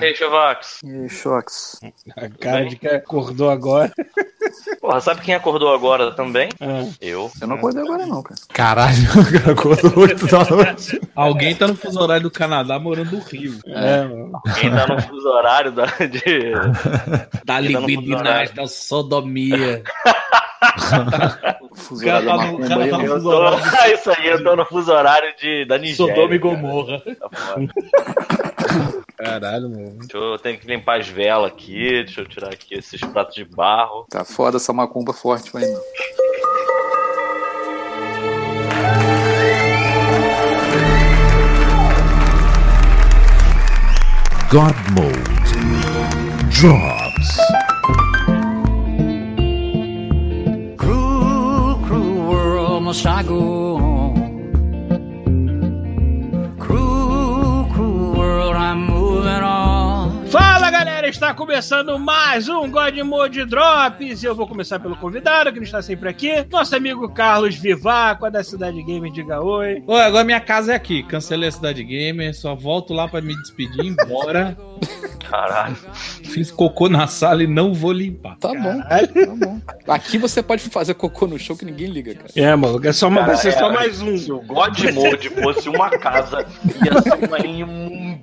Ei, Chovax. E aí, Shox? A cara de que acordou agora. Porra, sabe quem acordou agora também? Ah. Eu. Eu não acordei agora não, cara. Caralho, acordou 8 da noite. Alguém tá no fuso horário do Canadá morando no Rio. É, mano. Quem tá no fuso horário da, de. Da Quem tá libidinagem, da sodomia. Fuso O cara horário tá no- macumba cara aí, tá. Eu tô... Isso aí, eu tô no fuso horário de, da Nigéria. Sodoma e Gomorra. Tá. Caralho, mano. Deixa eu, eu tenho que limpar as velas aqui, deixa eu tirar aqui esses pratos de barro. Tá foda essa macumba forte aí, não. God Mode Drops. World, must está começando mais um God Mode Drops. E eu vou começar pelo convidado, que não está sempre aqui. Nosso amigo Carlos Vivaco, da Cidade Gamer, diga oi. Ô, agora minha casa é aqui. Cancelei a cidade gamer, só volto lá pra me despedir, ir embora. Caralho. Fiz cocô na sala e não vou limpar. Tá bom, tá bom. Aqui você pode fazer cocô no show que ninguém liga, cara. É, maluco, é só, uma, vai ser Cara, só é, mais um. Se o God Mode fosse uma casa, ia ser uma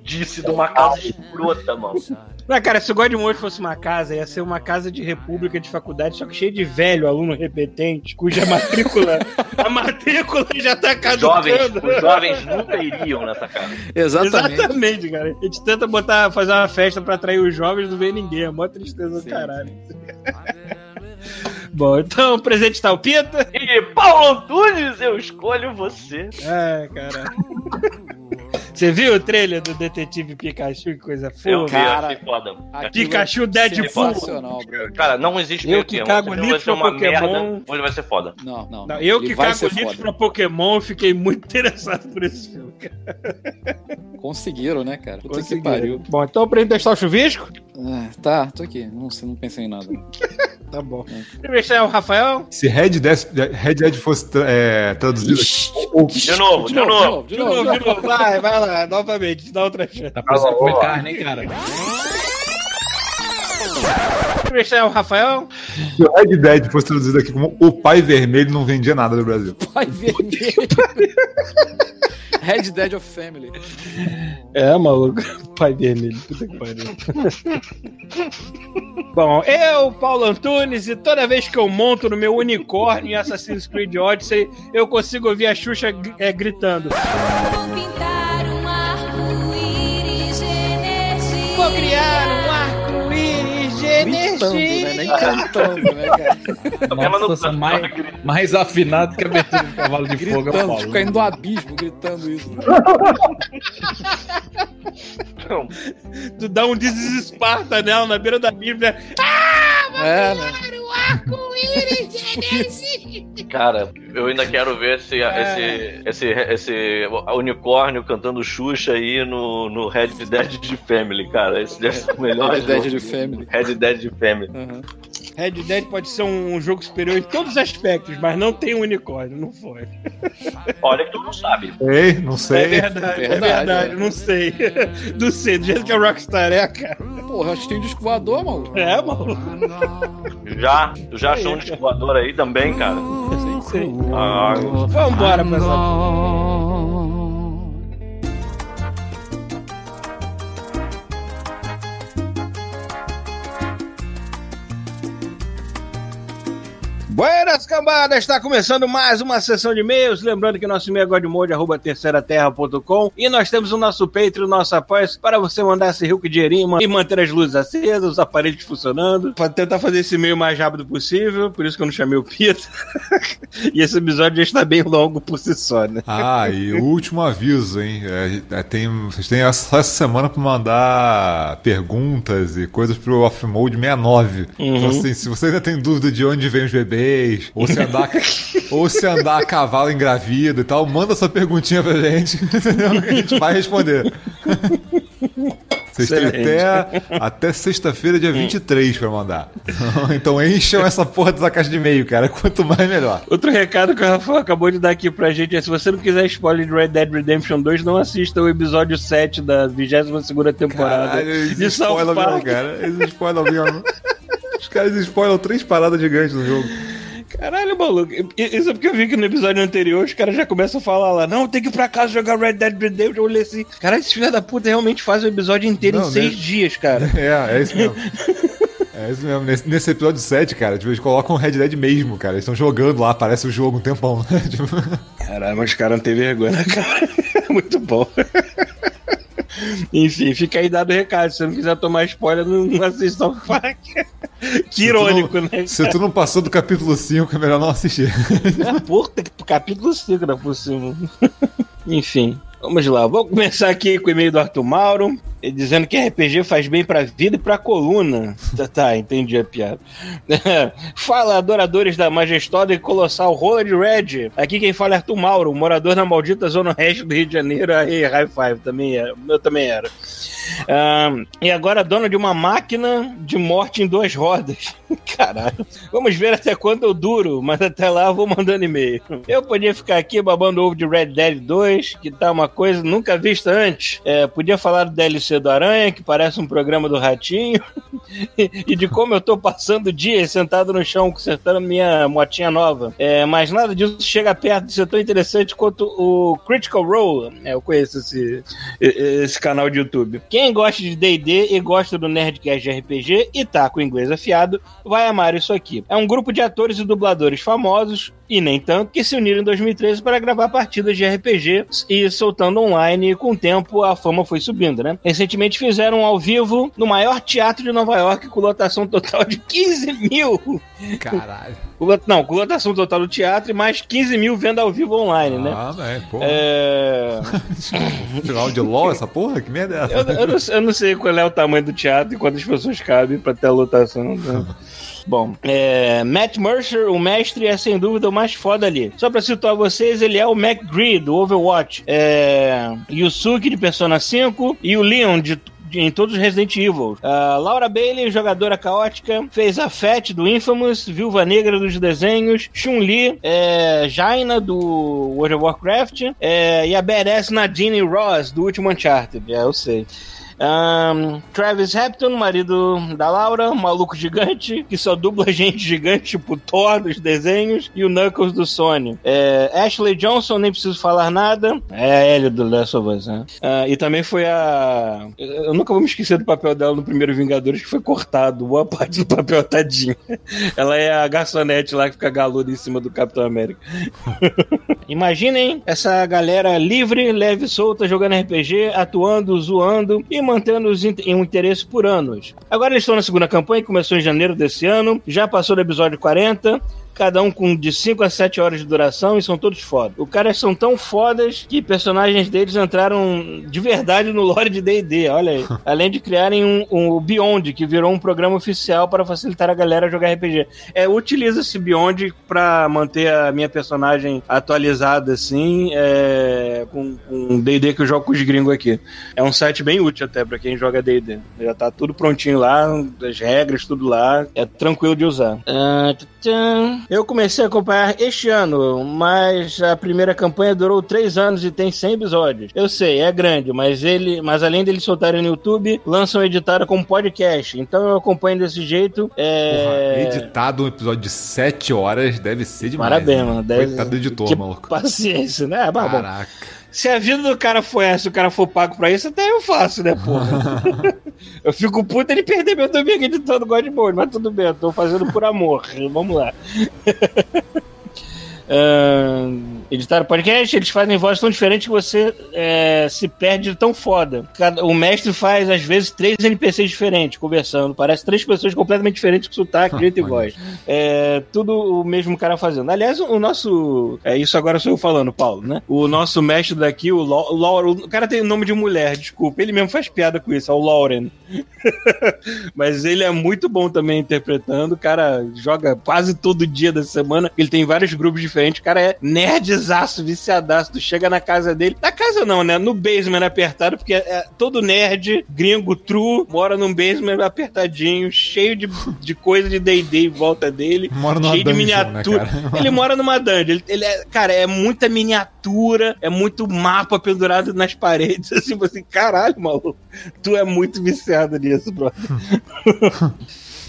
imundice de uma casa escrota, mano. Não, cara, se o God Mode fosse uma casa, ia ser uma casa de república de faculdade, só que cheio de velho, aluno repetente, cuja matrícula, a matrícula já tá Jovens, caducando. os jovens nunca iriam nessa casa. Exatamente. Exatamente, cara. A gente tenta botar, fazer uma festa pra atrair os jovens, não vê ninguém. É mó tristeza do Sim, caralho. Bom, então, presente tá o Pita. E Paulo Antunes, eu escolho você. Ai, caralho. Você viu o trailer do Detetive Pikachu? Que coisa Eu fofa. vi, cara. foda. Pikachu é Deadpool. sensacional, bro. Cara, não existe Eu meio que cago uma pro Pokémon. ele vai ser foda. Não, não. Não, eu que cago foda. pra Pokémon, fiquei muito interessado por esse filme. cara. Conseguiram, né, cara? Puta que Conseguiram. pariu. Bom, então pra gente testar o chuvisco? Ah, tá, tô aqui. Não, não pensei em nada. Tá bom. Primeiro é o Rafael. Se Red Dead, Red Dead fosse é, traduzido De novo, de novo. de De novo. novo, de novo. Vai, vai lá, novamente, dá outra chance. Tá precisando comer carne, hein, cara? Primeiro é o Rafael. se o Red Dead fosse traduzido aqui como o pai vermelho, não vendia nada no Brasil. Pai vermelho. Red Dead of Family. É, maluco. Pai vermelho, puta que pariu. Bom, eu, Paulo Antunes, e toda vez que eu monto no meu unicórnio em Assassin's Creed Odyssey, eu consigo ouvir a Xuxa é, gritando. Vou pintar Gritando, né? Nem cantando, né, cara? Nossa, mais, mais afinado que a abertura de cavalo de fogo, é Gritando, Paulo. tipo, caindo do abismo, gritando isso. Não, Tu dá um desesparta nela na beira da Bíblia. É, né? Cara, eu ainda quero ver esse, esse, esse, esse unicórnio cantando Xuxa aí no, no Red Dead de Family, cara. Esse deve ser o melhor. Red Dead de Family. Red Dead de Family. Aham. Red Dead pode ser um jogo superior em todos os aspectos, mas não tem um unicórnio, não foi. Olha que tu não sabe. Ei, não sei. É verdade, é Verdade, verdade, é. não sei. Não sei, do jeito que a Rockstar é, cara. Porra, eu acho que tem um disco voador, mano. É, maluco. Já? Tu já achou um disco voador aí também, cara? Sim, sim. Ah, Vambora pra Buenas cambadas, está começando mais uma sessão de e-mails. Lembrando que nosso e-mail é godmode, arroba terceiraterra.com e nós temos o nosso Patreon, o nosso apoio para você mandar esse rico dinheirinho e manter as luzes acesas, os aparelhos funcionando, para tentar fazer esse e-mail o mais rápido possível, por isso que eu não chamei o Pita. e esse episódio já está bem longo por si só, né? Ah, e o último aviso, hein? É, é, tem, vocês têm essa, essa semana para mandar perguntas e coisas pro Off Mode 69. Então, assim, se você ainda tem dúvida de onde vem os bebês, ou se andar, ou se andar a cavalo engravido e tal, manda sua perguntinha pra gente, entendeu? Que a gente vai responder. Vocês têm até, até sexta-feira, dia 23, pra mandar. Então encham essa porra dessa caixa de e-mail, cara. Quanto mais, melhor. Outro recado que o Rafael acabou de dar aqui pra gente é: se você não quiser spoiler de Red Dead Redemption 2, não assista o episódio 7 da 22 temporada Caralho, eles de mesmo, Park. cara. Eles spoilam mesmo. Os caras spoilam três paradas gigantes no jogo. Caralho, maluco. Isso é porque eu vi que no episódio anterior os caras já começam a falar lá: não, tem que ir pra casa jogar Red Dead Redemption. Eu olhei assim: caralho, esses filhos da puta realmente fazem o episódio inteiro Não, em seis né? dias, cara. É, é isso mesmo. É isso mesmo. Nesse, nesse episódio 7, cara, tipo, eles colocam o Red Dead mesmo, cara. Eles estão jogando lá, aparece o jogo um tempão. Tipo, Caralho, mas os caras não têm vergonha, né, cara? Muito bom. Enfim, fica aí dado o recado. Se você não quiser tomar spoiler, não assista ao Park. Que irônico, não, né? Se tu não passou do capítulo 5, é melhor não assistir. É, que capítulo 5 da por cima. Enfim, vamos lá. Vamos começar aqui com o e-mail do Arthur Mauro, dizendo que RPG faz bem pra vida e pra coluna. Tá, tá entendi a piada. fala, adoradores da majestosa e colossal Rola de Red. Aqui quem fala é Arthur Mauro, morador na maldita zona oeste do Rio de Janeiro. Aí, high five, também era. Eu também era. E agora dona de uma máquina de morte em duas rodas. Caralho. Vamos ver até quando eu duro, mas até lá eu vou mandando e-mail. Eu podia ficar aqui babando ovo de Red Dead 2, que tá uma coisa nunca vista antes. É, podia falar do DLC do Aranha, que parece um programa do Ratinho. e de como eu tô passando dias sentado no chão consertando minha motinha nova. É, mas nada disso chega perto de ser tão interessante quanto o Critical Role. É, eu conheço esse, esse canal de YouTube. Quem gosta de D&D e gosta do Nerdcast de RPG e tá com o inglês afiado, vai amar isso aqui. É um grupo de atores e dubladores famosos, e nem tanto, que se uniram em 2013 para gravar partidas de RPG e soltando online, e com o tempo a fama foi subindo, né? Recentemente fizeram um ao vivo no maior teatro de Nova York com lotação total de 15 mil. Caralho. Não, com lotação total do teatro e mais 15 mil vendo ao vivo online, né? Ah, velho, pô. É... Final de LOL, essa porra? Que merda é essa? Eu, eu não, sei- eu não sei qual é o tamanho do teatro e quantas pessoas cabem pra ter a lotação. né? Bom, é, Matt Mercer, o mestre, é sem dúvida o mais foda ali. Só pra situar vocês, ele é o McGree do Overwatch, é, Yusuke de Persona 5 e o Leon de em todos os Resident Evil. A Laura Bailey, jogadora caótica, fez a Fett do Infamous, Viúva Negra dos desenhos, Chun-Li, é, Jaina do World of Warcraft é, e a Badass Nadine Ross do último Uncharted. É, eu sei. Ahn, Travis Hampton, marido da Laura, um maluco gigante, que só dubla gente gigante, tipo Thor dos desenhos, e o Knuckles do Sony. É, Ashley Johnson, nem preciso falar nada, é a Ellie do Last of Us, né? Ah, e também foi a. Eu nunca vou me esquecer do papel dela no primeiro Vingadores, que foi cortado, boa parte do papel tadinho. Ela é a garçonete lá que fica galuda em cima do Capitão América. Imaginem essa galera livre, leve e solta, jogando RPG, atuando, zoando e mantendo os in- um interesse por anos. Agora eles estão na segunda campanha, que começou em janeiro desse ano, já passou do episódio 40. Cada um com de 5 a 7 horas de duração e são todos fodas. Os caras são tão fodas que personagens deles entraram de verdade no lore de D&D, olha aí. Além de criarem um, um o Beyond, que virou um programa oficial para facilitar a galera a jogar RPG. É, utiliza esse Beyond pra manter a minha personagem atualizada, assim, é, com com D&D que eu jogo com os gringos aqui. É um site bem útil até pra quem joga D&D. Já tá tudo prontinho lá, as regras, tudo lá. É tranquilo de usar. Tchan. Eu comecei a acompanhar este ano, mas a primeira campanha durou três anos e tem 100 episódios. Eu sei, é grande, mas ele, mas além deles soltarem no YouTube, lançam editado como podcast. Então eu acompanho desse jeito. Porra, É... editado um episódio de 7 horas deve ser demais. Parabéns, né? mano. Deve... Coitado do editor, que maluco. Paciência, né? Caraca. Se a vida do cara for essa, o cara for pago pra isso, até eu faço, né, porra? eu fico puto ele perder meu domingo editando God Mode, mas tudo bem, eu tô fazendo por amor. Vamos lá. Ahn, editar podcast, eles fazem vozes tão diferentes que você é, se perde de tão foda. Cada- o mestre faz, às vezes, três NPCs diferentes conversando. Parece três pessoas completamente diferentes com sotaque, jeito e voz. É, tudo o mesmo cara fazendo. Aliás, o nosso. É isso agora sou eu falando, Paulo, né? O nosso mestre daqui, o Lauren. O cara tem o nome de mulher, desculpa. Ele mesmo faz piada com isso, é o Lauren. Mas ele é muito bom também interpretando. O cara joga quase todo dia da semana. Ele tem vários grupos diferentes. O cara é nerdzão fanzaço, viciadaço. Tu chega na casa dele. Na casa não, né? No basement apertado, porque é, todo nerd, gringo, true, mora num basement apertadinho, cheio de, de coisa de D&D em volta dele. Mora numa cheio de dungeon, miniatura. né, ele mora numa dungeon. Ele, ele é, cara, é muita miniatura, é muito mapa pendurado nas paredes. Assim, você, caralho, maluco. Tu é muito viciado nisso, brother.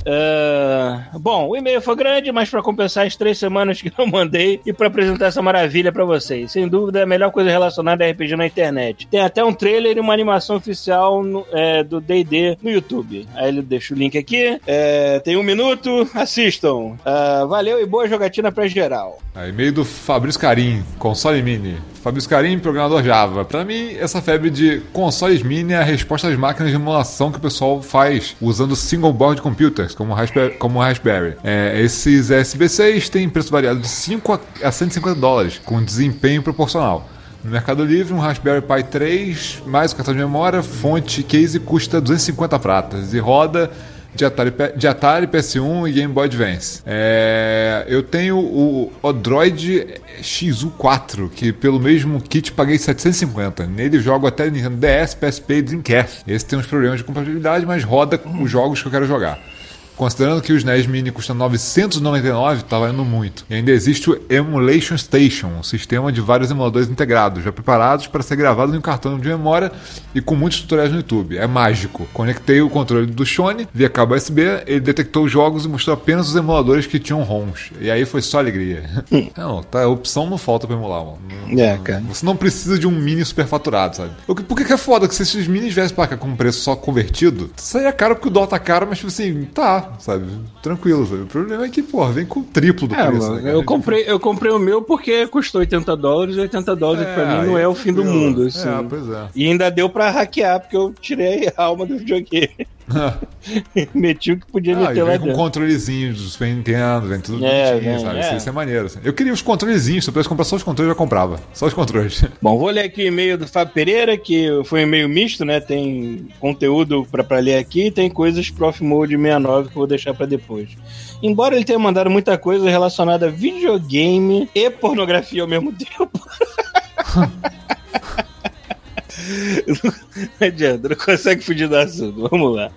Ah, bom, o e-mail foi grande, mas para compensar as três semanas que eu mandei e para apresentar essa maravilha para vocês. Sem dúvida, é a melhor coisa relacionada a RPG na internet. Tem até um trailer e uma animação oficial no- é, do D&D no YouTube. Aí ele deixa o link aqui. É, tem um minuto, assistam. Ah, valeu e boa jogatina pra geral. Aí, e-mail do Fabrício Carim, console mini. Fabrício Carim, programador Java. Pra mim, essa febre de consoles mini é a resposta às máquinas de emulação que o pessoal faz usando single board computers, como o Raspberry. Como o Raspberry. É, esses SB6 têm preço variado de 5 a- a 150 dólares, com desempenho proporcional. No Mercado Livre, um Raspberry Pi 3, mais o cartão de memória, fonte case custa 250 pratas e roda de Atari, de Atari, PS1 e Game Boy Advance. É, eu tenho o Odroid XU4, que pelo mesmo kit paguei 750. Nele jogo até Nintendo DS, PSP e Dreamcast. Esse tem uns problemas de compatibilidade, mas roda os jogos que eu quero jogar. Considerando que os NES Mini custam 999, tá valendo muito. E ainda existe o Emulation Station, um sistema de vários emuladores integrados, já preparados para ser gravados em um cartão de memória e com muitos tutoriais no YouTube. É mágico. Conectei o controle do Sony via cabo USB, ele detectou os jogos e mostrou apenas os emuladores que tinham ROMs. E aí foi só alegria. não, tá, opção não falta pra emular, mano. É, cara. você não precisa de um mini superfaturado, sabe? Por que que é foda? Que se esses minis viessem pra cá com preço só convertido, seria caro porque o dólar tá caro, mas tipo assim, tá, sabe? Tranquilo, sabe? O problema é que, porra, vem com o triplo do É, preço. mano, né, eu comprei, eu comprei o meu porque custou 80 dólares, e 80 dólares pra mim não é o fim do mundo, assim. É, pois é. E ainda deu pra hackear, porque eu tirei a alma do videogame. Meti o que podia Ah, meter lá vem com dentro. controlezinho do Super Nintendo, vem tudo É, bonitinho, vem, sabe? é. Isso, isso é maneiro. assim. Eu queria os controlezinhos, se eu pudesse comprar só os controles, eu já comprava. Só os controles. Bom, vou ler aqui o e-mail do Fábio Pereira, que foi um e-mail misto, né? Tem conteúdo pra, pra ler aqui e tem coisas Prof Mode 69 que eu vou deixar pra depois. Embora ele tenha mandado muita coisa relacionada a videogame e pornografia ao mesmo tempo. não adianta, não consegue fugir do assunto. Vamos lá.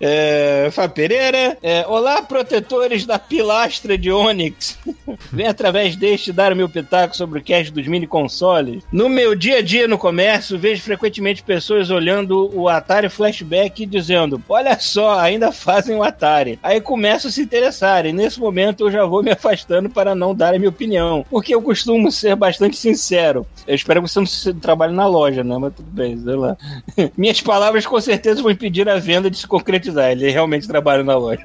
É, Fábio Pereira, é, olá, protetores da pilastra de Onix. Vem através deste dar o meu pitaco sobre o cast dos mini consoles. No meu dia a dia no comércio, vejo frequentemente pessoas olhando o Atari Flashback e dizendo: Olha só, ainda fazem o Atari. Aí começam a se interessar, e nesse momento eu já vou me afastando para não dar a minha opinião, porque eu costumo ser bastante sincero. Eu espero que você não trabalhe na loja, né? Mas tudo bem, sei lá. Minhas palavras com certeza vão impedir a venda de se concretizar. Ele realmente trabalha na loja.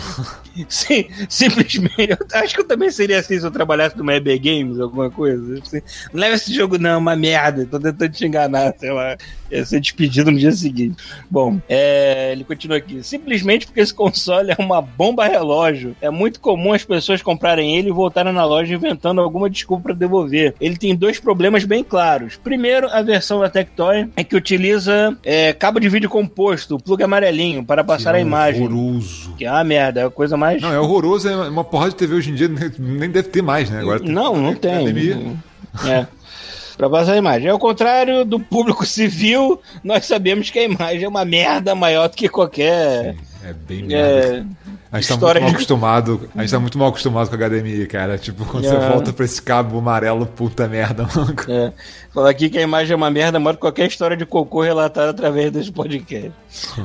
Sim, simplesmente. Acho que eu também seria assim se eu trabalhasse numa EB Games, alguma coisa. Assim, não leva esse jogo, não, é uma merda. Tô tentando te enganar, sei lá. Ia ser despedido no dia seguinte. Bom, é, ele continua aqui. Simplesmente porque esse console é uma bomba relógio. É muito comum as pessoas comprarem ele e voltarem na loja inventando alguma desculpa para devolver. Ele tem dois problemas bem claros. Primeiro, a versão da Tectoy é que utiliza é, cabo de vídeo composto, plug amarelinho, para passar a é imagem. Horroroso. Que é uma merda, é a coisa mais. Não, é horroroso, é uma porrada de TV hoje em dia, nem deve ter mais, né? Agora tem- Não, não tem. Academia. É. Pra passar a imagem. Ao contrário do público civil, nós sabemos que a imagem é uma merda maior do que qualquer. É bem merda. É, A gente tá História muito mal acostumado. A gente tá muito mal acostumado com a HDMI, cara. Tipo, quando você É. volta pra esse cabo amarelo, puta merda, mano. é. Falar aqui que a imagem é uma merda que qualquer história de cocô relatada através desse podcast.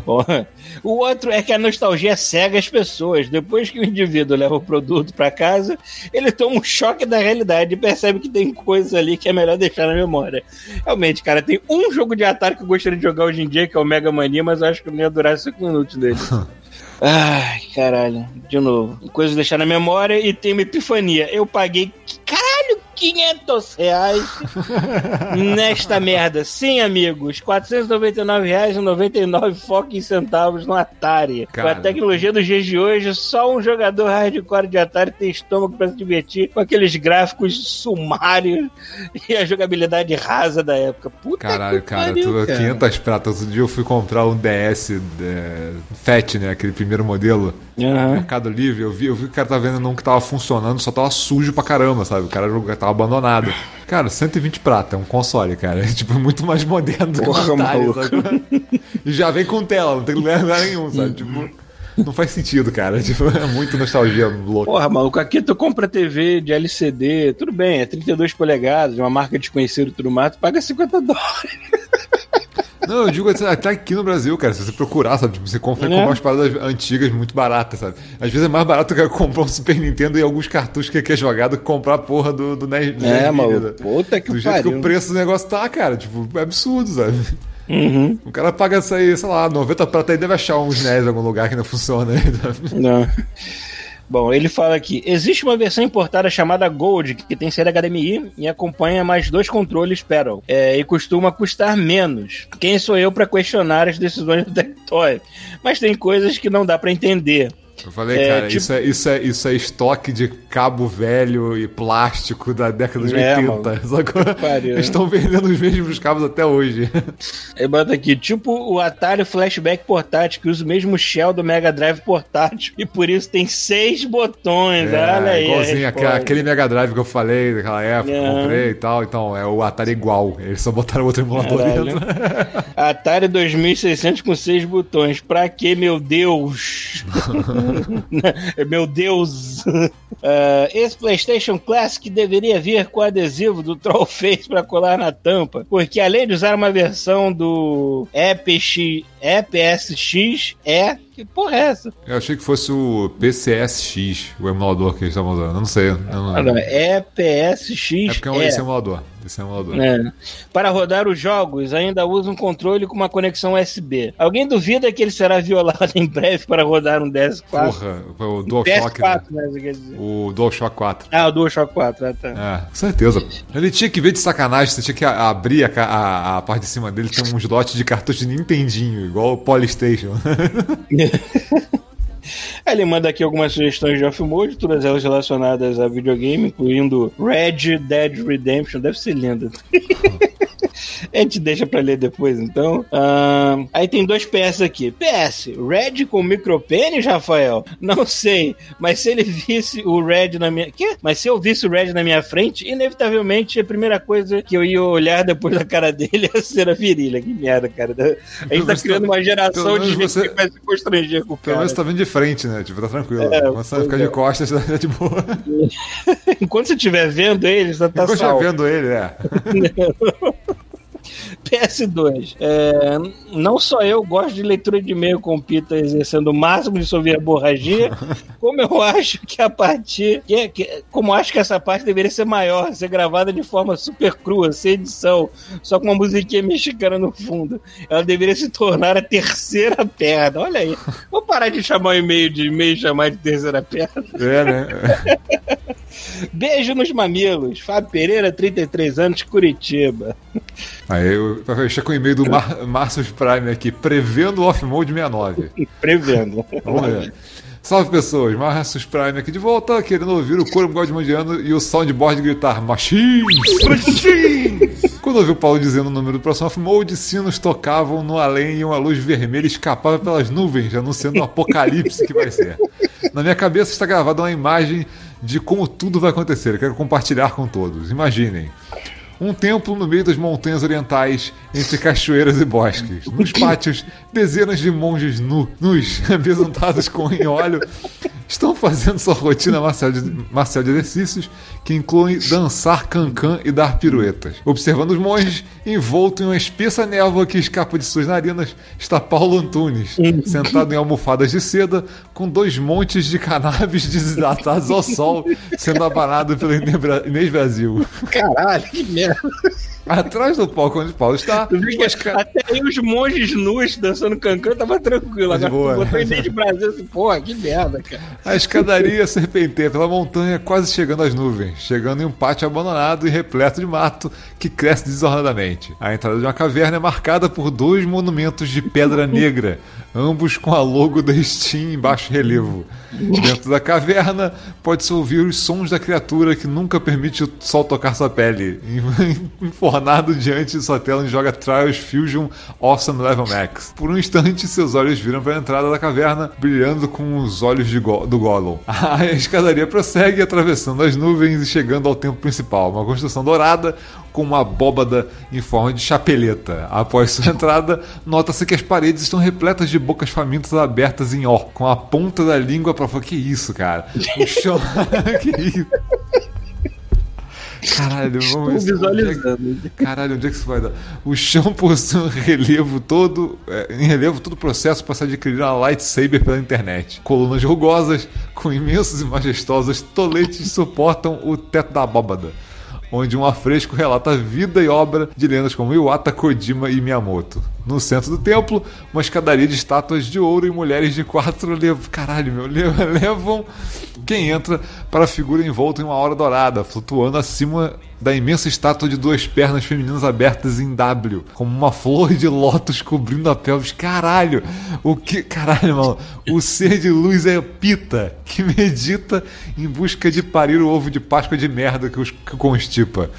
O outro é que a nostalgia cega as pessoas. Depois que o indivíduo leva o produto pra casa, ele toma um choque da realidade e percebe que tem coisas ali que é melhor deixar na memória. Realmente, cara, tem um jogo de Atari que eu gostaria de jogar hoje em dia, que é o Mega Mania, mas eu acho que não ia durar 5 minutos dele. Ai, caralho. De novo. Coisa de deixar na memória e tem uma epifania. Eu paguei, caralho, 500 reais nesta merda. Sim, amigos. 499 reais e 99 fucking centavos no Atari. Com a Cara. tecnologia dos dias de hoje, só um jogador hardcore de Atari tem estômago pra se divertir com aqueles gráficos sumários e a jogabilidade rasa da época. Puta Caralho, que cara, pariu, tu, cara. 500 pratas. Outro dia eu fui comprar um DS é, Fat, né? Aquele primeiro modelo. Aham. Mercado Livre, eu vi, eu vi que o cara tá vendo um que tava funcionando, só tava sujo pra caramba, sabe? O cara tava tava abandonado. Cara, 120 prata, é um console, cara. É tipo muito mais moderno do que Porra, um Atari, maluco. sabe? E já vem com tela, não tem lugar nenhum, sabe? Tipo, não faz sentido, cara. Tipo, é muito nostalgia louca. Porra, maluco, aqui tu compra TV de LCD, tudo bem, é 32 polegadas, de uma marca desconhecida e tudo mais, tu paga 50 dólares. Não, eu digo assim, até aqui no Brasil, cara, se você procurar, sabe? Tipo, você compra É. comprar umas paradas antigas muito baratas, sabe? Às vezes é mais barato que comprar um Super Nintendo e alguns cartuchos que quer jogar do que comprar a porra do, do NES. É, né? puta que Do jeito que pariu. o preço do negócio tá, cara, tipo, é absurdo, sabe? Uhum. O cara paga isso aí, sei lá, 90 prata aí deve achar uns NES em algum lugar que não funciona. né? Não. Bom, ele fala aqui: existe uma versão importada chamada Gold, que tem série HDMI e acompanha mais dois controles Pedal, é, e costuma custar menos. Quem sou eu para questionar as decisões do Tectoy? Mas tem coisas que não dá para entender. Eu falei, É, cara, tipo- isso, é, isso, é, isso é estoque de cabo velho e plástico da década de É, 80. sacou? pariu, Eles estão vendendo os mesmos cabos até hoje. Ele bota aqui, tipo o Atari Flashback portátil, que usa o mesmo shell do Mega Drive portátil, e por isso tem seis botões. Olha aí. É, igualzinho aquele Mega Drive que eu falei daquela época, É. comprei e tal. Então, é o Atari igual. Eles só botaram outro emulador Caralho. dentro. Atari 2600 com seis botões. Pra que, meu Deus? meu Deus. Ah, esse PlayStation Classic deveria vir com adesivo do Trollface pra colar na tampa. Porque além de usar uma versão do EPX, EPSX, é. Que porra é essa? Eu achei que fosse o PCSX, o emulador que eles estavam usando. Eu não sei. Eu não... Ah, não, EPSX. É porque é um, é. emulador. Esse emulador. É. Para rodar os jogos, ainda usa um controle com uma conexão USB. Alguém duvida que ele será violado em breve para rodar um DS4? Porra, o DualShock. PS4, né? dizer. O DualShock 4. Ah, o DualShock 4, ah, tá. É, com certeza. Ele tinha que ver de sacanagem, você tinha que abrir a, a, a parte de cima dele, tem uns lotes de cartucho de Nintendinho, igual o Polystation. Ele manda aqui algumas sugestões de off-mode, todas elas relacionadas a videogame, incluindo Red Dead Redemption, deve ser lindo. A gente deixa pra ler depois, então. Ahn, aí tem dois PS aqui. PS, Red com micropênis, Rafael? Não sei, mas se ele visse o Red na minha. Quê? Mas se eu visse o Red na minha frente, inevitavelmente a primeira coisa que eu ia olhar depois da cara dele ia ser a virilha. Que merda, cara. A gente tá Você criando tá- uma geração pelo de gente você- que vai se constranger com o Pelo cara. menos você tá vendo de frente, né? Tipo, tá tranquilo. É, Quando você ficar é. de costas, tá de boa. Enquanto você estiver vendo ele, você tá já salvo. vendo ele, é. PS2. É, não só eu gosto de leitura de e-mail com o Pita exercendo o máximo de sua verborragia, como eu acho que a partir. Que, que- como acho que essa parte deveria ser maior, ser gravada de forma super crua, sem edição, só com uma musiquinha mexicana no fundo. Ela deveria se tornar a terceira perna. Olha aí. Vou parar de chamar o e-mail de e-mail chamar de terceira perna. É, né? Beijo nos mamilos. Fábio Pereira, 33 anos, Curitiba. Aí eu fechar com o e-mail do Mar Marcius Prime aqui, prevendo o Off-Mode 69. Prevendo. Vamos ver. Salve pessoas, Marcius Prime aqui de volta, querendo ouvir o coro godmandiano e o soundboard gritar Machines! Quando ouvi o Paulo dizendo o número do próximo Off-Mode, sinos tocavam no além e uma luz vermelha escapava pelas nuvens, anunciando o apocalipse que vai ser. Na minha cabeça está gravada uma imagem de como tudo vai acontecer. Eu quero compartilhar com todos. Imaginem. Um templo no meio das montanhas orientais, entre cachoeiras e bosques. Nos pátios, dezenas de monges nu, nus, besuntados com em óleo, estão fazendo sua rotina marcial de, marcial de exercícios, que inclui dançar cancan e dar piruetas. Observando os monges, envolto em uma espessa névoa que escapa de suas narinas, está Paulo Antunes, sentado em almofadas de seda, com dois montes de cannabis desidratados ao sol, sendo abanado pelo Inês Brasil. Caralho, que merda. Atrás do palco onde Paulo está, ca- Até aí os monges nus dançando cancan tava tranquilo. Agora boa. botou ideia de Brasil assim, porra, que merda, cara. a escadaria serpenteia pela montanha, quase chegando às nuvens, chegando em um pátio abandonado e repleto de mato que cresce desordenadamente. A entrada de uma caverna é marcada por dois monumentos de pedra negra, ambos com a logo da Steam em baixo relevo. Dentro da caverna, pode-se ouvir os sons da criatura que nunca permite o sol tocar sua pele, em, em tornado diante de sua tela onde joga Trials Fusion Awesome Level Max. Por um instante, seus olhos viram para a entrada da caverna, brilhando com os olhos Go- do Gollum. A escadaria prossegue, atravessando as nuvens e chegando ao templo principal, uma construção dourada com uma abóbada em forma de chapeleta. Após sua entrada, nota-se que as paredes estão repletas de bocas famintas abertas em ó, com a ponta da língua para fora. Que isso, cara? O chão. que isso? Caralho, Estou vamos ver. visualizando. Caralho, onde é que isso vai dar? O chão possui um relevo todo. é, em relevo todo o processo para se adquirir uma lightsaber pela internet. Colunas rugosas, com imensos e majestosos toletes suportam o teto da abóbada. Onde um afresco relata a vida e obra de lendas como Iwata, Kojima e Miyamoto. No centro do templo, uma escadaria de estátuas de ouro e mulheres de quatro levam. Caralho, meu, le- levam quem entra para a figura envolta em uma aura dourada, flutuando acima da imensa estátua de duas pernas femininas abertas em W, como uma flor de lótus cobrindo a pelvis. Caralho! O que. Caralho, mano. O ser de luz é Pita, que medita em busca de parir o ovo de Páscoa de merda que os que constipa.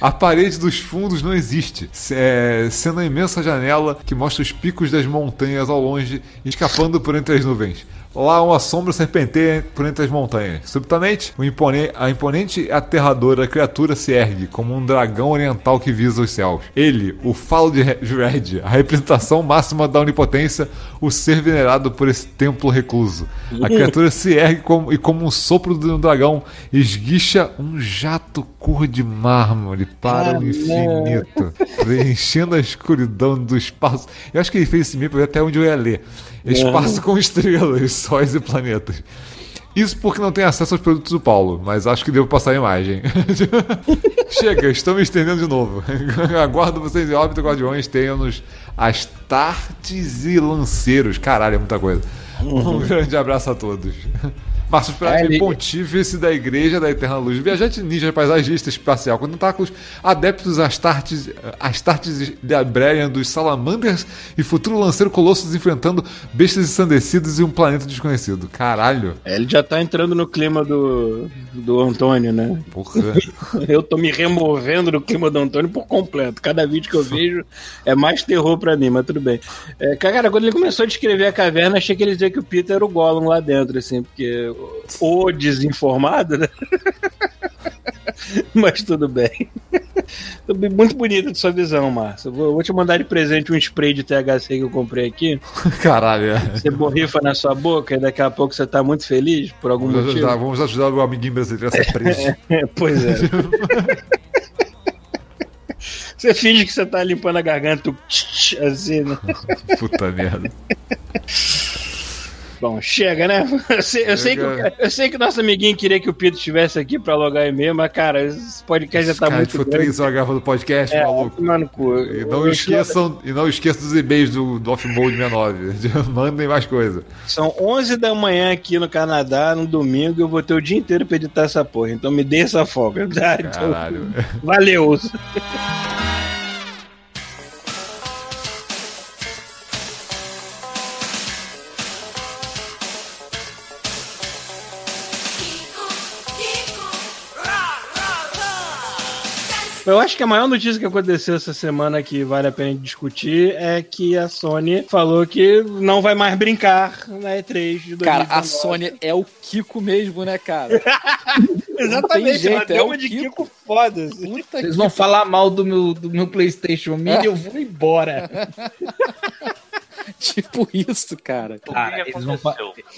A parede dos fundos não existe, é, sendo a imensa janela que mostra os picos das montanhas ao longe, escapando por entre as nuvens. Lá uma sombra serpenteia por entre as montanhas. Subitamente, o impone- a imponente e aterradora criatura se ergue como um dragão oriental que visa os céus. Ele, o Falo de Red, a representação máxima da onipotência, o ser venerado por esse templo recluso. A criatura se ergue como- e como um sopro de um dragão, esguicha um jato cor de mármore para o infinito, preenchendo a escuridão do espaço. Eu acho que ele fez esse meme para ver até onde eu ia ler. Espaço com estrelas, sóis e planetas. Isso porque não tem acesso aos produtos do Paulo, mas acho que devo passar a imagem. Chega, estou me estendendo de novo. Aguardo vocês em órbita, guardiões, tenham-nos astartes e lanceiros. Caralho, é muita coisa. Um grande abraço a todos. Márcio Frade, É, ele- pontífice da Igreja da Eterna Luz, viajante ninja, paisagista espacial com tentáculos, adeptos Astartes, Astartes Librarian dos Salamanders e futuro lanceiro Colossus enfrentando bestas ensandecidas e um planeta desconhecido. Caralho. É, Ele já tá entrando no clima do, do Antônio, né? Porra. Eu tô me removendo do clima do Antônio por completo. Cada vídeo que eu vejo é mais terror pra mim, mas tudo bem. É, cara, quando ele começou a descrever a caverna, achei que ele dizia que o Peter era o Gollum lá dentro, assim, porque o desinformado, né? Mas tudo bem. Muito bonita de sua visão, Márcio. Vou, vou te mandar de presente um spray de THC que eu comprei aqui. Caralho. é. Você borrifa na sua boca e daqui a pouco você tá muito feliz por algum Vamos motivo. ajudar, vamos ajudar o amiguinho brasileiro a ser preso. pois é. Você finge que você tá limpando a garganta, tu assim, né? Puta merda. Bom, chega, né? Eu sei, eu sei que, o- eu sei que o nosso amiguinho queria que o Pito estivesse aqui pra logar e-mail, mas, cara, esse podcast já tá Cara, muito grande. três horas gravando podcast, É, maluco. mano, cu. E não, esqueçam, e não esqueçam dos e-mails do, do Off-Mode 69. Mandem mais coisa. São 11 da manhã aqui no Canadá, no domingo, eu vou ter o dia inteiro pra editar essa porra. Então me dê essa folga. tá? Então, Caralho. valeu. Eu acho que a maior notícia que aconteceu essa semana que vale a pena discutir é que a Sony falou que não vai mais brincar na E3 de 2019. Cara, a Sony é o Kiko mesmo, né, cara? Exatamente, jeito, ela é de Kiko. Kiko foda. assim. Puta Vocês vão falar mal do meu, do meu PlayStation Mini, eu vou embora. tipo isso, cara. Cara, eles vão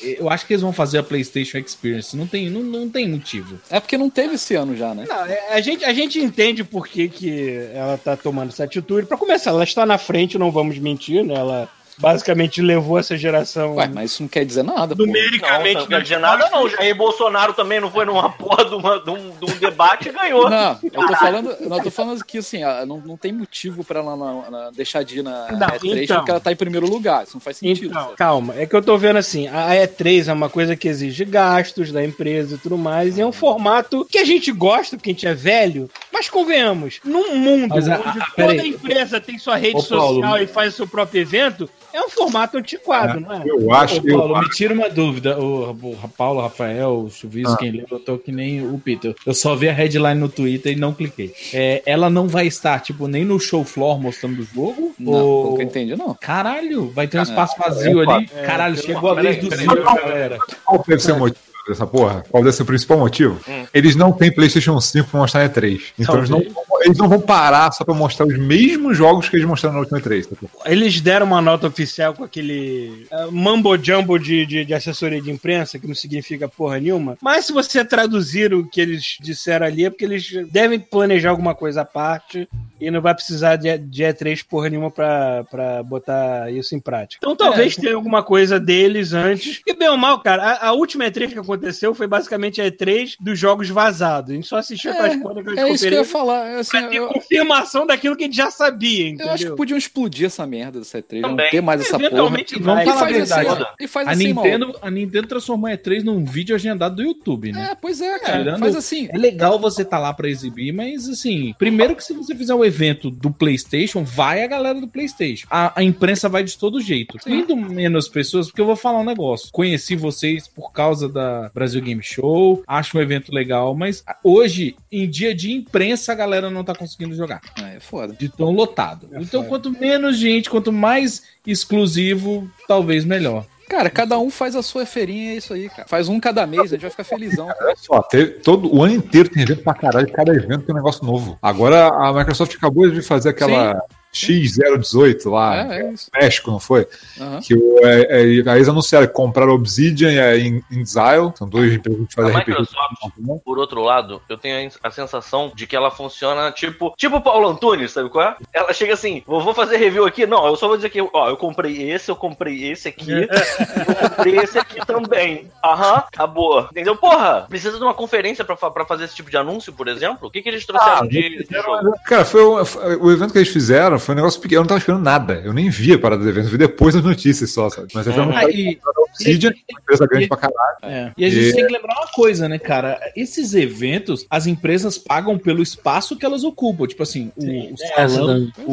eu acho que eles vão fazer a PlayStation Experience. Não tem, não, não tem motivo. É porque não teve esse ano já, né? Não, é- a, gente, a gente entende por que, que ela tá tomando essa atitude. Pra começar, ela está na frente, não vamos mentir, né? Ela basicamente levou essa geração. Ué, mas isso não quer dizer nada, numericamente. Não, não quer dizer nada não. Jair Bolsonaro também não foi numa porra de, uma- de um, de um debate e ganhou. Não, eu tô falando, não, eu tô falando que assim, não, não tem motivo pra ela na- na- deixar de ir na Não, E3 então. porque ela tá em primeiro lugar. Isso não faz sentido. Então, calma, é que eu tô vendo assim, a E3 é uma coisa que exige gastos da empresa e tudo mais, e é um formato que a gente gosta, porque a gente é velho, mas convenhamos, num mundo Mas a- onde a- toda peraí. empresa tem sua rede Ô, Paulo. social e faz o seu próprio evento, é um formato antiquado, não é? Eu acho Ô, que. Paulo, me tira uma dúvida. O, o Paulo, Rafael, o Chuvisco, Ah. quem leu, eu tô que nem o Peter. Eu só vi a headline no Twitter e não cliquei. É, ela não vai estar, tipo, nem no show floor mostrando o jogo? Não, ou... pelo que eu entendi, não. Caralho, vai ter um espaço vazio ali. Caralho, chegou a vez do. Silvio, galera. Qual ser o motivo dessa porra? Qual deve ser o principal motivo? Hum. Eles não têm PlayStation 5 pra mostrar na E3. Então eles não, eles não vão parar só pra mostrar os mesmos jogos que eles mostraram na última E3. tá? Eles deram uma nota oficial com aquele uh, mambo jumbo de, de, de assessoria de imprensa, que não significa porra nenhuma. Mas se você traduzir o que eles disseram ali, é porque eles devem planejar alguma coisa à parte e não vai precisar de, de E3 porra nenhuma pra, pra botar isso em prática. Então talvez tenha alguma coisa deles antes. E bem ou mal, cara, a, a última E3 que aconteceu foi basicamente a E3 dos jogos vazados. A gente só assistiu para as porra daquelas É isso que eu ia falar. é Assim, pra ter eu, confirmação daquilo que a gente já sabia, entendeu? eu acho que podiam explodir essa merda dessa E3, não Também. ter mais essa porra. Eventualmente vamos vai. E falar a faz assim, verdade. ó, e faz A assim, Nintendo, a Nintendo transformou a E3 num vídeo agendado do YouTube, né? É, pois é, cara. Tirando- Faz assim. É legal você estar lá pra exibir, mas assim, primeiro que se você fizer o evento do PlayStation, vai a galera do PlayStation. A, a imprensa vai de todo jeito. Indo menos pessoas, porque eu vou falar um negócio. Conheci vocês por causa da Brasil Game Show, acho um evento legal, mas hoje, em dia de imprensa, a galera não tá conseguindo jogar. É, é foda. De tão lotado. então, quanto menos gente, quanto mais exclusivo, talvez melhor. Cara, cada um faz a sua feirinha, é isso aí, cara. Faz um cada mês, a gente vai ficar felizão. cara. Olha só, teve- todo, o ano inteiro tem evento pra caralho, cada evento tem um negócio novo. Agora a Microsoft acabou de fazer aquela X018 lá, É, é no México, não foi? Aham. Que o, é, é, aí eles anunciaram que compraram Obsidian e a In- Inxile, são dois empresas que A fazem RPG. Microsoft, por outro lado, eu tenho a sensação de que ela funciona tipo tipo o Paulo Antunes, sabe qual é? Ela chega assim, vou vou fazer review aqui? Não, eu só vou dizer que, ó, eu comprei esse, eu comprei esse aqui, eu comprei esse aqui também. Aham, acabou. Entendeu? Porra, precisa de uma conferência pra, pra fazer esse tipo de anúncio, por exemplo? O que, que eles trouxeram de, de jogo? Cara, foi, o- foi- o evento que eles fizeram foi um negócio pequeno. Eu não tava esperando nada. Eu nem vi a parada do evento, eu vi depois das notícias só, sabe? Mas eles Uhum. anunciaram Ah, e- Obsidian, uma empresa grande e- pra caralho. É. E a gente E- tem que lembrar uma coisa, né, cara? Esses eventos, as empresas pagam pelo espaço que elas ocupam. Tipo assim, o, o salão, o,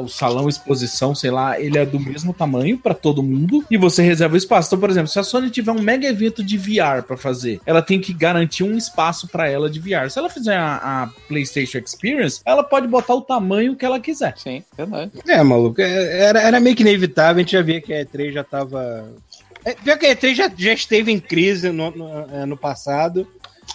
o- o salão exposição, sei lá, ele é do mesmo tamanho pra todo mundo e você reserva o espaço. Então, por exemplo, se a Sony tiver um mega evento de VR pra fazer, ela tem que garantir um espaço pra ela de VR. Se ela fizer a, a PlayStation Experience, ela pode botar o tamanho que ela quiser. Sim, É, maluco, é- era, era meio que inevitável, a gente já via que a E3 já tava. É, pior que a E3 já, já esteve em crise no, no, é, no passado.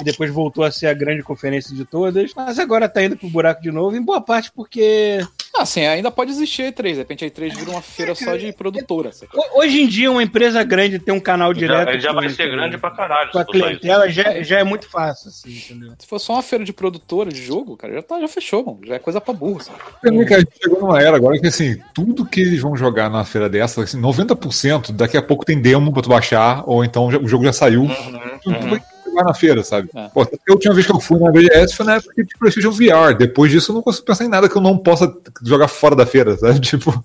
E depois voltou a ser a grande conferência de todas. Mas agora tá indo pro buraco de novo, em boa parte porque. Ah, sim, ainda pode existir a E3. De repente a E3 vira uma feira só de produtora. Hoje em dia, uma empresa grande ter um canal direto. Já, já com- vai ser grande pra caralho. Com a clientela já, já é muito fácil, assim, entendeu? Se for só uma feira de produtora de jogo, cara, já, tá, já fechou, mano. Já é coisa pra burro. sabe? Também que a gente chegou numa era agora que assim, tudo que eles vão jogar na feira dessa, assim, 90% daqui a pouco tem demo pra tu baixar, ou então já- o jogo já saiu. Tudo vai jogar na feira, sabe? É. Pô, até a última vez que eu fui na BGS foi na época de PlayStation VR. Depois disso eu não consigo pensar em nada que eu não possa jogar fora da feira, sabe? Tipo,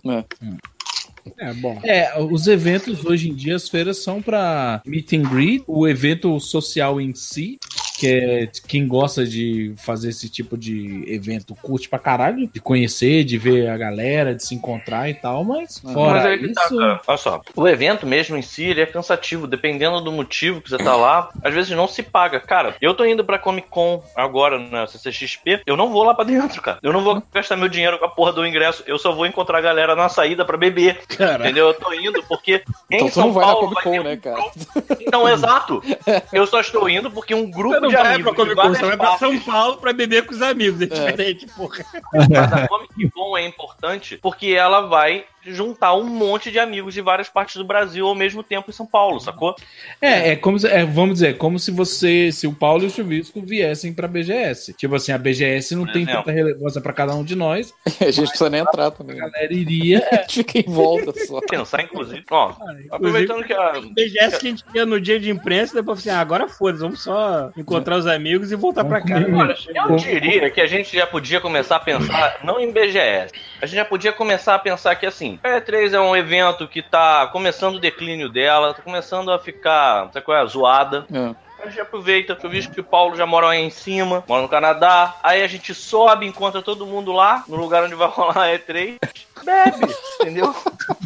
É, bom. É, os eventos hoje em dia, as feiras são pra meet and greet, o evento social em si, que é quem gosta de fazer esse tipo de evento curte pra caralho, de conhecer, de ver a galera, de se encontrar e tal, mas Mas fora que tá, isso. cara. Olha só, o evento mesmo em si, ele é cansativo, dependendo do motivo que você tá lá, às vezes não se paga. Cara, eu tô indo pra Comic Con agora na CCXP, eu não vou lá pra dentro, cara. Eu não vou gastar meu dinheiro com a porra do ingresso, eu só vou encontrar a galera na saída pra beber. Entendeu? Eu tô indo porque em Então São não vai na Paulo Comic vai ter Con, né, cara? grupo- Não, exato. Eu só estou indo porque um grupo Você não de vai amigos pra Comic Con, você vai pra São Paulo pra beber com os amigos. É diferente, porra. Mas a Comic Con é importante porque ela vai juntar um monte de amigos de várias partes do Brasil ao mesmo tempo em São Paulo, sacou? É, é como se, é, vamos dizer, como se você, se o Paulo e o Chuvisco viessem pra BGS. Tipo assim, a BGS não Por tem exemplo. tanta relevância pra cada um de nós. A gente precisa nem entrar também. A né? galera iria. A fica em volta só. Pensar, inclusive. Ó, aproveitando que a. BGS que a gente ia no dia de imprensa, depois assim, ah, agora foda-se, vamos só encontrar os amigos e voltar pra Vamos casa. comer. Olha, eu diria que a gente já podia começar a pensar, não em BGS, a gente já podia começar a pensar que assim, a E3 é um evento que tá começando o declínio dela, tá começando a ficar, sabe qual é, zoada. É. A a gente aproveita, que eu vi que o Paulo já mora aí em cima, mora no Canadá. Aí a gente sobe, encontra todo mundo lá, no lugar onde vai rolar a E3. Bebe, entendeu?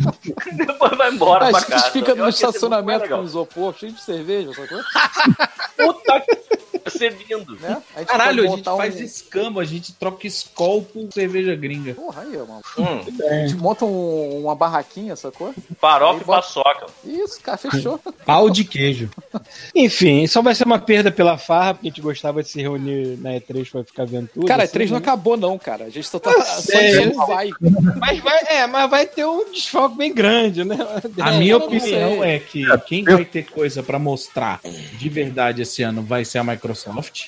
Depois vai embora a pra gente casa. fica Eu no ia ser muito mais estacionamento com isopor, cheio de cerveja, sacou? Puta que... Lindo. Né? A gente Caralho, a gente montar faz um... escama, a gente troca Skol por cerveja gringa. Porra, aí, mano. Hum, A gente monta um- uma barraquinha, sacou? farofa e bota- paçoca. Isso, cara, fechou. Pau de queijo. Enfim, só vai ser uma perda pela farra, porque a gente gostava de se reunir na E3 pra ficar vendo tudo. Cara, a assim, E3 não né? acabou, não, cara. A gente só tá. Só sei. vai. Mas vai, é, mas vai ter um desfalque bem grande, né? A É, minha opinião é que quem vai ter coisa pra mostrar de verdade esse ano vai ser a Microsoft.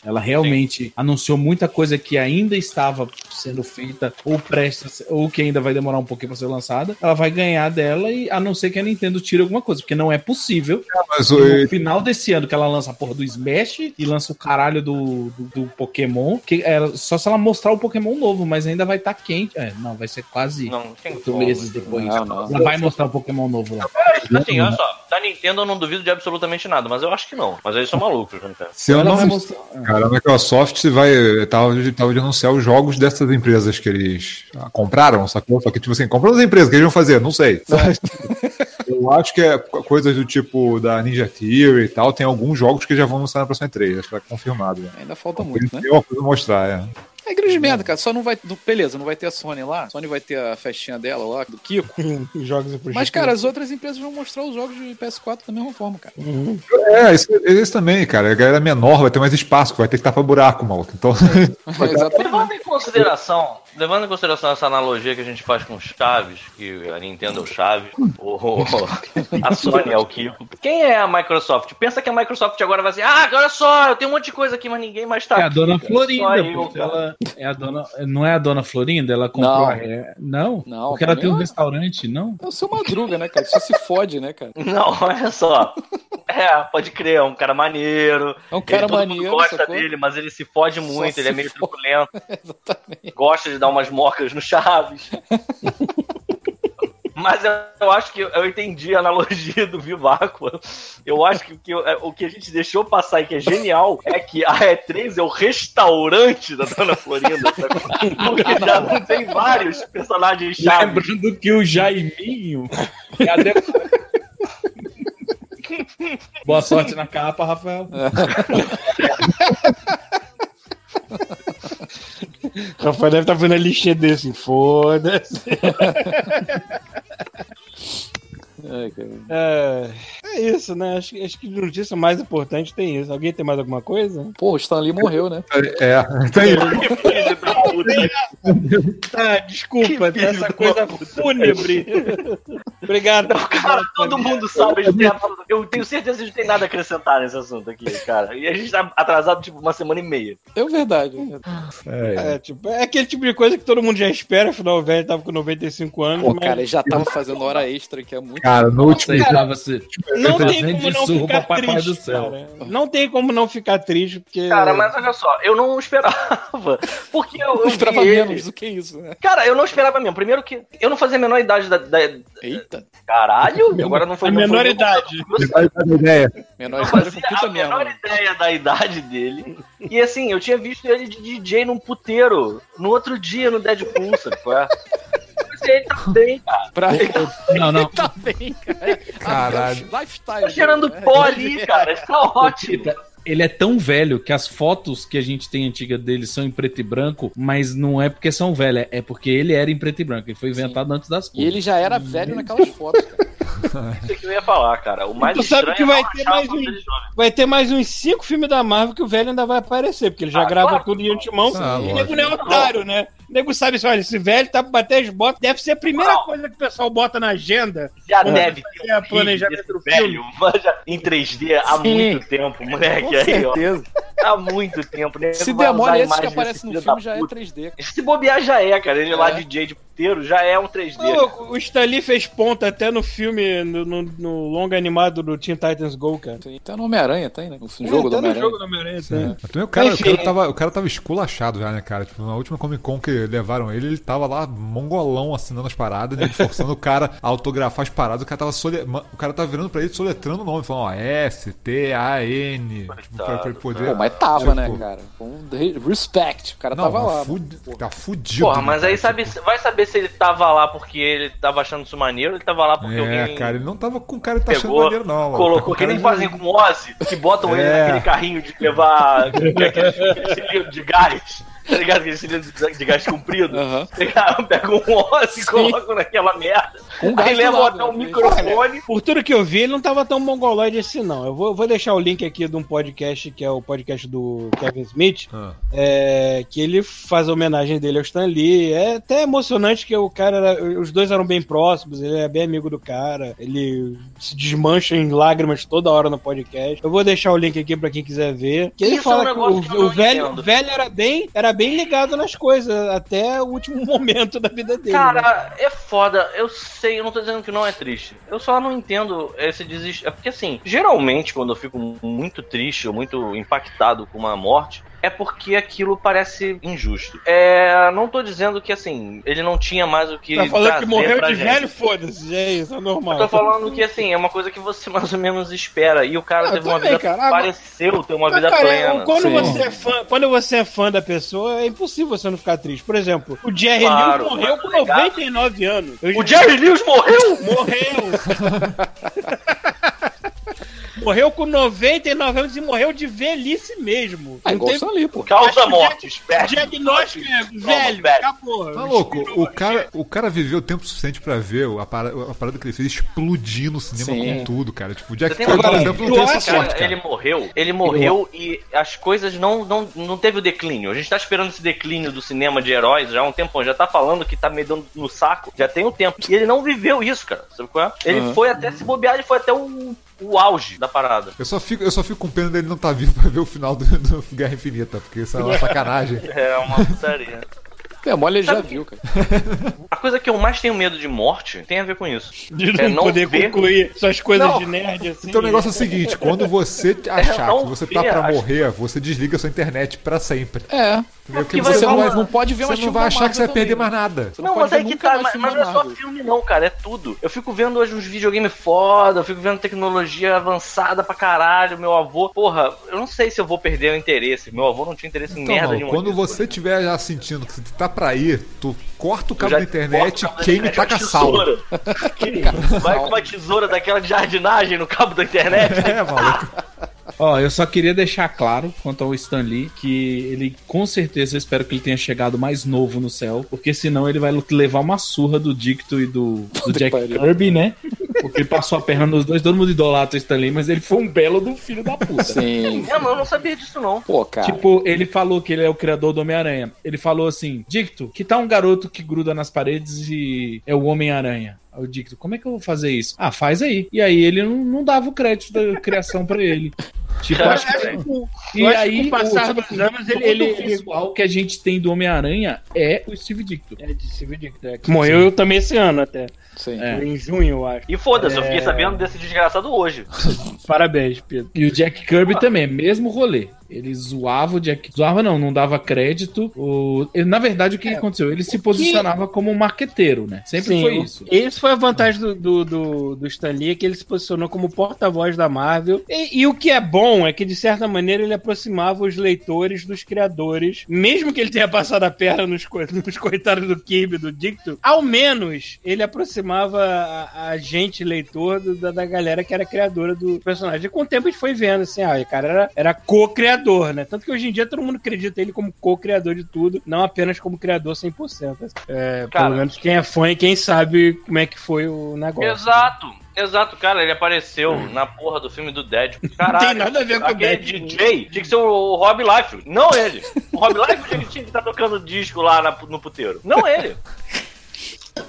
Ela realmente anunciou muita coisa que ainda estava sendo feita ou prestes ou que ainda vai demorar um pouquinho pra ser lançada. Ela vai ganhar dela e a não ser que a Nintendo tire alguma coisa, porque não é possível o, no final desse ano que ela lança a porra do Smash e lança o caralho do, do, do Pokémon, que é só se ela mostrar o Pokémon novo, mas ainda vai estar quente. É, não, vai ser quase Não, oito meses depois. Não, não. Ela vai mostrar o Pokémon novo lá. Assim, olha só, da Nintendo eu não duvido de absolutamente nada, mas eu acho que não. Mas eles são malucos, né, se eu não me mostrar. Cara, a Microsoft vai. Tava, tava de anunciar os jogos dessas empresas que eles ah, compraram, sacou? Só que, tipo assim, comprou as empresas, o que eles vão fazer? Não sei. Eu acho que é co- coisas do tipo da Ninja Theory e tal. Tem alguns jogos que já vão anunciar na próxima E3, acho que tá confirmado. Né? Ainda falta muito, né? têm uma coisa pra mostrar, é. É grande merda, cara. Só não vai. Beleza, não vai ter a Sony lá. A Sony vai ter a festinha dela lá, do Kiko. Os jogos pro Mas, cara, as outras empresas vão mostrar os jogos de PS4 da mesma forma, cara. É, isso, isso também, cara. A galera menor vai ter mais espaço, vai ter que tapar buraco, maluco. Então, Exatamente. Levando em consideração, levando em consideração essa analogia que a gente faz com os Chaves, que a Nintendo é o Chaves, o, a Sony é o Kiko. Quem é a Microsoft? Pensa que a Microsoft agora vai assim, ah, olha só, eu tenho um monte de coisa aqui, mas ninguém mais tá É a aqui, dona cara. Florinda, eu, ela é a dona, não é a dona Florinda, ela comprou Não. a não, Não, porque ela tem um é- restaurante, não? É o seu madruga, né, cara? Só se fode, né, cara? Não, olha só. É, pode crer, é um cara maneiro. É um cara ele, todo mundo maneiro, gosta dele, mas ele se fode muito, Só ele é meio fode. truculento, Exatamente. gosta de dar umas mocas no Chaves. Mas eu, eu acho que eu, entendi a analogia do Viváqua. Eu acho que o que, eu- é, o que a gente deixou passar e que é genial é que a E3 é o restaurante da Dona Florinda. sabe? Porque já não tem vários personagens chaves. Lembrando que o Jaiminho é a de- Boa sorte na capa, Rafael. Rafael deve estar fazendo a lixê desse, foda-se. Ai, cara. É, é isso, né? Acho, que- acho que notícia mais importante tem isso. Alguém tem mais alguma coisa? Pô, o Stan Lee morreu, né? É, tem. Ah, desculpa, Que essa coisa fúnebre. Obrigado. Cara, todo mundo sabe. tem- Eu tenho certeza que a gente tem nada a acrescentar nesse assunto aqui, cara. E a gente tá atrasado tipo uma semana e meia. É verdade. É, tipo, é aquele tipo de coisa que todo mundo já espera, afinal o velho tava com 95 anos, Pô, mas cara, ele já tava fazendo hora extra, que é muito. Cara, no último. Isso aí pra você. Não tem como não ficar Papai triste, do céu. cara. Não tem como não ficar triste, porque... Cara, mas olha só, eu não esperava. Porque eu, eu Eu esperava ele- menos do que isso, né? Cara, eu não esperava mesmo. Primeiro que eu não fazia a menor idade da. da- Eita. Caralho, agora não foi a não foi menor nem- idade. Dar uma ideia. Menor puta a mesmo. menor né? ideia da idade dele. E assim, eu tinha visto ele de DJ num puteiro no outro dia no Deadpool, sabe? É? Ele tá bem, cara. Pra Não, não. tá bem, cara. Caralho. Lifestyle. Tá cheirando né? pó ali, cara. Tá ótimo. Ele é tão velho que as fotos que a gente tem antiga dele são em preto e branco, mas não é porque são velhas, é porque ele era em preto e branco. Ele foi inventado antes das E cores. ele já era velho naquelas fotos, cara. Isso que eu ia falar, cara. O mais Tu sabe estranho que é vai não ter mais um-. Vai ter mais uns cinco filmes da Marvel que o velho ainda vai aparecer, porque ele já Ah, grava claro. tudo de antemão. Ah, e nego não é otário, né? Nego sabe assim, olha, esse velho tá pra bater as botas, deve ser a primeira Não. coisa que o pessoal bota na agenda. Já deve ter um planejamento do velho manja, em 3D há Sim. muito tempo, moleque. Com Aí, ó. certeza. Há muito tempo, né? Se demora a esse que aparece no filme, já é puta. 3D. cara. Se bobear já é, cara. Ele lá É. DJ de puteiro já é um 3D. Não, o Stan Lee fez ponta até no filme, no, no- no longa animado do Teen Titans Go, cara. Tem até no Homem-Aranha, tem, né? No É, jogo do até no Homem-Aranha. jogo do Homem-Aranha. tem. Mas também o cara, o, cara tava, o cara tava esculachado já, né, cara? Tipo, na última Comic Con que levaram ele, ele tava lá mongolão assinando as paradas, né? Forçando o cara a autografar as paradas. O cara tava sole... O cara tava virando pra ele soletrando o nome, falando, ó, S, T, A, N. Tipo, pra, pra ele poder. Pô, mas tava, Tipo, né, cara? Com re- respect. O cara Não, tava mas lá. fud- tá fudido. Porra, né, mas cara? aí sabe, vai saber se ele tava lá porque ele tava achando isso maneiro ou ele tava lá porque É, alguém cara, ele não tava com cara que tá achando pegou, maneiro, não. mano. Tá colocou, com que nem de- fazem com o Ozzy, que botam ele É. naquele carrinho de levar aquele cilindro de gás. Tá ligado? Aquele cilindro de- de gás comprido. Pegam- Pegam um Ozzy e colocam naquela merda. Com gás Aí do levam lado, até um né? microfone. Por tudo que eu vi, ele não tava tão mongoloide assim, não. Eu vou, vou deixar o link aqui de um podcast, que é o podcast do Kevin Smith, Ah. é, que ele faz a homenagem dele ao Stan Lee. É até emocionante que o cara, era- os dois eram bem próximos, ele é bem amigo do cara, ele se desmancha em lágrimas toda hora no podcast. Eu vou deixar o link aqui pra quem quiser ver. Que ele Isso é um fala que o, que o velho, entendo. velho era bem, era bem ligado nas coisas, até o último momento da vida dele. né? Cara, é foda. Eu sei, eu não tô dizendo que não é triste. Eu só não entendo esse desistir. É porque assim, geralmente quando eu fico muito triste ou muito impactado com uma morte, é porque aquilo parece injusto. É, não tô dizendo que assim, ele não tinha mais o que Tá falando que morreu de gente. velho, foda-se, é isso, é normal. Eu tô falando que assim, é uma coisa que você mais ou menos espera. E o cara Ah, teve uma também, vida. cara. Pareceu ter uma Mas, vida cara, plena. quando Sim. você, é fã, quando você é fã da pessoa, é impossível você não ficar triste. Por exemplo, o Jerry Claro, Lewis morreu com legal. 99 anos. Eu- O Jerry Lewis morreu! morreu! morreu com 99 anos e morreu de velhice mesmo. Não igual Stan Lee, pô. Causa morte, espera. Diagnóstico é velho, velho. acabou. Tá louco, o cara, o cara viveu tempo suficiente pra ver a parada, a parada que ele fez explodir no cinema Sim. com tudo, cara. Tipo, o Jack Kirby, por exemplo, não tem essa sorte, cara. ele morreu, ele morreu e as coisas não, não, não teve o declínio. A gente tá esperando esse declínio do cinema de heróis já há um tempo, já tá falando que tá me dando no saco, já tem um tempo. E ele não viveu isso, cara. Sabe qual é? Ele Aham. foi até se bobear, ele foi até o, o auge da parada. Eu só, fico, eu só fico com pena dele não estar vivo pra ver o final do, do Guerra Infinita, porque isso é uma sacanagem. É uma putaria. É, mole ele já viu, cara. A coisa que eu mais tenho medo de morte tem a ver com isso. De não, É não poder ver- concluir suas coisas Não. de nerd assim. Então o negócio é o seguinte, quando você achar não que você tá pra acho- morrer, você desliga a sua internet pra sempre. É. Porque Porque você não vai, não pode ver você mais não filme vai achar que você vai perder mais nada. Você Não, pode mas aí que nunca tá, mas, mas não é só filme não, cara, é tudo. Eu fico vendo hoje uns videogames foda, eu fico vendo tecnologia avançada pra caralho, meu avô, porra, eu não sei se eu vou perder o interesse, meu avô não tinha interesse em Então, merda mano, nenhuma quando você estiver já sentindo que você tá pra ir, tu corta o cabo já da internet, cabo queima e taca a sal. Vai com uma tesoura daquela de jardinagem no cabo da internet. É, maluco. Ó, eu só queria deixar claro quanto ao Stan Lee que ele com certeza eu espero que ele tenha chegado mais novo no céu, porque senão ele vai levar uma surra do Dicto e do, do Jack pariu. Kirby, né? Porque ele passou a perna nos dois, todo mundo idolatra o Stan Lee, mas ele foi um belo do filho da puta. Sim. Não, eu não sabia disso não. Pô, cara. Tipo, ele falou que ele é o criador do Homem-Aranha. Ele falou assim: Dicto, que tá um garoto que gruda nas paredes e é o Homem-Aranha. O Dicto, como é que eu vou fazer isso? Ah, faz aí. E aí ele não, não dava o crédito da criação pra ele. Tipo, acho que. Que com- E eu acho que aí, com o passar tipo dos assim, anos, ele- ele- o visual que a gente tem do Homem-Aranha é o Steve Dicto. É de Steve Dick, né? Que morreu também esse ano até. Sim. É. Em junho, eu acho. E foda-se, eu fiquei É. sabendo desse desgraçado hoje. Parabéns, Pedro. E o Jack Kirby também, mesmo rolê. Ele zoava o Jack. Zoava não, não dava crédito. O... ele- na verdade, o que, que aconteceu? Ele se posicionava como um marqueteiro, né? Sempre foi o- isso. Esse foi a vantagem do, do, do, do Stan Lee, que ele se posicionou como porta-voz da Marvel. E, e o que é bom é que, de certa maneira, ele aproximava os leitores dos criadores. Mesmo que ele tenha passado a perna nos, co- nos coitados do Kirby, do Dicto, ao menos ele aproximava a, a gente, leitor, do- da, da galera que era criadora do personagem. E com o tempo a gente foi vendo, assim, ah, o cara era, era co-criador, né? Tanto que hoje em dia todo mundo acredita ele como co-criador de tudo, não apenas como criador 100%. É, Cara. pelo menos quem é fã e quem sabe como é que foi o negócio. Exato. Exato, cara, ele apareceu na porra do filme do Deadpool. Caralho. tem nada a ver com o Aquele Deadpool. DJ tinha que ser o Rob Liefeld, não ele. O Rob Liefeld tinha que- tinha que estar tocando disco lá na- no puteiro, não ele.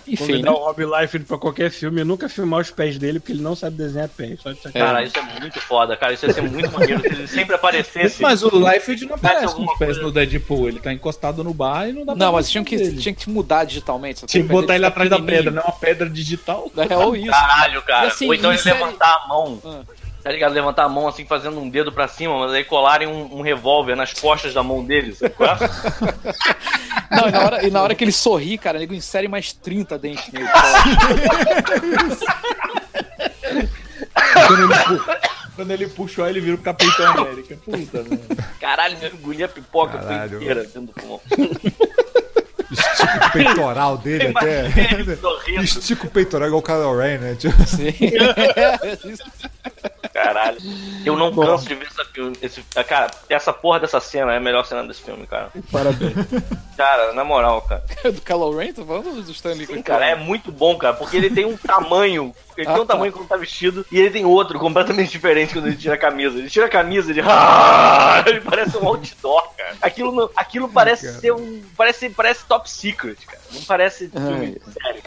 Enfim, Convidar né? o Rob Liefeld pra qualquer filme e nunca filmar os pés dele, porque ele não sabe desenhar pés. Só de. Cara, isso é muito foda, cara. Isso ia ser muito maneiro se ele sempre aparecesse. Mas o Liefeld não aparece com os pés no Deadpool. Ele tá encostado no bar e não dá pra Não, mas tinha que, dele. tinha que mudar digitalmente. Tinha que botar ele atrás da pedra, não é uma pedra digital. É, ou isso. Caralho, cara. Assim, Ou então ele levantar a mão. Ah. Tá ligado? Levantar a mão assim, fazendo um dedo pra cima, mas aí colarem um, um revólver nas costas da mão dele, sabe qual é? Não, e na, hora, e na hora que ele sorri, cara, o nego insere mais 30 dentes nele. quando, ele quando ele puxou, ele vira o Capitão América. Puta, velho. Caralho, me engoli a pipoca Caralho. inteira dentro do pulmão. Estica o peitoral dele até. Estica o peitoral igual o Kylo Ren, né? Tipo, Sim. É, isso. Caralho. Eu não canso de ver essa filme. Esse, cara, essa porra dessa cena é a melhor cena desse filme, cara. Parabéns. Cara, na moral, cara. Do Kylo Ren? Tô falando do Stanley Sim, cara, é muito bom, cara, porque ele tem um tamanho. Ele tem Ah, um tá. tamanho quando tá vestido e ele tem outro completamente diferente quando ele tira a camisa. Ele tira a camisa ele. "Ah!" Ele parece um outdoor, cara. Aquilo, aquilo parece cara. ser um. Parece, parece top secret, cara. Não parece filme sério.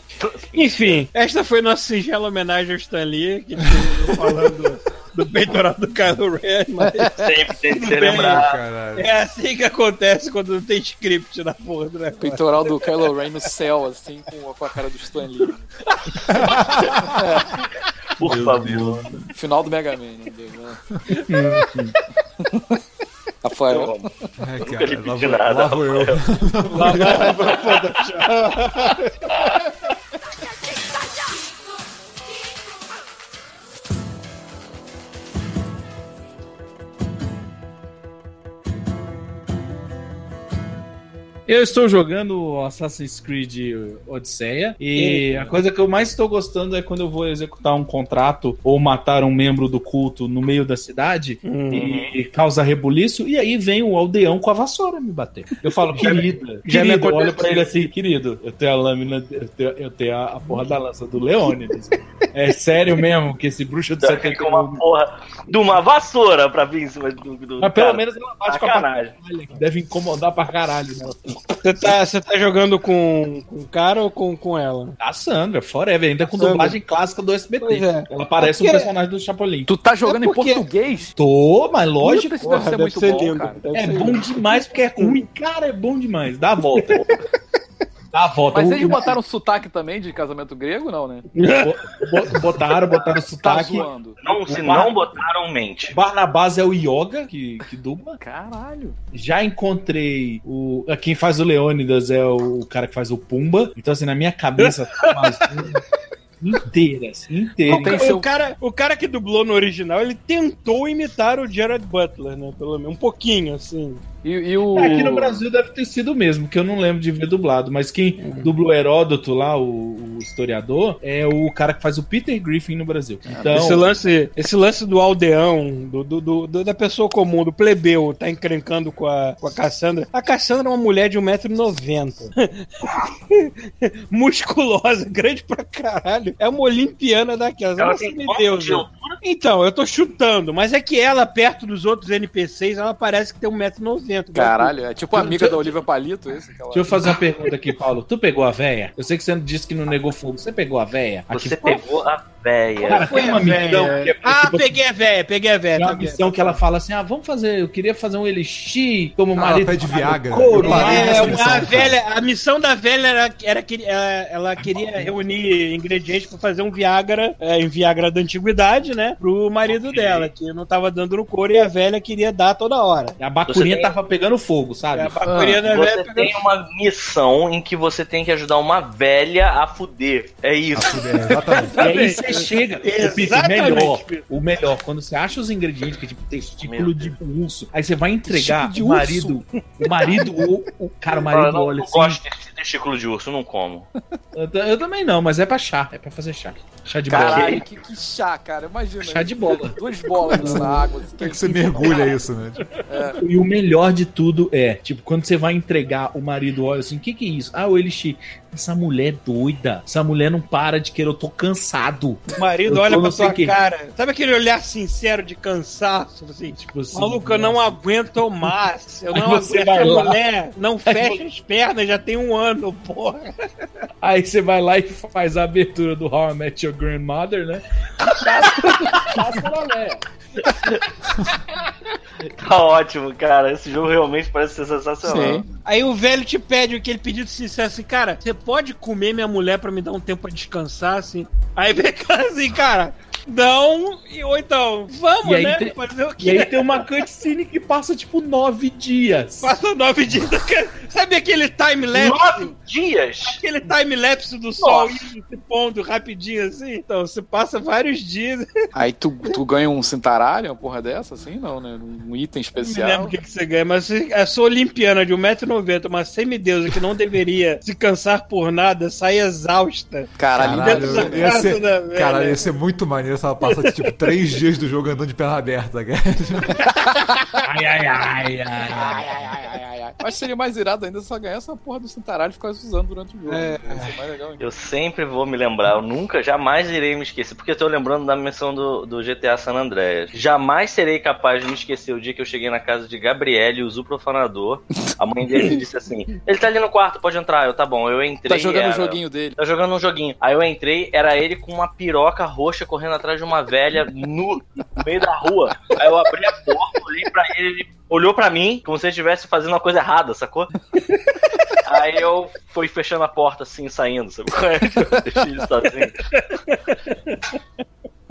Enfim, esta foi nossa singela homenagem ao Stan Lee, que falando do peitoral do Kylo Ren, mas Sempre tem que ser lembrado. é assim que acontece quando não tem script na porra do negócio. Peitoral do Kylo Ren no céu, assim, com, com a cara do Stan Lee. Por favor. Final do Mega Man, né? Rafael. Ai, nunca lhe cara, lá pedi vou, nada, lá vou eu. Eu estou jogando Assassin's Creed Odisseia e a coisa que eu mais estou gostando é quando eu vou executar um contrato ou matar um membro do culto no meio da cidade e causa rebuliço e aí vem o aldeão com a vassoura me bater. Eu falo, querida, já me querido, eu olho pra ele assim, querido, eu tenho a lâmina, eu tenho, eu tenho a, a porra da lança do Leônidas. É sério mesmo que esse bruxo de Já fica 71 uma porra de uma vassoura pra vir em cima do. do mas pelo cara. menos ela bate com a Sacanagem. patrulha, que deve incomodar pra caralho, né? Você tá, você tá jogando com, com o cara ou com, com ela? A Sandra, Forever, ainda com Sandra. dublagem clássica do SBT. É. Ela parece Porque- um personagem do Chapolin. Tu tá jogando É porque- em português? Tô, mas lógico. Isso deve ser muito bom, cara. deve É ser bom demais porque é ruim. Cara, é bom demais. Dá a volta. Dá a volta. Mas O- eles botaram sotaque também de casamento grego, não, né? bo- Botaram, botaram Tá sotaque. zoando. Não, se O não botaram mente. Barnabás é o Yoga, que, que dubla. Caralho. Já encontrei o. Quem faz o Leônidas é o cara que faz o Pumba. Então, assim, na minha cabeça tá uma zona inteira, assim, inteira. Não tem O, seu- cara, o cara que dublou no original, ele tentou imitar o Gerard Butler, né? Pelo menos um pouquinho, assim. E, e o. Aqui no Brasil deve ter sido mesmo, que eu não lembro de ver dublado. Mas quem dubla o Heródoto lá, o, o historiador, é o cara que faz o Peter Griffin no Brasil. Então, Esse lance, esse lance do aldeão, do, do- do- do- da pessoa comum, do plebeu, tá encrencando com a, com a Cassandra. A Cassandra é uma mulher de 1,90m. Musculosa, grande pra caralho. É uma olimpiana daquelas. Ela Nossa, tem meu Deus. de? Então, eu tô chutando, mas é que ela, perto dos outros NPCs, ela parece que tem 1,90m. Caralho, é tipo a amiga da Olivia Palito, esse? Aquela... deixa eu fazer uma pergunta aqui, Paulo. Tu pegou a véia? Eu sei que você disse que não negou fogo. Você pegou a véia? Você Aqui- pegou a véia. Cara, tem uma missão que é, Ah, tipo, peguei a véia, peguei a véia. tem uma tá missão que ela fala assim: ah, vamos fazer, eu queria fazer um elixir como Ah, ela marido. pede Viagra. Couro, É, missão, a, velha, a missão da velha era, era que ela, ela queria reunir ingredientes pra fazer um Viagra, é, em Viagra da antiguidade, né? Pro marido dela, que não tava dando no couro e a velha queria dar toda hora. A bacurinha tem- tava pegando fogo, sabe? A bacurinha da velha Você pegando tem uma missão em que você tem que ajudar uma velha a fuder. É isso. É, exatamente. E aí você chega, o Pipe, Exatamente, melhor, o melhor, quando você acha os ingredientes, que é tipo testículo de urso, aí você vai entregar de o marido, o marido, o, o cara, o marido não, olha não assim, gosto desse testículo de urso, não como. eu, eu também não, mas é pra chá, é pra fazer chá. Chá de bola. Caralho, que, que chá, cara. Imagina. Chá de bola. Duas bolas na água. assim, Tem que você mergulha isso, né? E o melhor de tudo é, tipo, quando você vai entregar, o marido olha assim, o que que é isso? Ah, o Elixir. Essa mulher é doida. Essa mulher não para de querer, eu tô cansado. O marido olha pra sua quê. cara. Sabe aquele olhar sincero de cansaço? Assim, Tipo assim, Maluco, eu não aguento mais. Eu não você aguento. A mulher não fecha as pernas, já tem um ano, porra. Aí você vai lá e faz a abertura do How I Met Your Grandmother, né? Tá ótimo, cara. Esse jogo realmente parece ser sensacional. Sim. Aí o velho te pede aquele pedido sincero assim, cara, você pode comer minha mulher pra me dar um tempo pra descansar, assim? Aí vem cara assim, cara, não, e- ou então, vamos, E aí né? tem- Fazer o E quê? aí tem uma cutscene que passa, tipo, nove dias. Passa nove dias. Sabe aquele time-lapse? Nove dias? Aquele time-lapse do sol indo se pondo rapidinho assim? Então, você passa vários dias. Aí tu, tu ganha um cintaralho, uma porra dessa, assim? Não, né? Um item Não me lembro especial. o que, que você ganha, mas a sua olimpiana de 1,90m, uma semideusa que não deveria se cansar por nada, sai exausta. Caralho, Caralho, dentro da ia casa ser, da velha. cara, ia ser muito maneiro ela passasse, tipo, três dias do jogo andando de perna aberta, cara. Ai, ai, ai, ai, ai. Ai, ai, ai, ai, ai. Mas seria mais irado ainda se ela ganhasse essa porra do cintaralho e ficasse usando durante o jogo. É. Mais legal ainda. Eu sempre vou me lembrar, eu nunca, jamais irei me esquecer, porque eu tô lembrando da missão do, do GTA San Andreas. Jamais serei capaz de me esquecer o dia que eu cheguei na casa de Gabriele, o profanador. A mãe dele disse assim: ele tá ali no quarto, pode entrar. Eu, tá bom, eu entrei. Tá jogando o era- joguinho dele. Tá jogando um joguinho. Aí eu entrei, era ele com uma piroca roxa correndo atrás de uma velha nu, no meio da rua. Aí eu abri a porta, olhei pra ele, ele olhou pra mim, como se ele estivesse fazendo uma coisa errada, sacou? Aí eu fui fechando a porta assim, saindo, sabe? qual é? Deixei ele sozinho.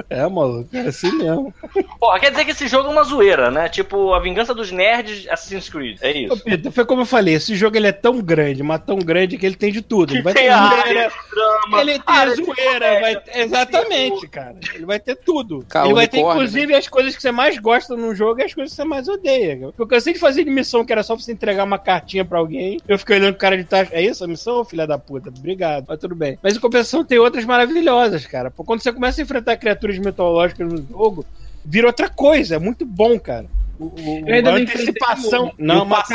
É, maluco, é assim mesmo. Pô, quer dizer que esse jogo é uma zoeira, né? Tipo, a vingança dos nerds Assassin's Creed. É Ô, isso. Pedro, foi como eu falei, esse jogo ele é tão grande, mas tão grande que ele tem de tudo. Ele vai Tem ter área, zoeira, drama, ele tem área de zoeira, vai... exatamente, cara. Ele vai ter tudo. Cara, ele vai ter, inclusive, as coisas que você mais gosta num jogo e as coisas que você mais odeia. cara. Eu cansei de fazer de missão que era só você entregar uma cartinha pra alguém. Eu fiquei olhando pro cara de trás. É isso a missão, filha da puta? Obrigado. Mas tudo bem. Mas em compensação tem outras maravilhosas, cara. Porque quando você começa a enfrentar criaturas mitológicas no jogo, vira outra coisa. É muito bom, cara. O, o, Eu ainda a antecipação. Não, mas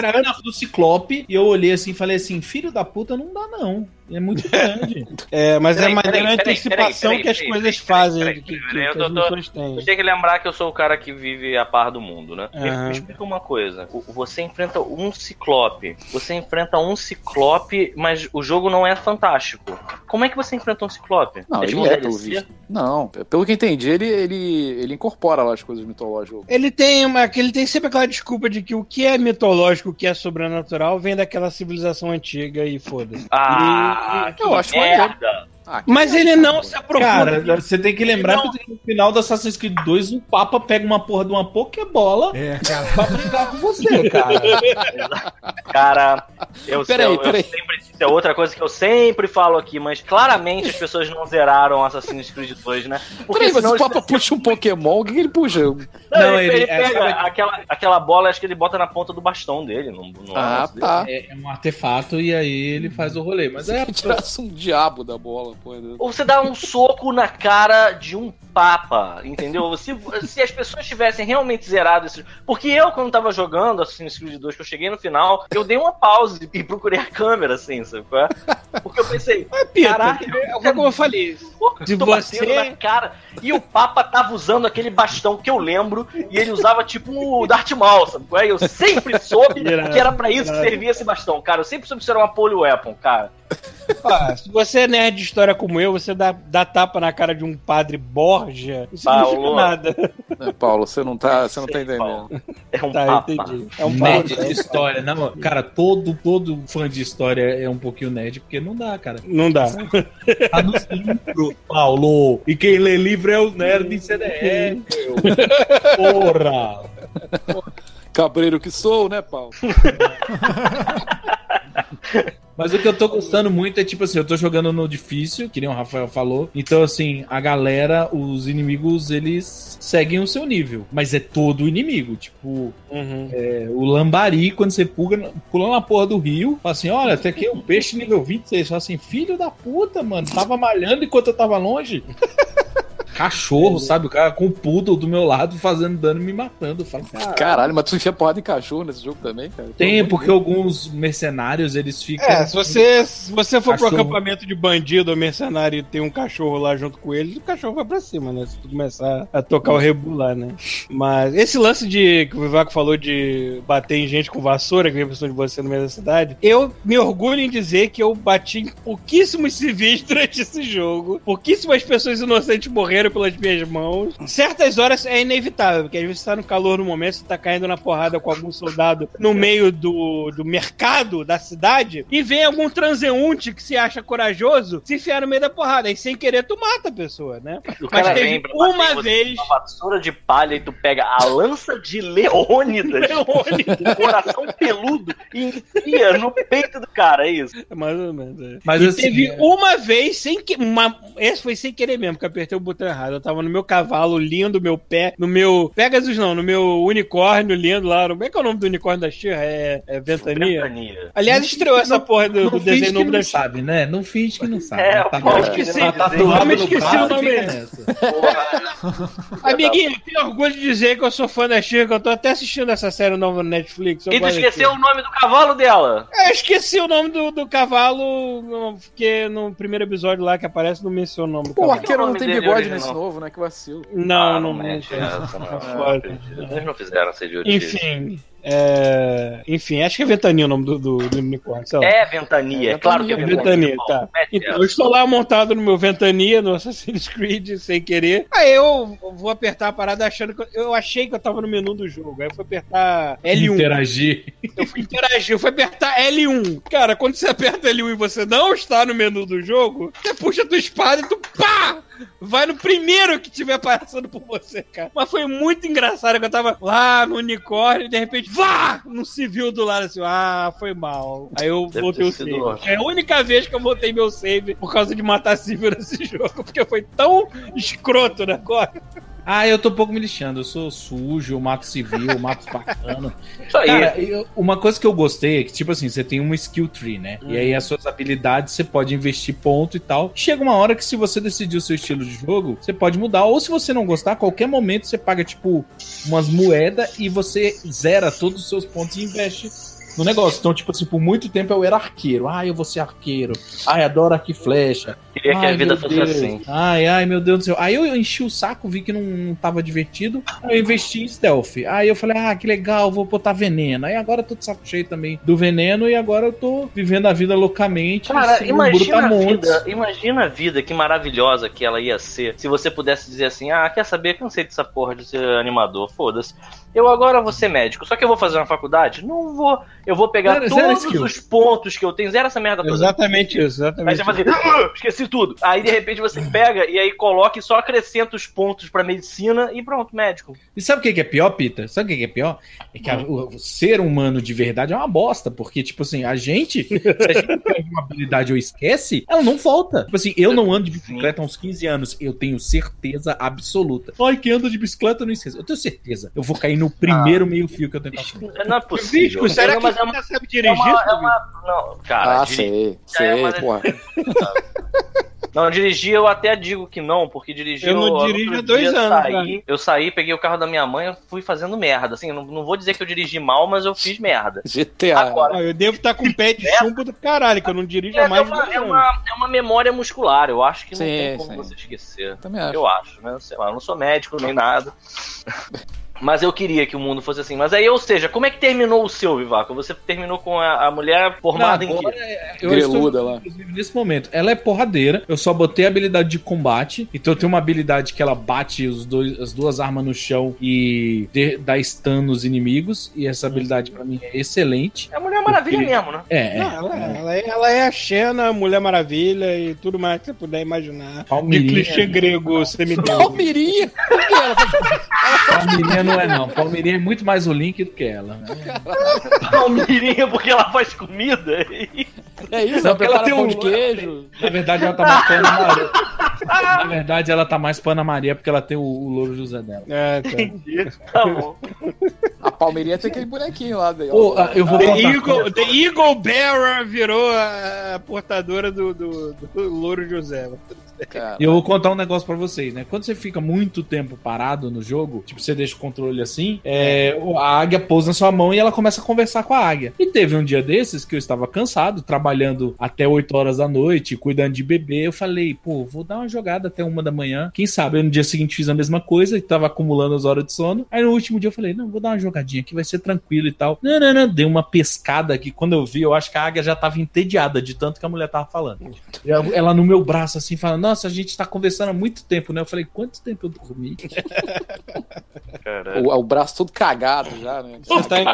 do Ciclope e eu olhei assim e falei assim, filho da puta, não dá não. É muito grande. É, mas Peraí, é maneira peraí, a peraí, antecipação peraí, que as peraí, coisas peraí, fazem, peraí, que, que, peraí, eu que tô- as tô- missões têm. Você tem que lembrar que eu sou o cara que vive a par do mundo, né? Me- Aham. Me explica uma coisa. Você enfrenta um ciclope. Você enfrenta um ciclope, mas o jogo não é fantástico. Como é que você enfrenta um ciclope? Não, tipo ele é, pelo visto. Não, pelo que eu entendi, ele, ele, ele incorpora lá as coisas mitológicas. Ele tem, uma, ele tem sempre aquela desculpa de que o que é mitológico, o que é sobrenatural, vem daquela civilização antiga e foda-se. Ah, E- que eu acho merda. Ah, Mas ele não se aprofunda. Cara, você tem que lembrar Não. que no final do Assassin's Creed 2 o Papa pega uma porra de uma Pokébola É, cara. pra brigar com você, cara. Cara, eu, Peraí, eu, eu peraí. sempre. Isso é outra coisa que eu sempre falo aqui, mas claramente as pessoas não zeraram Assassin's Creed 2, né? Peraí, mas o Papa puxa um Pokémon, o que, que ele puxa? Não, Não, ele, ele- ele é, pega sabe- aquela, aquela bola, acho que ele bota na ponta do bastão dele. No, no Ah, lance dele. tá. É, é um artefato e aí ele faz o rolê. Mas é. Se tirasse um diabo da bola, Ou você dá um soco na cara de um papa, entendeu? Se, se as pessoas tivessem realmente zerado esse Porque eu, quando tava jogando Assassin's Creed 2, que eu cheguei no final, eu dei uma pausa e procurei a câmera, assim, sabe? é? Porque eu pensei, Pita, Caralho. é como eu falei. tô você- batendo na cara. E o Papa tava usando aquele bastão que eu lembro, e ele usava tipo o Darth Maul, sabe? é? Eu sempre soube que era pra isso que servia esse bastão, cara. Eu sempre soube que isso era uma poly weapon, cara. Ah, se você é nerd de história como eu, você dá, dá tapa na cara de um padre Borgia, isso não significa Paulo. nada. Né, Paulo, você não tá, você não tá entendendo. Paulo. É um Tá, papa. entendi. É um Nerd de história, não, cara, todo, todo fã de história é um pouquinho nerd, porque não dá, cara. Não dá. Tá nos livros, Paulo. E quem lê livro é o nerd de CDF, meu. Porra! Cabreiro que sou, né, Paulo? Mas o que eu tô gostando muito é tipo assim, eu tô jogando no difícil, que nem o Rafael falou. Então, assim, a galera, os inimigos, eles seguem o seu nível. Mas é todo inimigo. Tipo, Uhum. é, o lambari, quando você pula, pula na porra do rio, fala assim: olha, até aqui o peixe nível 26. Fala assim, filho da puta, mano. Tava malhando enquanto eu tava longe. Cachorro, sabe? O cara com o poodle do meu lado fazendo dano e me matando. Eu falo, cara. Caralho, mas tu enfia porrada em cachorro nesse jogo também, cara? Tem, porque alguns mercenários eles ficam. É, se você, se você for pro Cachorro. acampamento de bandido ou mercenário e tem um cachorro lá junto com eles, o cachorro vai pra cima, né? Se tu começar a tocar o rebu lá, né? Mas esse lance de que o Vivaco falou de bater em gente com vassoura, que vem pessoa de você no meio da cidade, eu me orgulho em dizer que eu bati em pouquíssimos civis durante esse jogo. Pouquíssimas pessoas inocentes morreram pelas minhas mãos. Certas horas é inevitável, porque às vezes você tá no calor no momento, você tá caindo na porrada com algum soldado no meio do, do mercado da cidade e vem algum transeunte que se acha corajoso se enfiar no meio da porrada. E sem querer, tu mata a pessoa, né? O Mas cara teve em uma você vez. Uma vassoura de palha e tu pega a lança de Leônidas, Leônidas. um coração peludo, e enfia no peito do cara, é isso. Mais ou menos. é. Mas e assim, teve é- uma vez sem que. Uma, esse foi sem querer mesmo, que apertei o botão errado. Eu tava no meu cavalo lindo, meu pé, no meu. Pegasus não, no meu unicórnio lindo lá. Como é que é o nome do unicórnio da Xirra? É, é Ventania? Ventania. Aliás, estreou essa porra do, do Não finge desenho que novo não da Xirra. sabe, né? Não finge que não sabe. É, Tá eu bom. posso esqueci, Tá me esqueci o nome. Amiguinho, tenho orgulho de dizer que eu sou fã da Xirra, que eu tô até assistindo essa série nova no Netflix. eu E tu esqueceu daquilo. o nome do cavalo dela? Eu esqueci o nome do, do cavalo, não, porque no primeiro episódio lá que aparece não menciona o nome do Pô, o cavalo. arqueiro não tem bigode original? nesse novo, né? Que vacilo. Não, Ah, não, mete não. essa, não. Foda. Eles não fizeram essa idiotice. Enfim, é... enfim, acho que é Ventania o nome do, do, do unicórnio, sei lá. É Ventania, É claro que é Ventania, Ventania. Ventania, tá. Então, eu estou lá montado no meu Ventania, no Assassin's Creed, sem querer. Aí eu vou apertar a parada achando que eu, eu achei que eu tava no menu do jogo. Aí eu fui apertar L1. Interagir. Eu fui interagir, eu fui apertar L1. Cara, quando você aperta L1 e você não está no menu do jogo, você puxa a tua espada e tu pá! Vai no primeiro que tiver passando por você, cara. Mas foi muito engraçado que eu tava lá no unicórnio e de repente, vá! No civil do lado assim, ah, foi mal. Aí eu Deve voltei o save. ótimo. É a única vez que eu voltei meu save por causa de matar civil nesse jogo, porque foi tão escroto né, agora. Ah, eu tô um pouco me lixando. Eu sou sujo, eu mato civil, eu mato espartano. Isso aí. Cara, eu- uma coisa que eu gostei é que, tipo assim, você tem uma skill tree, né? E aí as suas habilidades você pode investir ponto e tal. Chega uma hora que, se você decidir o seu estilo de jogo, você pode mudar. Ou se você não gostar, a qualquer momento você paga, tipo, umas moedas e você zera todos os seus pontos e investe no negócio. Então, tipo assim, por muito tempo eu era arqueiro. Ah, eu vou ser arqueiro. Ai, adoro arco e flecha. Queria que a Ai, vida fosse Deus. assim. Ai, ai, meu Deus do céu. Aí eu enchi o saco, vi que não, não tava divertido. Aí eu investi em stealth. Aí eu falei, ah, que legal, vou botar veneno. Aí agora eu tô de saco cheio também do veneno e agora eu tô vivendo a vida loucamente. Cara, sem imagina a vida, imagina a vida, que maravilhosa que ela ia ser se você pudesse dizer assim, ah, quer saber, cansei dessa porra de ser animador, foda-se. Eu agora vou ser médico, só que eu vou fazer uma faculdade? Não vou. Eu vou pegar Zero- zero todos skill. os pontos que eu tenho, zero essa merda toda. Exatamente isso, Aí exatamente você fala assim, "Ah, esqueci tudo. Aí de repente você pega e aí coloca e só acrescenta os pontos pra medicina e pronto, médico. E sabe o que que é pior, Peter? Sabe o que que é pior? É que a- o, o ser humano de verdade é uma bosta, porque, tipo assim, a gente, se a gente perde uma habilidade ou esquece, ela não volta. Tipo assim, eu não ando de bicicleta há uns 15 anos, eu tenho certeza absoluta. Ai, quem anda de bicicleta não esquece. Eu tenho certeza. Eu vou cair no primeiro meio-fio que eu tenho passado. Não é possível. Visco, será Não, que é você uma, sabe é dirigir? uma, é uma- Não, cara, Ah, sei, sei, é uma- porra. Não, dirigir eu até digo que não, porque dirigir Eu não dirijo há dia dois anos, Saí, eu saí, peguei o carro da minha mãe, fui fazendo merda. Assim, não, não vou dizer que eu dirigi mal, mas eu fiz merda. GTA. Agora, Ah, eu devo estar com pé de chumbo do caralho, que eu não dirijo É, há mais de uma, dois é, anos. uma, é uma memória muscular, eu acho que não Sim, tem como sim. você esquecer. Também acho. Eu acho, né? Sei lá, eu não sou médico nem nada. Mas eu queria que o mundo fosse assim. Mas aí, ou seja, como é que terminou o seu, Vivaco? Você terminou com a, a mulher formada em Agora, quê? é- eu Greluda estou, lá. inclusive, nesse momento. Ela é porradeira. Eu só botei a habilidade de combate. Então eu tenho uma habilidade que ela bate os dois, as duas armas no chão e de- dá stun nos inimigos. E essa habilidade pra mim é excelente. É a Mulher Maravilha Porque- mesmo, né? É, Não, é. ela, ela é, ela é a Xena, Mulher Maravilha e tudo mais que você puder imaginar. Palmeirinha. De clichê grego semideus. Palmeirinha! Ela faz- Palmeirinha não é, não. Palmeirinha é muito mais o Link do que ela. Palmeirinha porque ela faz comida. É isso, Não, ela porque ela tem um- de queijo. Na verdade, ela tá mais Pana Maria. Na verdade, ela tá mais Pana Maria porque ela tem o, o Louro José dela. É, tá. Tá bom. A Palmeirinha tem aquele bonequinho lá. daí, ah, eu vou The. Eagle, The Eagle Bearer virou a, a portadora do, do, do Louro José. Cara. E eu vou contar um negócio pra vocês, né? Quando você fica muito tempo parado no jogo, tipo, você deixa o controle assim, é, o- a águia pousa na sua mão e ela começa a conversar com a águia. E teve um dia desses que eu estava cansado, trabalhando até 8 horas da noite, cuidando de bebê. Eu falei, pô, vou dar uma jogada até uma da manhã. Quem sabe eu no dia seguinte fiz a mesma coisa e tava acumulando as horas de sono. Aí no último dia eu falei, não, vou dar uma jogadinha aqui, vai ser tranquilo e tal. Não, não, não. Dei uma pescada que quando eu vi, eu acho que a águia já tava entediada de tanto que a mulher tava falando. Ela- no meu braço assim, falando, nossa, a gente tá conversando há muito tempo, né? Eu falei, quanto tempo eu dormi? O, o braço todo cagado já, né? Você tá, em,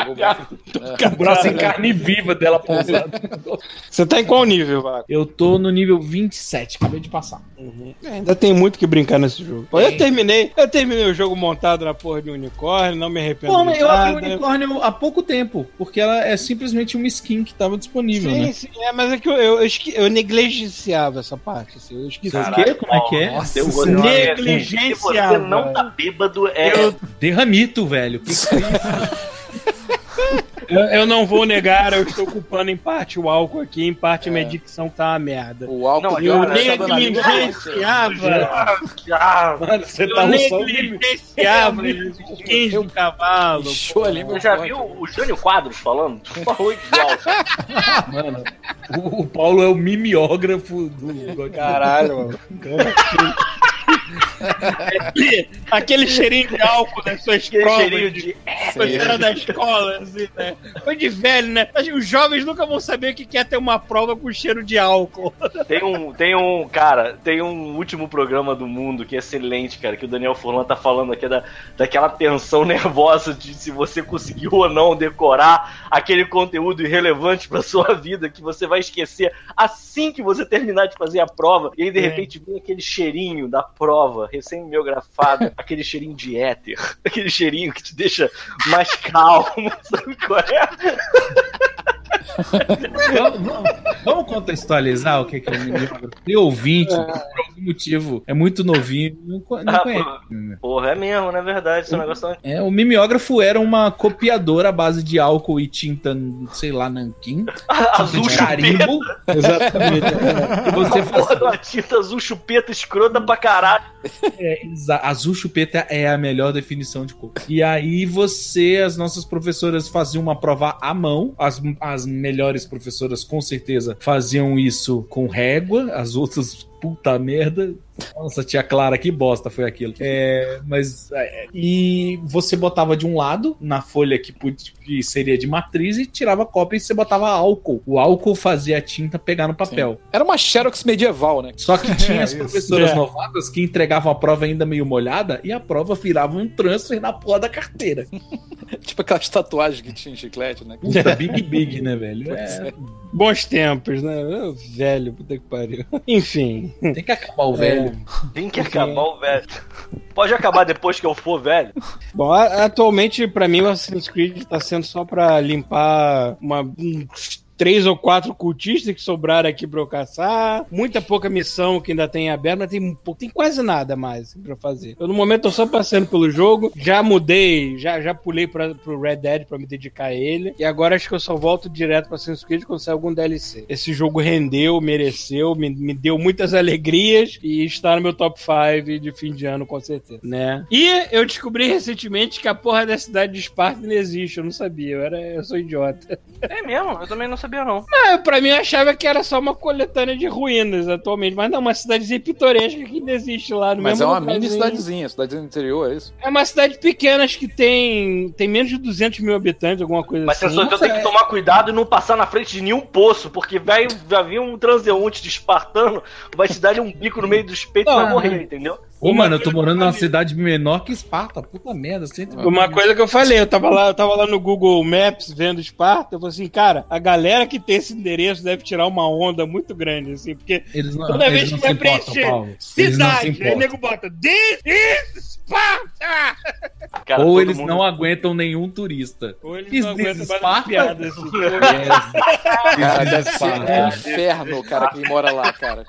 o braço em carne viva dela pousando. você tá em qual nível, Vaco? Eu tô no nível 27, acabei de passar. É, Ainda tem muito que brincar nesse jogo. Eu terminei, eu terminei o jogo montado na porra de um unicórnio, não me arrependo Pô, eu abri o unicórnio há pouco tempo, porque ela é simplesmente uma skin que tava disponível, Sim, né? sim, é, mas é que eu, eu, eu, eu negligenciava essa parte. Assim, eu esqueci. O quê? Como é que é? Nossa, eu Negligenciava. Se você não tá bêbado, é. Derramito, velho. Que que é isso? Eu, eu não vou negar, eu estou culpando em parte o álcool aqui, em parte a minha dicção tá uma merda. O álcool Não, Eu tá dando na língua. negligenciava, Ah, Mano, você eu tá no sol. negligenciava skins do cavalo. Inchou a língua. Você já viu o Jânio Quadros falando? Falou igual. Mano, o, o Paulo é o mimeógrafo do. Caralho, mano. Aquele, cheirinho de álcool das suas Aquele provas. cheirinho de. Quando era da escola, assim, né? Foi de velho, né? Os jovens nunca vão saber o que é ter uma prova com cheiro de álcool. Tem um, tem um, cara, tem um último programa do mundo que é excelente, cara, que o Daniel Furlan tá falando aqui da, daquela tensão nervosa de se você conseguiu ou não decorar aquele conteúdo irrelevante pra sua vida que você vai esquecer assim que você terminar de fazer a prova. E aí, de É. repente, vem aquele cheirinho da prova, recém-miografado, aquele cheirinho de éter, aquele cheirinho que te deixa mais calmo, sabe qual é? Vamos, vamos- vamos contextualizar o que que é o mimeógrafo. Tem ouvinte, que por algum motivo, é muito novinho, não, não Ah, conhece. Porra, é mesmo, não é verdade? Esse negócio tá... É, o mimeógrafo era uma copiadora à base de álcool e tinta, sei lá, nanquim. azul carimbo. Exatamente. E você Porra, faz, uma tinta azul chupeta escrota pra caralho. é, exa- azul chupeta é a melhor definição de cor. E aí você, as nossas professoras faziam uma prova à mão. As, as melhores professoras, com certeza, faziam isso com régua. As outras, puta merda. Nossa, tia Clara, que bosta foi aquilo. É, mas. é, e você botava de um lado, na folha que, que seria de matriz, e tirava a cópia e você botava álcool. O álcool fazia a tinta pegar no papel. Era uma Xerox medieval, né? Só que tinha as isso. professoras É. novatas que entregavam a prova ainda meio molhada e a prova virava um transfer na porra da carteira. Tipo aquelas tatuagens que tinha em chiclete, né? Puta, big, big, né, velho? É, Bons tempos, né? Velho, puta que pariu. Enfim. tem que acabar o velho. Tem que acabar o velho. Pode acabar depois que eu for velho. Bom, a- atualmente, pra mim, o Assassin's Creed tá sendo só pra limpar uma, três ou quatro cultistas que sobraram aqui pra eu caçar. Muita pouca missão que ainda tem aberta, mas tem, tem quase nada mais pra fazer. Eu, no momento, tô só passando pelo jogo. Já mudei, já, já pulei pra, pro Red Dead pra me dedicar a ele. E agora acho que eu só volto direto pra Assassin's Creed quando sair algum DLC. Esse jogo rendeu, mereceu, me, me deu muitas alegrias e está no meu top 5 de fim de ano, com certeza, né? E eu descobri recentemente que a porra da cidade de Esparta não existe, eu não sabia, eu, era, eu sou idiota. É mesmo, eu também não sabia não. Ah, pra mim eu achava que era só uma coletânea de ruínas atualmente, mas não, uma cidadezinha pitoresca que ainda existe lá no Mas é uma mini cidadezinha, cidadezinha do interior, é isso? É uma cidade pequena, acho que tem, tem menos de 200 mil habitantes, alguma coisa Mas assim. pessoas então tem que tomar cuidado e não passar na frente de nenhum poço, porque velho, já vi um transeunte de espartano, vai te dar um bico no meio dos peitos e vai morrer, entendeu? Ô, mano, eu tô morando numa cidade menor que Esparta. Puta merda, sempre. Uma coisa que eu falei, eu tava lá, eu tava lá no Google Maps vendo Esparta, eu falei assim, cara, a galera que tem esse endereço deve tirar uma onda muito grande, assim, porque Eles não, toda vez não que vai importam, preencher cidade, aí nego bota This is Sparta! Cara, Ou eles mundo- não aguentam nenhum turista. Ou eles Is não aguentam mais Sparta? piada, assim. Cara, deve ser um inferno, cara, quem mora lá, cara.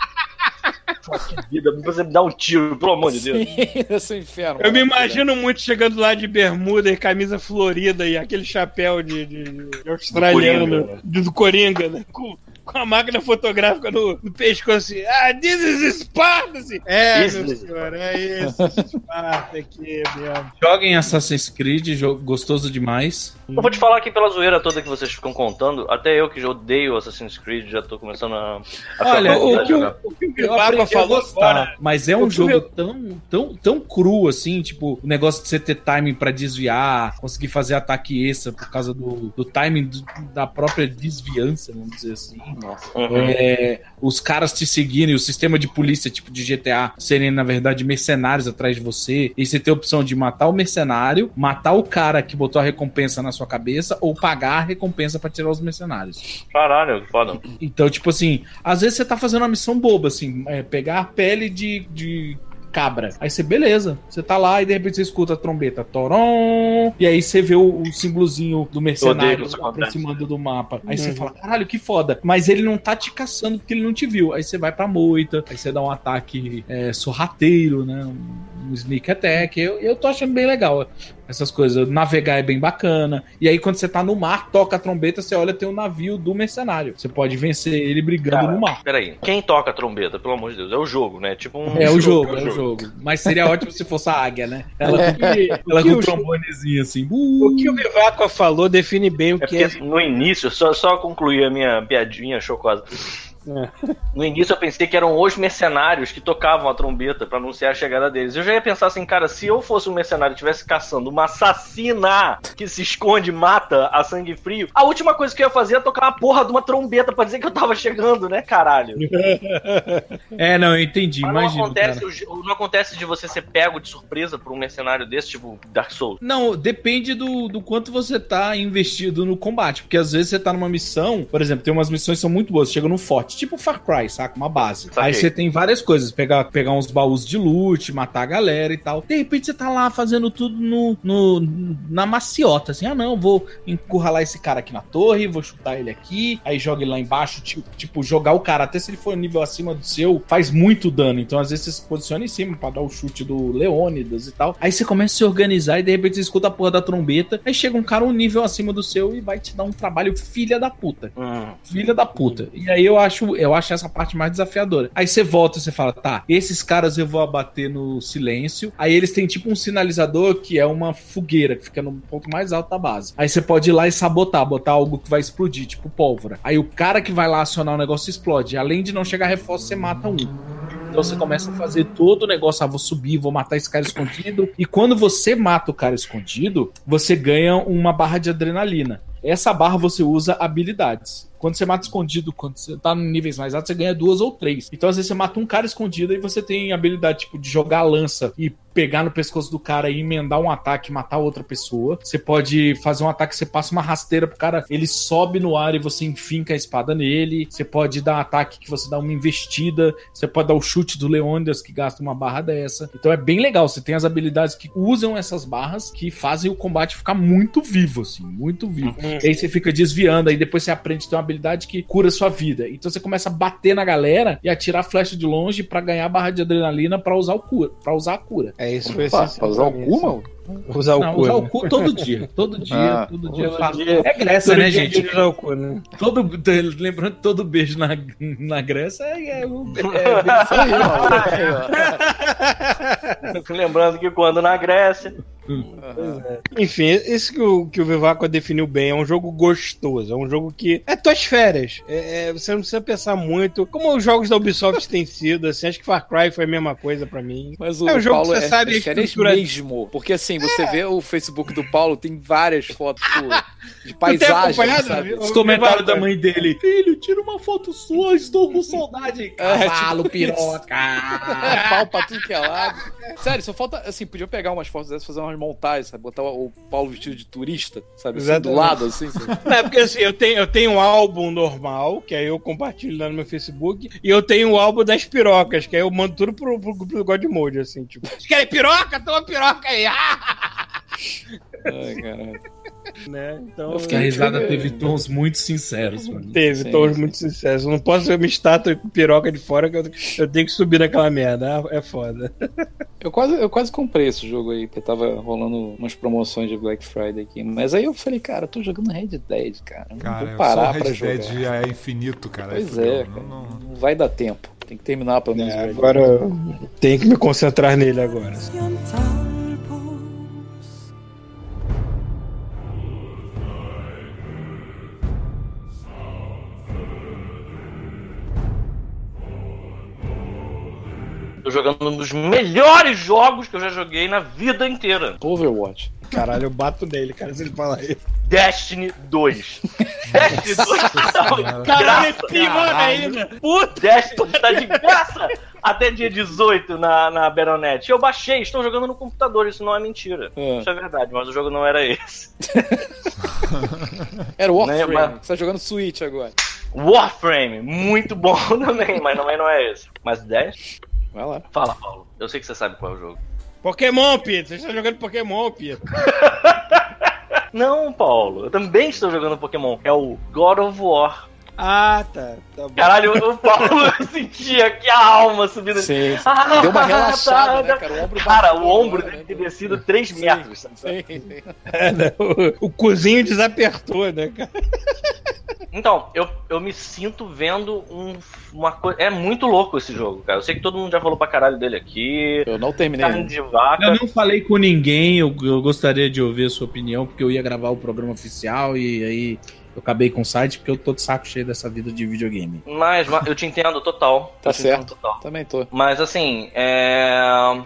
Vida, você me dá um tiro, pelo amor de Deus. Ser um inferno. Eu me imagino muito chegando lá de bermuda e camisa florida e aquele chapéu de, de- de australiano, Coringa, do, do Coringa, né? Com, com a máquina fotográfica no, no pescoço assim. Ah, this is Sparta! Assim. É, Isso. meu senhor, é isso. Sparta aqui mesmo. Joguem Assassin's Creed, jogo gostoso demais. Eu vou te falar que pela zoeira toda que vocês ficam contando, até eu que já odeio Assassin's Creed, já tô começando a. a Olha, o que jogar. O que o Papa falou gostar, agora. mas é O um que jogo eu- tão, tão, tão cru assim, tipo, o negócio de você ter timing pra desviar, conseguir fazer ataque extra por causa do, do timing do- da própria desviança, vamos dizer assim. Uhum. É, os caras te seguirem, o sistema de polícia, tipo de GTA, serem, na verdade, mercenários atrás de você, e você ter a opção de matar o mercenário, matar o cara que botou a recompensa na sua cabeça, ou pagar a recompensa pra tirar os mercenários. Caralho, foda. Então, tipo assim, às vezes você tá fazendo uma missão boba, assim, é, pegar a pele de, de cabra. Aí você, beleza, você tá lá e de repente você escuta a trombeta, torom, e aí você vê o, o símbolozinho do mercenário aproximando do mapa. Aí Uhum. você fala, caralho, que foda. Mas ele não tá te caçando porque ele não te viu. Aí você vai pra moita, aí você dá um ataque é, sorrateiro, né? Um, um sneak attack. Eu, eu tô achando bem legal essas coisas. Navegar é bem bacana. E aí, quando você tá no mar, toca a trombeta, você olha, tem o navio do mercenário. Você pode vencer ele brigando Cara, no mar. Peraí, quem toca a trombeta, pelo amor de Deus? É o jogo, né? Tipo um. É o jogo, é o jogo. Mas seria ótimo se fosse a águia, né? Ela, É. ela que com o o- trombonezinho assim. O que o Vivaco falou define bem o É que é. porque no início, só, só concluir a minha piadinha chocosa. É. No início eu pensei que eram os mercenários que tocavam a trombeta pra anunciar a chegada deles. Eu já ia pensar assim, cara, se eu fosse um mercenário e estivesse caçando uma assassina que se esconde e mata a sangue frio, a última coisa que eu ia fazer é tocar uma porra de uma trombeta pra dizer que eu tava chegando, né, caralho? É, não, eu entendi. Mas não Imagina. acontece, o- não acontece de você ser pego de surpresa por um mercenário desse, tipo Dark Souls. Não, depende do, do quanto você tá investido no combate. Porque às vezes você tá numa missão, por exemplo, tem umas missões que são muito boas. Chega num forte, tipo Far Cry, saca? Uma base. Aí você tem várias coisas: pegar, pegar uns baús de loot, matar a galera e tal. De repente você tá lá fazendo tudo no, no, na maciota, assim. Ah, não, vou encurralar esse cara aqui na torre, vou chutar ele aqui. Aí joga ele lá embaixo, tipo, tipo, jogar o cara, até se ele for nível acima do seu, faz muito dano. Então às vezes você se posiciona em cima pra dar o chute do Leônidas e tal. Aí você começa a se organizar e de repente você escuta a porra da trombeta. Aí chega um cara um nível acima do seu e vai te dar um trabalho filha da puta. Hum. Filha da puta. E aí eu acho, eu acho essa parte mais desafiadora. Aí você volta e você fala, tá, esses caras eu vou abater no silêncio. Aí eles têm tipo um sinalizador que é uma fogueira que fica no ponto mais alto da base. Aí você pode ir lá e sabotar, botar algo que vai explodir, tipo pólvora. Aí o cara que vai lá acionar o negócio explode. Além de não chegar reforço, você mata um. Então você começa a fazer todo o negócio, ah, vou subir, vou matar esse cara escondido. E quando você mata o cara escondido, você ganha uma barra de adrenalina. Essa barra você usa habilidades. Quando você mata escondido, quando você tá em níveis mais altos, você ganha duas ou três. Então, às vezes, você mata um cara escondido e você tem habilidade, tipo, de jogar lança e pegar no pescoço do cara e emendar um ataque e matar outra pessoa. Você pode fazer um ataque, você passa uma rasteira pro cara, ele sobe no ar e você enfinca a espada nele. Você pode dar um ataque que você dá uma investida. Você pode dar o chute do Leônidas, que gasta uma barra dessa. Então é bem legal. Você tem as habilidades que usam essas barras que fazem o combate ficar muito vivo, assim, muito vivo. E aí você fica desviando, aí depois você aprende a ter uma habilidade que cura sua vida. Então você começa a bater na galera e atirar flecha de longe pra ganhar barra de adrenalina pra usar o cura, para usar a cura. É isso, foi Opa, pra usar o cu, assim. mano? Usar o Não, cu. usar né? o cu todo dia. Todo dia, Ah, todo dia. É Grécia, né, gente? usar o cu, né? Todo, lembrando que todo beijo na, na Grécia é, é, é ó. Lembrando que quando na Grécia. Enfim, esse que o, que o Vivaco definiu bem, é um jogo gostoso, é um jogo que é tuas férias. É, é, você não precisa pensar muito. Como os jogos da Ubisoft têm sido, assim, acho que Far Cry foi a mesma coisa pra mim. Mas o É um jogo Paulo que você é, sabe é férias estrutura- mesmo. Porque assim, você vê o Facebook do Paulo, tem várias fotos de paisagem, sabe? Os comentários da mãe dele. Filho, tira uma foto sua, estou com saudade. É, Cavalo, tipo isso. piroca. É, pau pra tudo que é lado. Sério, só falta, assim, podia pegar umas fotos dessas, fazer umas montagens, sabe? Botar o Paulo vestido de turista, sabe? Assim, do lado, assim. sabe? Não, é porque assim, eu tenho, eu tenho um álbum normal, que aí eu compartilho lá no meu Facebook, e eu tenho o álbum das pirocas, que aí eu mando tudo pro, pro, pro God Mode, assim, tipo. Vocês querem piroca? Toma piroca aí! Ah! Ai, caralho. né? Então, Que a risada É. teve tons muito sinceros, mano. Teve, Sim, tons sim. muito sucesso. Eu não posso ver uma estátua com piroca de fora que eu, eu tenho que subir naquela merda. Ah, É foda. Eu quase, eu quase comprei esse jogo aí, porque tava rolando umas promoções de Black Friday aqui. Mas aí eu falei, cara, eu tô jogando Red Dead, cara. Não Cara, vou só parar o pra Red jogar. Dead é infinito, cara. Pois fudeu. é, Não- cara. não- Não vai dar tempo. Tem que terminar pelo menos. É, Red agora eu tenho que me concentrar nele agora. Tô jogando um dos melhores jogos que eu já joguei na vida inteira. Overwatch. Caralho, eu bato nele, cara, se ele falar isso. Destiny 2. Destiny 2 tá Caralho, é graça. pior ainda. Puta! Destiny tá de graça até dia 18 na, na Battle.net. Eu baixei, estou jogando no computador, isso não é mentira. É. Isso é verdade, mas o jogo não era esse. Era o Warframe. Né, mas- Você tá jogando Switch agora. Warframe, muito bom também, mas também não é esse. Mas 10? Vai lá. Fala, Paulo. Eu sei que você sabe qual é o jogo. Pokémon, Pito. Você está jogando Pokémon, Pito. Não, Paulo, eu também estou jogando Pokémon. É o God of War. Ah, tá. Tá bom. Caralho, o Paulo sentia que a alma subindo. Sim. Ah, Deu uma relaxada, tá, né, cara? O ombro Cara, o ombro agora, deve né? ter descido 3 Sim. metros. sabe? Sim, sim. É, né? o, o cozinho desapertou, né, cara? Então, eu, eu me sinto vendo um, uma coisa. É muito louco esse jogo, cara. Eu sei que todo mundo já falou pra caralho dele aqui. Eu não terminei. Carne de vaca. Eu não falei com ninguém, eu, eu gostaria de ouvir a sua opinião, porque eu ia gravar o programa oficial e aí eu acabei com o site, porque eu tô de saco cheio dessa vida de videogame. Mas, mas eu te entendo total. Tá certo. Total. Também tô. Mas assim, é.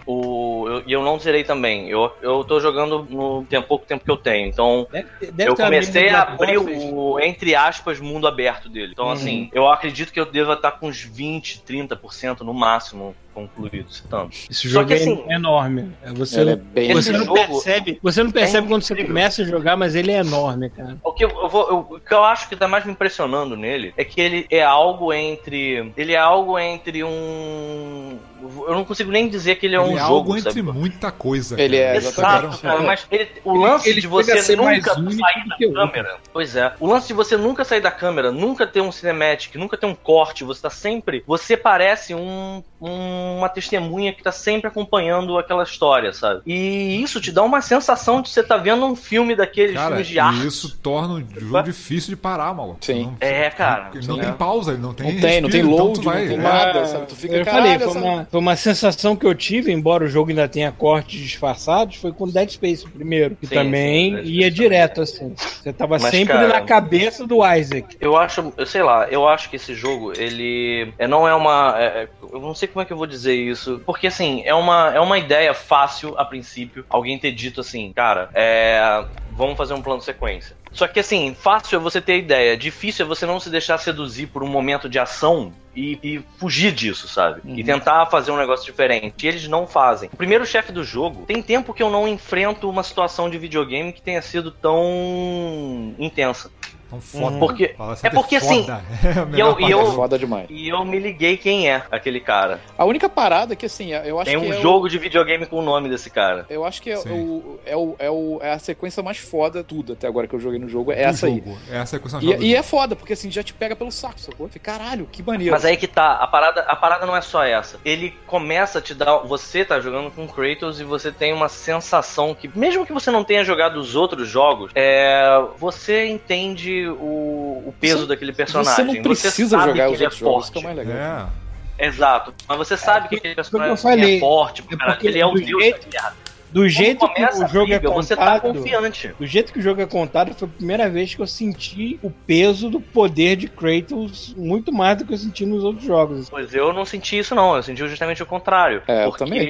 O, eu- e eu, não zerei também. Eu, eu tô jogando no tem pouco tempo que eu tenho. Então, Deve, deve eu comecei a abrir o, entre aspas, mundo aberto dele. Então, Uhum. assim, eu acredito que eu deva estar com uns 20, 30% no máximo concluído, se tanto. Esse Só jogo que é assim- enorme. É, Você, é não, bem. você não percebe, você não percebe é quando você começa a jogar, mas ele é enorme, cara. O que eu, vou, eu- o que eu acho que tá mais me impressionando nele é que ele é algo entre. Ele é algo entre um. Eu não consigo nem dizer que ele é Ele um é jogo. algo entre sabe? muita coisa. Ele cara. é, Exato, cara, mas ele- o lance Ele de você nunca sair da câmera. Pois é. O lance de você nunca sair da câmera, nunca ter um cinematic, nunca ter um corte, você tá sempre. Você parece um, um- uma testemunha que tá sempre acompanhando aquela história, sabe? E isso te dá uma sensação de você tá vendo um filme daqueles Cara, filmes de arte. e isso torna o jogo difícil de parar, maluco. Sim. Não- É, cara. Ele não Sim. tem pausa, ele não tem Não tem, não tem respiro, então load, tu vai- não tem é. nada, sabe? Tu fica, eu falei, caralho, foi essa- uma, foi uma sensação que eu tive, embora o jogo ainda tenha cortes disfarçados, foi com Dead Space primeiro. Que Sim, também sim, ia direto, assim. Você tava Mas, sempre cara- na cabeça do Isaac. Eu acho, eu sei lá, eu acho que esse jogo, ele é, não é uma. é, é, eu não sei como é que eu vou dizer isso. Porque assim, é uma, é uma ideia fácil a princípio. Alguém ter dito assim, cara, é. Vamos fazer um plano de sequência. Só que assim, fácil é você ter ideia, difícil é você não se deixar seduzir por um momento de ação e, e fugir disso, sabe? E tentar fazer um negócio diferente. E eles não fazem. O primeiro chefe do jogo, tem tempo que eu não enfrento uma situação de videogame que tenha sido tão intensa. Então foda. Porque- Fala assim, é porque, assim, foda. É e eu- e eu- É foda demais. E eu me liguei quem é aquele cara. A única parada é que, assim, eu acho Tem que um é o- jogo de videogame com o nome desse cara. Eu acho que é, o, é, o, é, o, é a sequência mais foda de tudo até agora que eu joguei no jogo. É Do essa aí. jogo. Essa é a questão E, e é foda, porque assim, já te pega pelo saco, sacou? Caralho, que maneiro. Mas aí que tá, a parada, a parada não é só essa. Ele começa a te dar. Você tá jogando com Kratos e você tem uma sensação que, mesmo que você não tenha jogado os outros jogos, é, você entende o, o peso Você- daquele personagem. Você não precisa sabe jogar que os ele outros é jogos, que é o mais legal. É. Exato. Mas você sabe que porque- aquele que personagem eu falei. é forte, É cara. porque Ele é o deus jeito- da guerra. Do jeito que o jogo briga, é você tá contado, confiante. do jeito que o jogo é contado, foi a primeira vez que eu senti o peso do poder de Kratos muito mais do que eu senti nos outros jogos. Pois eu não senti isso, não. Eu senti justamente o contrário. É, eu porque também.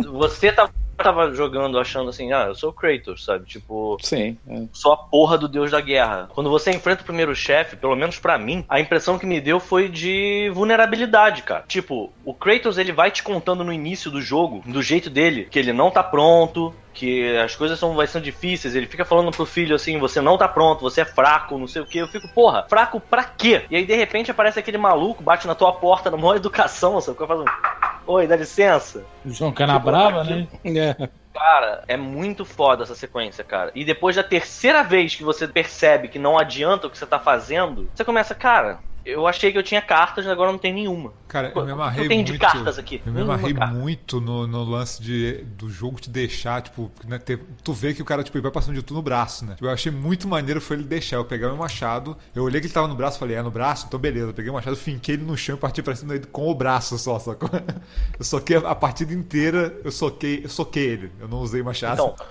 você tava, tava jogando achando assim, ah, eu sou o Kratos, sabe? Tipo, Sim. é. sou a porra do deus da guerra. Quando você enfrenta o primeiro chefe, pelo menos pra mim, a impressão que me deu foi de vulnerabilidade, cara. Tipo, o Kratos ele vai te contando no início do jogo, do jeito dele, que ele não tá pronto, que as coisas são, vai ser difíceis. Ele fica falando pro filho assim: você não tá pronto, você é fraco, não sei o que. Eu fico, porra, fraco pra quê? E aí de repente aparece aquele maluco, bate na tua porta, na maior educação, sabe? Faz um. Oi, dá licença. O João Canabrava, né? É. Cara, é muito foda essa sequência, cara. E depois da terceira vez que você percebe que não adianta o que você tá fazendo, você começa, cara, eu achei que eu tinha cartas, agora não tem nenhuma. Cara, eu me amarrei Eu tenho muito. de cartas aqui. Eu me amarrei carta. muito no, no lance de, do jogo te deixar, tipo, né, ter- tu vê que o cara, tipo, vai passando de tu no braço, né? Tipo, eu achei muito maneiro foi ele deixar. Eu pegar meu machado, eu olhei que ele tava no braço, falei, é no braço? Então beleza. Eu peguei o machado, finquei ele no chão e parti pra cima dele com o braço só, sacou? Eu soquei a partida inteira, eu soquei, eu soquei ele. Eu não usei machado. Então,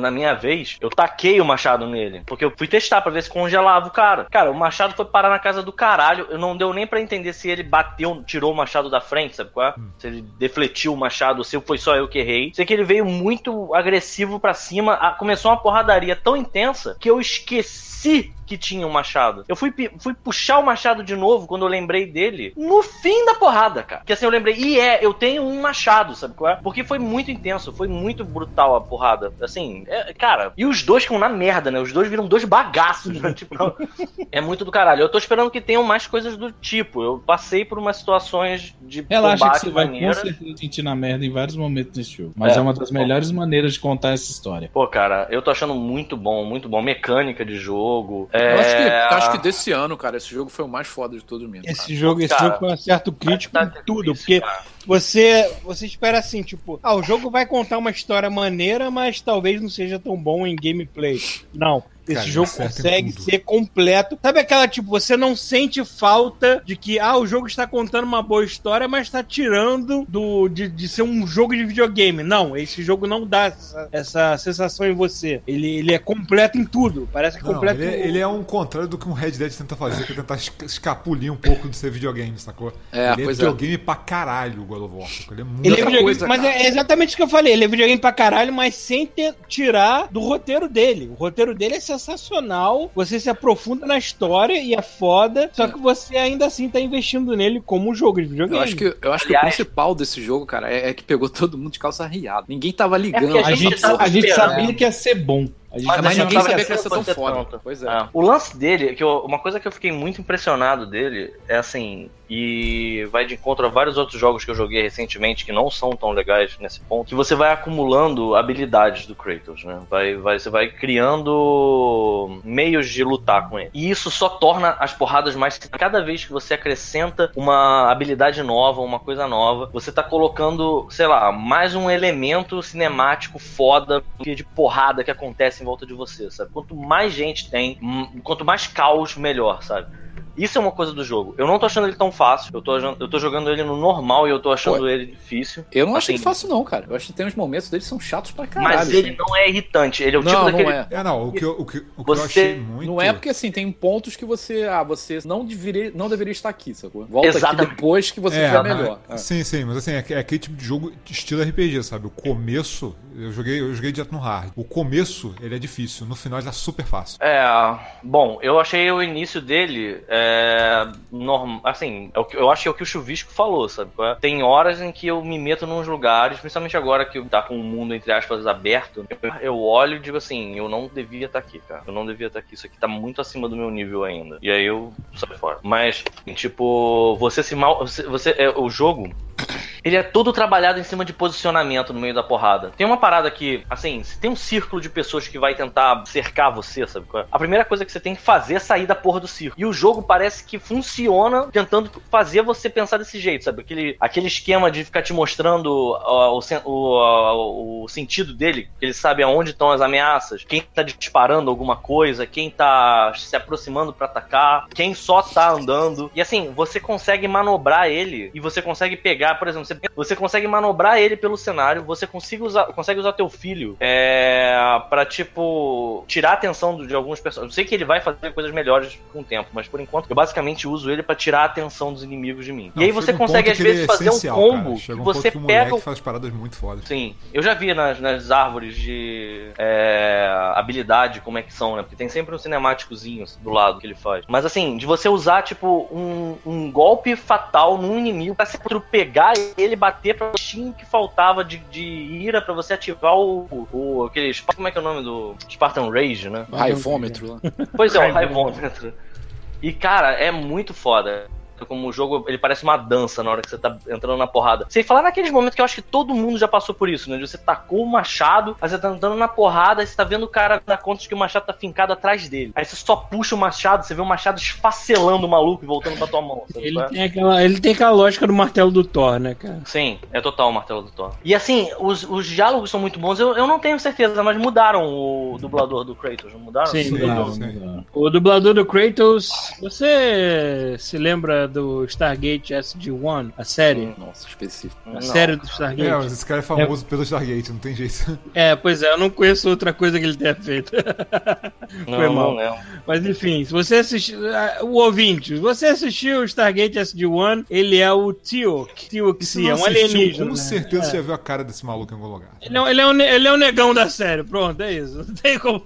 na minha vez, eu taquei o machado nele. Porque eu fui testar pra ver se congelava o cara. Cara, o machado foi parar na casa do caralho. Eu não deu nem pra entender se ele bateu, tirou o machado da frente, sabe qual é? Se ele defletiu o machado, se foi só eu que errei. Sei que ele veio muito agressivo pra cima. Ah, Começou uma porradaria tão intensa que eu esqueci que tinha um machado. Eu fui, fui puxar o machado de novo quando eu lembrei dele no fim da porrada, cara. Que assim eu lembrei, e é, eu tenho um machado, sabe qual é? Porque foi muito intenso, foi muito brutal a porrada. Assim, é, cara, e os dois ficam na merda, né? Os dois viram dois bagaços, né? Tipo, não- é muito do caralho. Eu tô esperando que tenham mais coisas do tipo. Eu passei por umas situações de Relaxa que combate você vai com certeza sentir na merda em vários momentos desse jogo. Mas é, É. uma das melhores maneiras de contar essa história. Pô, cara, eu tô achando muito bom, muito bom. Mecânica de jogo. É... Eu acho que, acho que desse ano, cara, esse jogo foi o mais foda de todo mesmo. Esse cara. jogo, esse Cara, jogo foi um acerto crítico tá em tudo, difícil, porque cara. você, você espera assim, tipo, ah, o jogo vai contar uma história maneira, mas talvez não seja tão bom em gameplay. Não. Esse Cara, jogo acerta em consegue tudo. ser completo. Sabe aquela, tipo, você não sente falta de que, ah, o jogo está contando uma boa história, mas está tirando do, de, de ser um jogo de videogame. Não, esse jogo não dá essa, essa sensação em você. Ele, ele é completo em tudo. Parece que é Não, completo ele, é- ele é um contrário do que um Red Dead tenta fazer, que é tentar esca- escapulir um pouco de ser videogame, sacou? É, ele é é. videogame pra caralho, o God of War. Ele é muito. Ele é videogame, coisa, mas cara. é exatamente o que eu falei. Ele é videogame pra caralho, mas sem ter- tirar do roteiro dele. O roteiro dele é sensacional. Você se aprofunda na história e é foda. Só que você ainda assim tá investindo nele como um jogo de videogame. Eu acho que, eu acho que Aliás- o principal desse jogo, cara, é, é que pegou todo mundo de calça riada. Ninguém tava ligando. porque A gente, a gente sabia que ia ser bom. A gente Mas Mas ninguém sabia que ia ser tão foda. Pois é. É. O lance dele, que eu- uma coisa que eu fiquei muito impressionado dele é assim, e vai de encontro a vários outros jogos que eu joguei recentemente que não são tão legais nesse ponto, que você vai acumulando habilidades do Kratos, né? Vai, vai, você vai criando meios de lutar com ele. E isso só torna as porradas mais. Cada vez que você acrescenta uma habilidade nova, uma coisa nova, você tá colocando, sei lá, mais um elemento cinemático foda de porrada que acontece em volta de você, sabe? Quanto mais gente tem, hum, quanto mais caos, melhor, sabe? Isso é uma coisa do jogo. Eu não tô achando ele tão fácil. Eu tô, eu tô jogando ele no normal e eu tô achando Pô, ele difícil. Eu não achei Assim, fácil, não, cara. Eu acho que tem uns momentos deles que são chatos pra caralho. Mas ele assim. não é irritante. Ele é o Não, tipo não daquele. é. É, não, o que, eu- o que, o que eu Você- achei muito. Não é porque assim, tem pontos que você. Ah, você não deveria, não deveria estar aqui, sacou? Volta Exatamente. aqui depois que você É, estiver mas- melhor. É. Sim, sim, mas assim, é, é aquele tipo de jogo de estilo RPG, sabe? O começo, eu joguei, eu joguei direto no hard. O começo, ele é difícil, no final ele tá super fácil. É, bom, eu achei o início dele é, norm... assim, é eu acho que é o que o Chuvisco falou, sabe? é? Tem horas em que eu me meto nos lugares, principalmente agora que tá com o mundo, entre aspas, aberto, eu, eu olho e digo assim, eu não devia estar aqui, cara. Eu não devia estar aqui, isso aqui tá muito acima do meu nível ainda. E aí eu saio fora. Mas, tipo, você se mal... Você, você- é, o jogo, ele é todo trabalhado em cima de posicionamento no meio da porrada. Tem uma parada que, assim, se tem um círculo de pessoas que vai tentar cercar você, sabe? é? A primeira coisa que você tem que fazer é sair da porra do círculo. E o jogo parece que funciona tentando fazer você pensar desse jeito, sabe? Aquele, aquele esquema de ficar te mostrando o, o, ó, o sentido dele, ele sabe aonde estão as ameaças, quem tá disparando alguma coisa, quem tá se aproximando pra atacar, quem só tá andando. E assim, você consegue manobrar ele e você consegue pegar, por exemplo, você, você consegue manobrar ele pelo cenário, você consegue usar, consegue usar teu filho é, pra, tipo, tirar a atenção de alguns personagens. Eu sei que ele vai fazer coisas melhores com o tempo, mas por enquanto eu basicamente uso ele pra tirar a atenção dos inimigos de mim. Não, e aí você um consegue às vezes é fazer um combo que você que o pega o faz paradas muito fodas. Sim, eu já vi nas, nas árvores de é, habilidade como é que são, né? Porque tem sempre um cinemáticozinho do lado que ele faz. Mas assim, de você usar, tipo, um, um golpe fatal num inimigo pra você pegar ele, bater pra o que faltava de, de ira pra você ativar o, o aquele. Como é que é o nome do Spartan Rage, né? Raivômetro lá. Pois é, o raivômetro. E, cara, é muito foda. Como o jogo, ele parece uma dança na hora que você tá entrando na porrada. Você falar naqueles momentos que eu acho que todo mundo já passou por isso, né? De você tacou o machado, aí você tá andando na porrada, aí você tá vendo o cara dar conta de que o machado tá fincado atrás dele. Aí você só puxa o machado, você vê o machado esfacelando o maluco e voltando pra tua mão. sabe Ele é? tem, aquela, ele tem aquela lógica do martelo do Thor, né, cara? Sim, é total o martelo do Thor. E assim, os, os diálogos são muito bons. Eu, eu não tenho certeza, mas mudaram o dublador do Kratos, não mudaram? Sim, não. O dublador do Kratos, você se lembra do Stargate SG-1, a série? Nossa, específico. A Não. série do É, Stargate? mas esse cara é famoso pelo Stargate, não tem jeito. É, pois é, eu não conheço outra coisa que ele tenha feito. Não, Foi não, mal. lembro. Mas enfim, se você assistiu. ah, O ouvinte, se você assistiu o Stargate SG-1, ele é o Teok. Teok, é não um alienígena. Com né? certeza É. você já viu a cara desse maluco em algum lugar. Ele é, ele, é um, ele é um negão da série, pronto, é isso. Não tem como.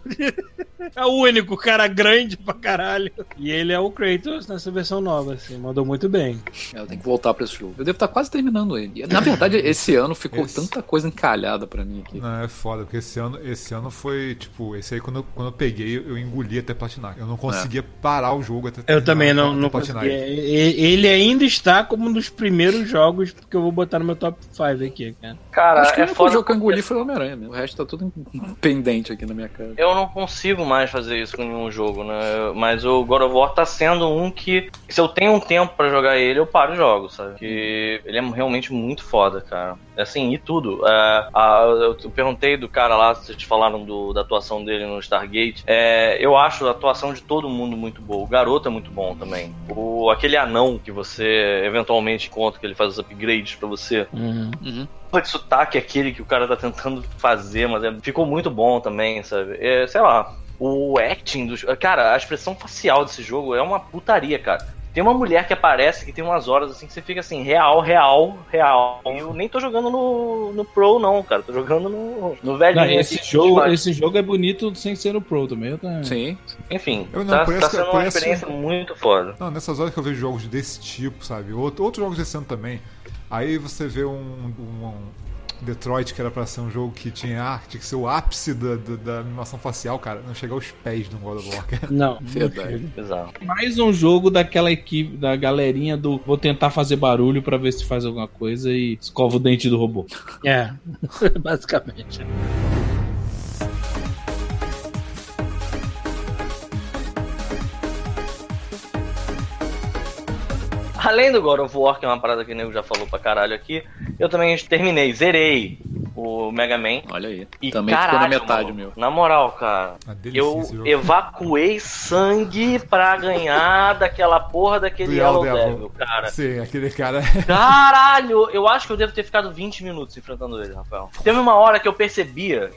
É o único cara grande pra caralho. E ele é o Kratos nessa versão nova, assim, mandou muito bem. É, eu tenho que voltar pra esse jogo. Eu devo estar quase terminando ele. Na verdade, esse ano ficou Esse- tanta coisa encalhada pra mim aqui. Não, é foda, porque esse ano, esse ano foi, tipo, esse aí quando eu, quando eu peguei, eu engoli até platinar. Eu não conseguia parar o jogo até Eu também não, até não platinar ele. Ainda está como um dos primeiros jogos que eu vou botar no meu top 5 aqui, cara. Cara, Acho que o é único foda. jogo que eu engoli foi o Homem-Aranha mesmo. O resto tá tudo pendente aqui na minha cara. Eu não consigo mais fazer isso com nenhum jogo, né? Mas o God of War tá sendo um que, se eu tenho um tempo pra jogar ele, eu paro e jogo, sabe? Que ele é realmente muito foda, cara. Assim, e tudo. É, a- eu eu perguntei do cara lá, vocês falaram do- da atuação dele no Stargate. É, eu acho a atuação de todo mundo muito boa. O garoto é muito bom também. O, aquele anão que você eventualmente encontra, que ele faz os upgrades pra você. Uhum. porra de sotaque aquele que o cara tá tentando fazer, mas é- ficou muito bom também, sabe? É, sei lá, o acting dos. Cara, a expressão facial desse jogo é uma putaria, cara. Tem uma mulher que aparece que tem umas horas assim que você fica assim, real, real, real. E eu nem tô jogando no, no Pro, não, cara. Tô jogando no, no velho. Não, esse, jogo, esse jogo é bonito sem ser no Pro também. Tá... Sim. Enfim, Eu não, tá, tá sendo uma esse- experiência muito foda. Não, nessas horas que eu vejo jogos desse tipo, sabe? Outro, outros jogos desse ano também. Aí você vê um, um- um Detroit que era pra ser um jogo que tinha arte, tinha que ser o ápice da, da, da animação facial, cara. Não chegar aos pés do God of War. cara. Não. Verdade. Mais um jogo daquela equipe, da galerinha do vou tentar fazer barulho pra ver se faz alguma coisa e escova o dente do robô. É, basicamente. Além do God of War, que é uma parada que o nego já falou pra caralho aqui, eu também terminei, zerei o Mega Man. Olha aí. E Também caralho, ficou na metade, mano, meu. Na moral, cara. Eu evacuei sangue pra ganhar daquela porra daquele Yellow Devil, Devil. cara. Sim, aquele cara. Caralho! Eu acho que eu devo ter ficado 20 minutos enfrentando ele, Rafael. Teve uma hora que eu percebia,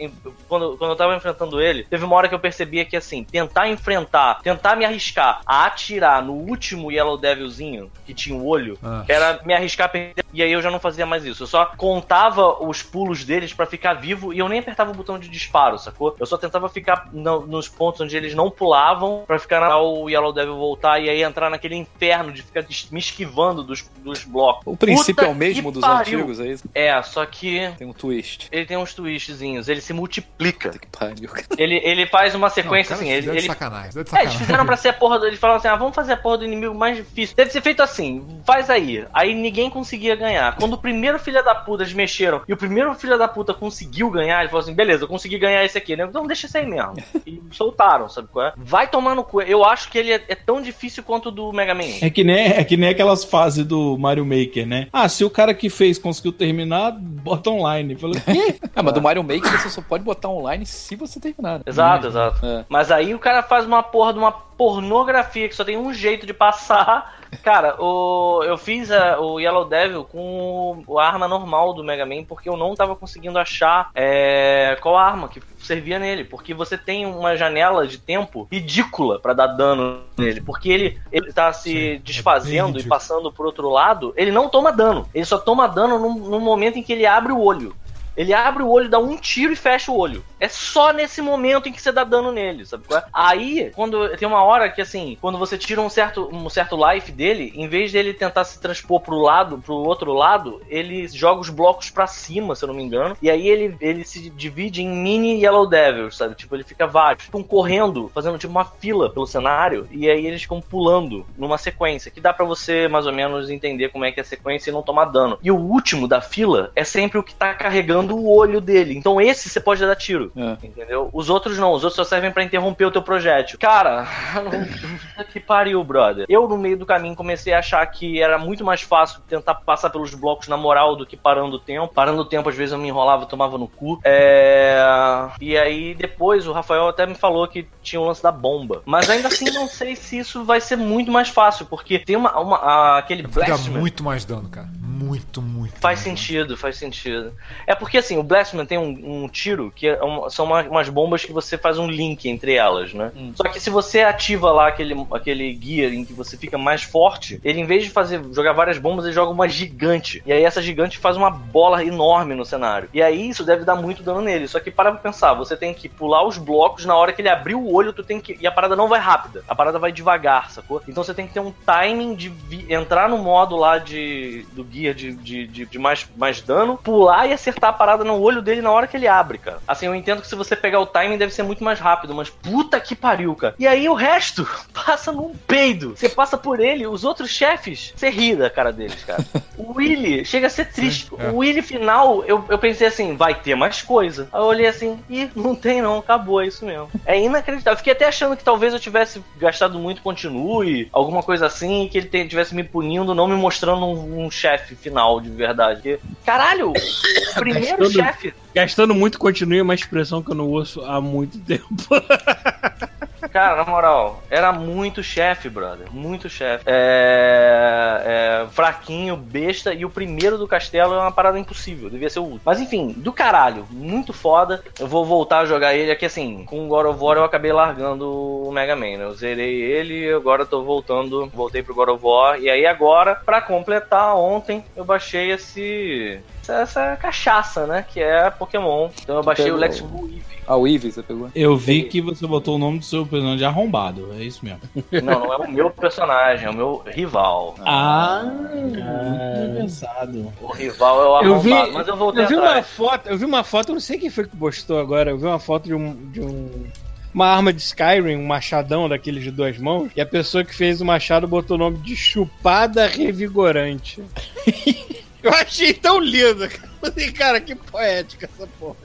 quando, quando eu tava enfrentando ele, teve uma hora que eu percebia que, assim, tentar enfrentar, tentar me arriscar a atirar no último Yellow Devilzinho, que tinha o olho, Ah. era me arriscar a perder. E aí eu já não fazia mais isso. Eu só contava os pulos deles pra ficar vivo e eu nem apertava o botão de disparo, sacou? Eu só tentava ficar no- nos pontos onde eles não pulavam pra ficar na, o Yellow Devil voltar e aí entrar naquele inferno de ficar me esquivando dos, dos blocos. O princípio Puta é o mesmo dos pariu. antigos, é isso? É, só que Tem um twist. ele tem uns twistzinhos, ele se multiplica. Puta que pariu. Ele, ele faz uma Não, sequência cara, assim, ele, ele sacanagem. de é, eles sacanagem. fizeram pra ser a porra do. Eles falaram assim: ah, vamos fazer a porra do inimigo mais difícil. Deve ser feito assim, faz aí. Aí ninguém conseguia ganhar. Quando o primeiro filho da puta eles mexeram e o primeiro filho da puta conseguiu ganhar, ele falou assim: beleza, eu consegui ganhar esse aqui, né? Então deixa esse aí mesmo. E soltaram, sabe qual é? Vai tomar no cu. Eu acho que ele é, é tão difícil quanto o do Mega Man. É que, nem, é que nem aquelas fases do Mario Maker, né? Ah, se o cara que fez conseguiu terminar, bota online. Eu Falei, quê? Ah, mas do Mario Maker você só pode botar online se você terminar. né? Exato, exato. É. Mas aí o cara faz uma porra de uma pornografia que só tem um jeito de passar. Cara, o, eu fiz a- o Yellow Devil com o- a arma normal do Mega Man porque eu não tava conseguindo achar é, qual arma que servia nele. Porque você tem uma janela de tempo ridícula pra dar dano nele. Porque ele, ele tá se Sim, é desfazendo bem e passando por outro lado. Ele não toma dano. Ele só toma dano no, no momento em que ele abre o olho. Ele abre o olho, dá um tiro e fecha o olho. É só nesse momento em que você dá dano nele, sabe qual é? Aí, quando tem uma hora que assim, quando você tira um certo, um certo life dele, em vez dele tentar se transpor pro lado, pro outro lado, ele joga os blocos pra cima, se eu não me engano. E aí ele, ele se divide em mini Yellow Devils, sabe? Tipo, ele fica vários. Ficam correndo, fazendo tipo uma fila pelo cenário. E aí eles ficam pulando numa sequência, que dá pra você mais ou menos entender como é que é a sequência e não tomar dano. E o último da fila é sempre o que tá carregando o olho dele. Então esse você pode dar tiro. É. Entendeu? Os outros não, os outros só servem pra interromper o teu projétil. Cara, que pariu, brother. Eu, no meio do caminho, comecei a achar que era muito mais fácil tentar passar pelos blocos na moral do que parando o tempo. Parando o tempo, às vezes eu me enrolava e tomava no cu. É... E aí, depois, o Rafael até me falou que tinha o lance da bomba. Mas ainda assim, não sei se isso vai ser muito mais fácil, porque tem uma, uma a- aquele Dá Blastman. muito mais dano, cara. Muito, muito. Faz mais sentido, faz sentido. É porque assim, o Blastman tem um, um tiro que é uma- são uma- umas bombas que você faz um link entre elas, né? Hum. Só que se você ativa lá aquele, aquele gear em que você fica mais forte, ele em vez de fazer jogar várias bombas, ele joga uma gigante. E aí essa gigante faz uma bola enorme no cenário. E aí isso deve dar muito dano nele. Só que para pra pensar, você tem que pular os blocos na hora que ele abrir o olho, tu tem que. E a parada não vai rápida. A parada vai devagar, sacou? Então você tem que ter um timing de vi- entrar no modo lá de. do de, de, de, de mais, mais dano, pular e acertar a parada no olho dele na hora que ele abre, cara. Assim, eu entendo que se você pegar o timing deve ser muito mais rápido, mas puta que pariu, cara. E aí o resto passa num peido. Você passa por ele, os outros chefes, você ri da cara deles, cara. O Willy chega a ser triste. é. O Willy final, eu, eu pensei assim, vai ter mais coisa. Aí eu olhei assim, ih, não tem não, acabou, é isso mesmo. É inacreditável. Fiquei até achando que talvez eu tivesse gastado muito continue, alguma coisa assim, e que ele tivesse me punindo, não me mostrando um, um chefe final de verdade. Porque, caralho, o primeiro Gastando- chefe. Gastando muito continue é uma expressão que eu não ouço há muito tempo. Cara, na moral, era muito chefe, brother. Muito chefe. É, é, Fraquinho, besta. E o primeiro do castelo é uma parada impossível. Devia ser o último. Mas enfim, do caralho. Muito foda. Eu vou voltar a jogar ele. Aqui assim, com o God of War eu acabei largando o Mega Man. né? Eu zerei ele e agora eu tô voltando. Voltei pro God of War. E aí agora, pra completar, ontem eu baixei esse. Essa, essa cachaça, né? Que é Pokémon. Então eu baixei o pegou- Let's Go Eevee. Ah, o Eevee você pegou? Eu vi que você botou o nome do seu personagem de arrombado. É isso mesmo. Não, não é o meu personagem, é o meu rival. Ah, bem pensado. O rival é o Eu vi, arrombado, mas eu voltei eu vi uma atrás. foto, eu vi uma foto, eu não sei quem foi que postou agora, eu vi uma foto de um, de um uma arma de Skyrim, um machadão daqueles de duas mãos, e a pessoa que fez o machado botou o nome de chupada revigorante. eu achei tão lindo, cara. Falei, cara, que poética essa porra.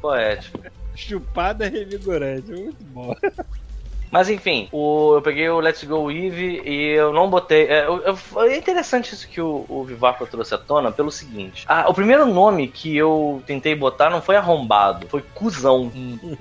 Poético. Chupada revigorante, muito bom. Mas enfim, o, eu peguei o Let's Go Eve e eu não botei. É, eu- eu- é interessante isso que o, o Vivaco trouxe à tona pelo seguinte: ah, o primeiro nome que eu tentei botar não foi arrombado, foi cuzão.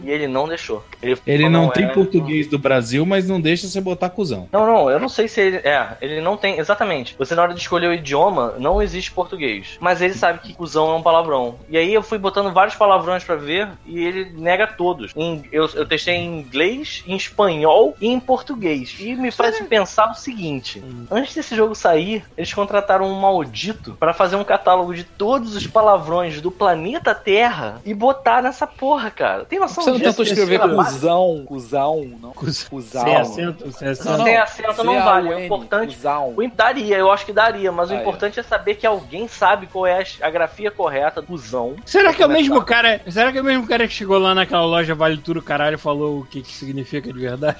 E ele não deixou. Ele, Ele falou, não tem é, português do Brasil, mas não deixa você botar cuzão. Não, não, eu não sei se ele. É, ele não tem. Exatamente. Você, na hora de escolher o idioma, não existe português. Mas ele sabe que cuzão é um palavrão. E aí eu fui botando vários palavrões pra ver e ele nega todos. Em- eu, eu testei em inglês, em espanhol e em português. E me faz pensar o seguinte: antes desse jogo sair, eles contrataram um maldito pra fazer um catálogo de todos os palavrões do planeta Terra e botar nessa porra, cara. Tem noção Você não tentou escrever trabalho? cuzão, cuzão, não? Cuzão. Sem acento, sem acento. Não tem acento, não vale. O importante- Cuzão. O daria, eu acho que daria, mas o Ah, é. importante é saber que alguém sabe qual é a, grafia correta do zão. Será que é o mesmo cara? Será que é o mesmo cara que chegou lá naquela loja Vale Tudo Caralho e falou o que, que significa de verdade?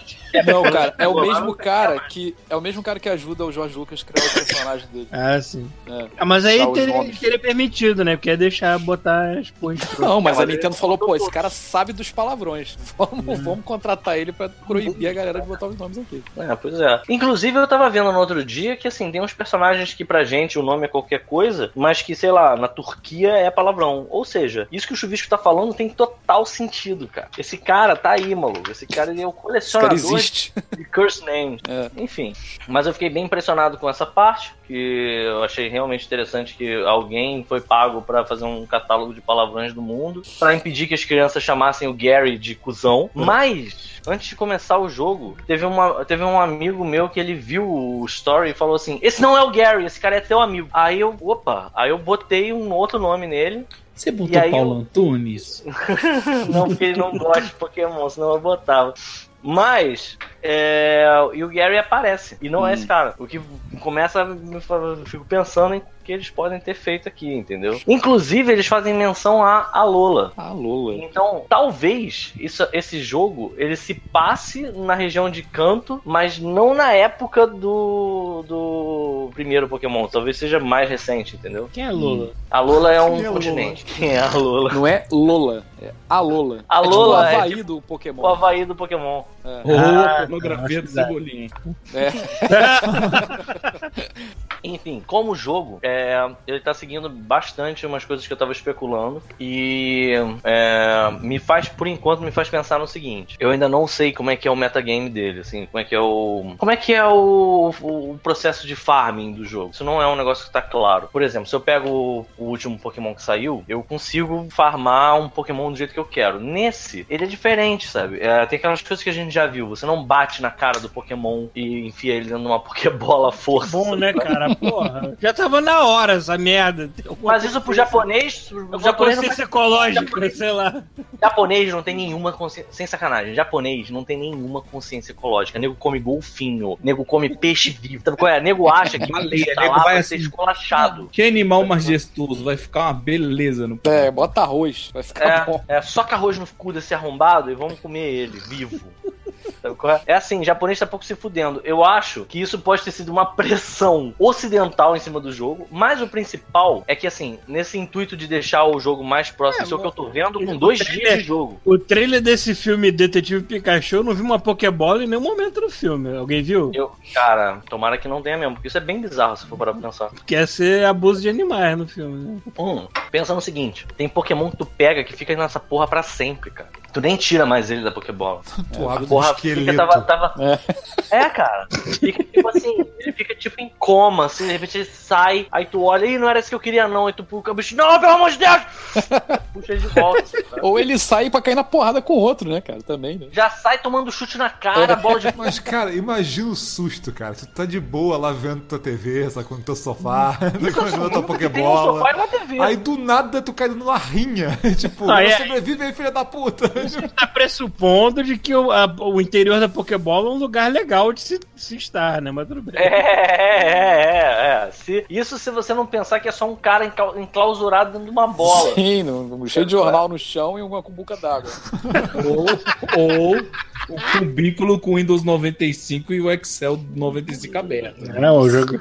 Não, cara, é o Lá mesmo cara que é o mesmo cara que ajuda o Jorge Lucas a criar o personagem dele. Ah, sim. É. Ah, mas aí teria, teria permitido, né? Porque é deixar botar as prontas. Não, mas a Nintendo falou, pô, esse cara sabe dos palavrões. Vamos, vamos contratar ele pra proibir a galera de botar os nomes aqui. É, pois é. Inclusive, eu tava vendo no outro dia que, assim, tem uns personagens que pra gente o nome é qualquer coisa, mas que, sei lá, na Turquia é palavrão. Ou seja, isso que o Chuvisco tá falando tem total sentido, cara. Esse cara tá aí, maluco. Esse cara ele é o cara colecionador existe. de curse names. É. Enfim. Mas eu fiquei bem impressionado com essa parte, que eu achei realmente interessante que alguém foi pago pra fazer um catálogo de palavrões do mundo, pra impedir que as crianças chamassem o Gary de cuzão. Mas, antes de começar o jogo, teve, uma, teve um amigo meu que ele viu o story e falou assim: Esse não é o Gary, esse cara é teu amigo. Aí eu, opa, aí eu botei um outro nome nele. Você botou aí Paulo eu- Antunes? não, porque ele não gosta de Pokémon, senão eu botava. Mas, é, e o Gary aparece. E não é esse cara. O que começa a eu fico pensando em que eles podem ter feito aqui, entendeu? Inclusive, eles fazem menção a, a Lola. Ah, Lola. Então, talvez isso, esse jogo ele se passe na região de Canto, mas não na época do, do primeiro Pokémon. Talvez seja mais recente, entendeu? Quem é Lula? A Lola é um Quem é a continente. Quem é a Lola? Não é Lola, é a Lola. A é tipo Lola o é Havaí tipo do Pokémon. O Havaí do Pokémon. Ou Ah, a pornografia acho do. Cebolinha. É. Enfim, como jogo, é, ele tá seguindo bastante umas coisas que eu tava especulando. E é, me faz, por enquanto, me faz pensar no seguinte: eu ainda não sei como é que é o metagame dele, assim, como é que é o. Como é que é o, o processo de farming do jogo. Isso não é um negócio que tá claro. Por exemplo, se eu pego o, o último Pokémon que saiu, eu consigo farmar um Pokémon do jeito que eu quero. Nesse, ele é diferente, sabe? É, tem aquelas coisas que a gente já viu. Você não bate na cara do Pokémon e enfia ele dentro de uma Pokébola força. Bom, né, cara? Porra. Já tava na hora essa merda. Mas isso pro japonês, o japonês não, consciência ecológica, sei lá. japonês não tem nenhuma consciência, sem sacanagem, japonês não tem nenhuma consciência ecológica. Nego come golfinho, nego come peixe vivo. Sabe qual é? Nego acha que Baleia, tá nego lá vai vai ser assim. esculachado. Que animal majestoso, vai ficar uma beleza no É, bota arroz, vai ficar bom. É, é, soca arroz no cu desse arrombado e vamos comer ele, vivo. Sabe qual é? É assim, o japonês tá pouco se fudendo. Eu acho que isso pode ter sido uma pressão ocidental em cima do jogo, mas o principal é que, assim, nesse intuito de deixar o jogo mais próximo, isso é o que eu tô vendo com dois dias de jogo. O trailer desse filme Detetive Pikachu, eu não vi uma Pokébola em nenhum momento no filme. Alguém viu? Eu, cara, tomara que não tenha mesmo, porque isso é bem bizarro se for parar pra pensar. Quer ser abuso de animais no filme, né? Hum, pensa no seguinte: tem Pokémon que tu pega que fica nessa porra pra sempre, cara. Tu nem tira mais ele da Pokébola. Tu abre A do porra fica, esqueleto. tava, tava... É. cara. Fica tipo assim, ele fica tipo em coma, assim, de repente ele sai, aí tu olha, ih, não era isso que eu queria, não. Aí tu puxa o bicho, não, pelo amor de Deus! Puxa ele de volta. assim? Ou ele sai pra cair na porrada com o outro, né, cara? Também, né? Já sai tomando chute na cara, bola de. Mas, cara, imagina o susto, cara. Tu tá de boa lá vendo tua TV, sacando teu sofá, comendo tua Tem um Pokébola. e TV. Aí do nada tu cai numa rinha. tipo, Ah, é. sobrevive aí, filha da puta. Tá pressupondo de que o, a- o interior da Pokébola é um lugar legal de se, se estar, né? Mas tudo bem. É, é, é, é. Se, isso se você não pensar que é só um cara enclau- enclausurado dentro de uma bola. Sim, no, no- cheio de jornal no chão e uma cumbuca d'água. Ou, ou o cubículo com Windows 95 e o Excel 95 aberto. né? Não, o jogo.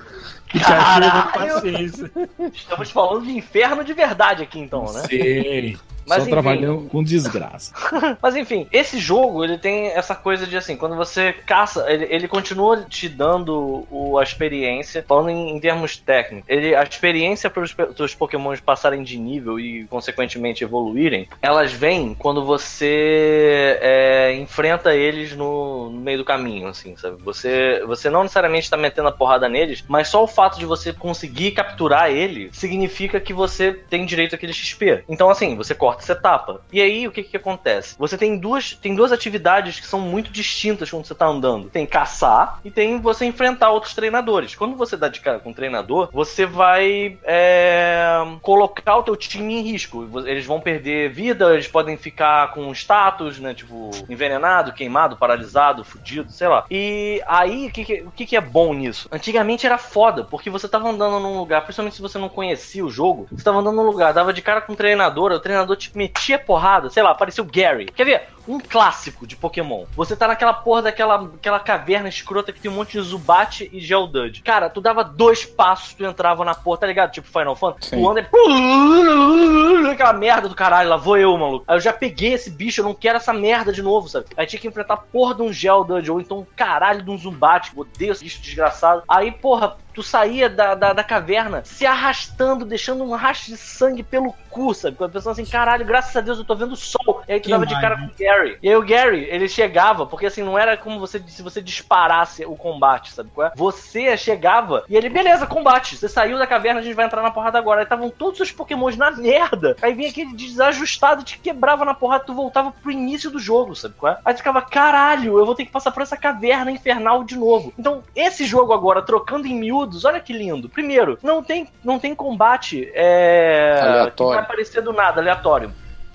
Caralho! paciência. Estamos falando de inferno de verdade aqui, então, né? Sei. Mas, Só enfim. trabalhando com desgraça. Mas enfim, esse jogo ele tem essa coisa de assim, quando você caça, ele, ele continua te dando o, a experiência, falando em, em termos técnicos. Ele, a experiência para os seus Pokémons passarem de nível e, consequentemente, evoluírem, elas vêm quando você é, enfrenta eles no, no meio do caminho, assim, sabe? Você, você não necessariamente está metendo a porrada neles, mas só o fato de você conseguir capturar ele significa que você tem direito àquele XP. Então, assim, você corta essa etapa. E aí, o que que acontece? Você tem duas, tem duas atividades que são muito distintas quando você tá andando. Tem caçar e tem você enfrentar outros treinadores. Quando você dá de cara com um treinador, você vai é, colocar o teu time em risco. Eles vão perder vida, eles podem ficar com status, né? Tipo, envenenado, queimado, paralisado, fudido, sei lá. E aí, o que, que- o que, que é bom nisso? Antigamente era foda, porque você tava andando num lugar, principalmente se você não conhecia o jogo, você tava andando num lugar, dava de cara com um treinador, o treinador te metia porrada, sei lá, apareceu o Gary. Quer ver? Um clássico de Pokémon. Você tá naquela porra daquela aquela caverna escrota que tem um monte de Zubat e Geodude. Cara, tu dava dois passos, tu entrava na porra, tá ligado? Tipo Final Fantasy. Sim. Tu anda e... Aquela merda do caralho, lá vou eu, maluco. Aí eu já peguei esse bicho, eu não quero essa merda de novo, sabe? Aí tinha que enfrentar a porra de um Geodude, ou então um caralho de um Zubat. Odeio esse bicho desgraçado. Aí, porra, tu saía da, da, da caverna se arrastando, deixando um rastro de sangue pelo cu, sabe? Pensando assim, caralho, graças a Deus eu tô vendo o sol. E aí tu dava de cara né? com Gary. E aí o Gary, ele chegava, porque assim, não era como você se você disparasse o combate, sabe qual é? Você chegava e ele, beleza, combate. Você saiu da caverna, a gente vai entrar na porrada agora. Aí estavam todos os pokémons na merda. Aí vinha aquele desajustado, te quebrava na porrada, tu voltava pro início do jogo, sabe qual é? Aí tu ficava, caralho, eu vou ter que passar por essa caverna infernal de novo. Então, esse jogo agora, trocando em miúdos, olha que lindo. Primeiro, não tem, não tem combate é, Aleatório. que vai aparecer do nada, aleatório.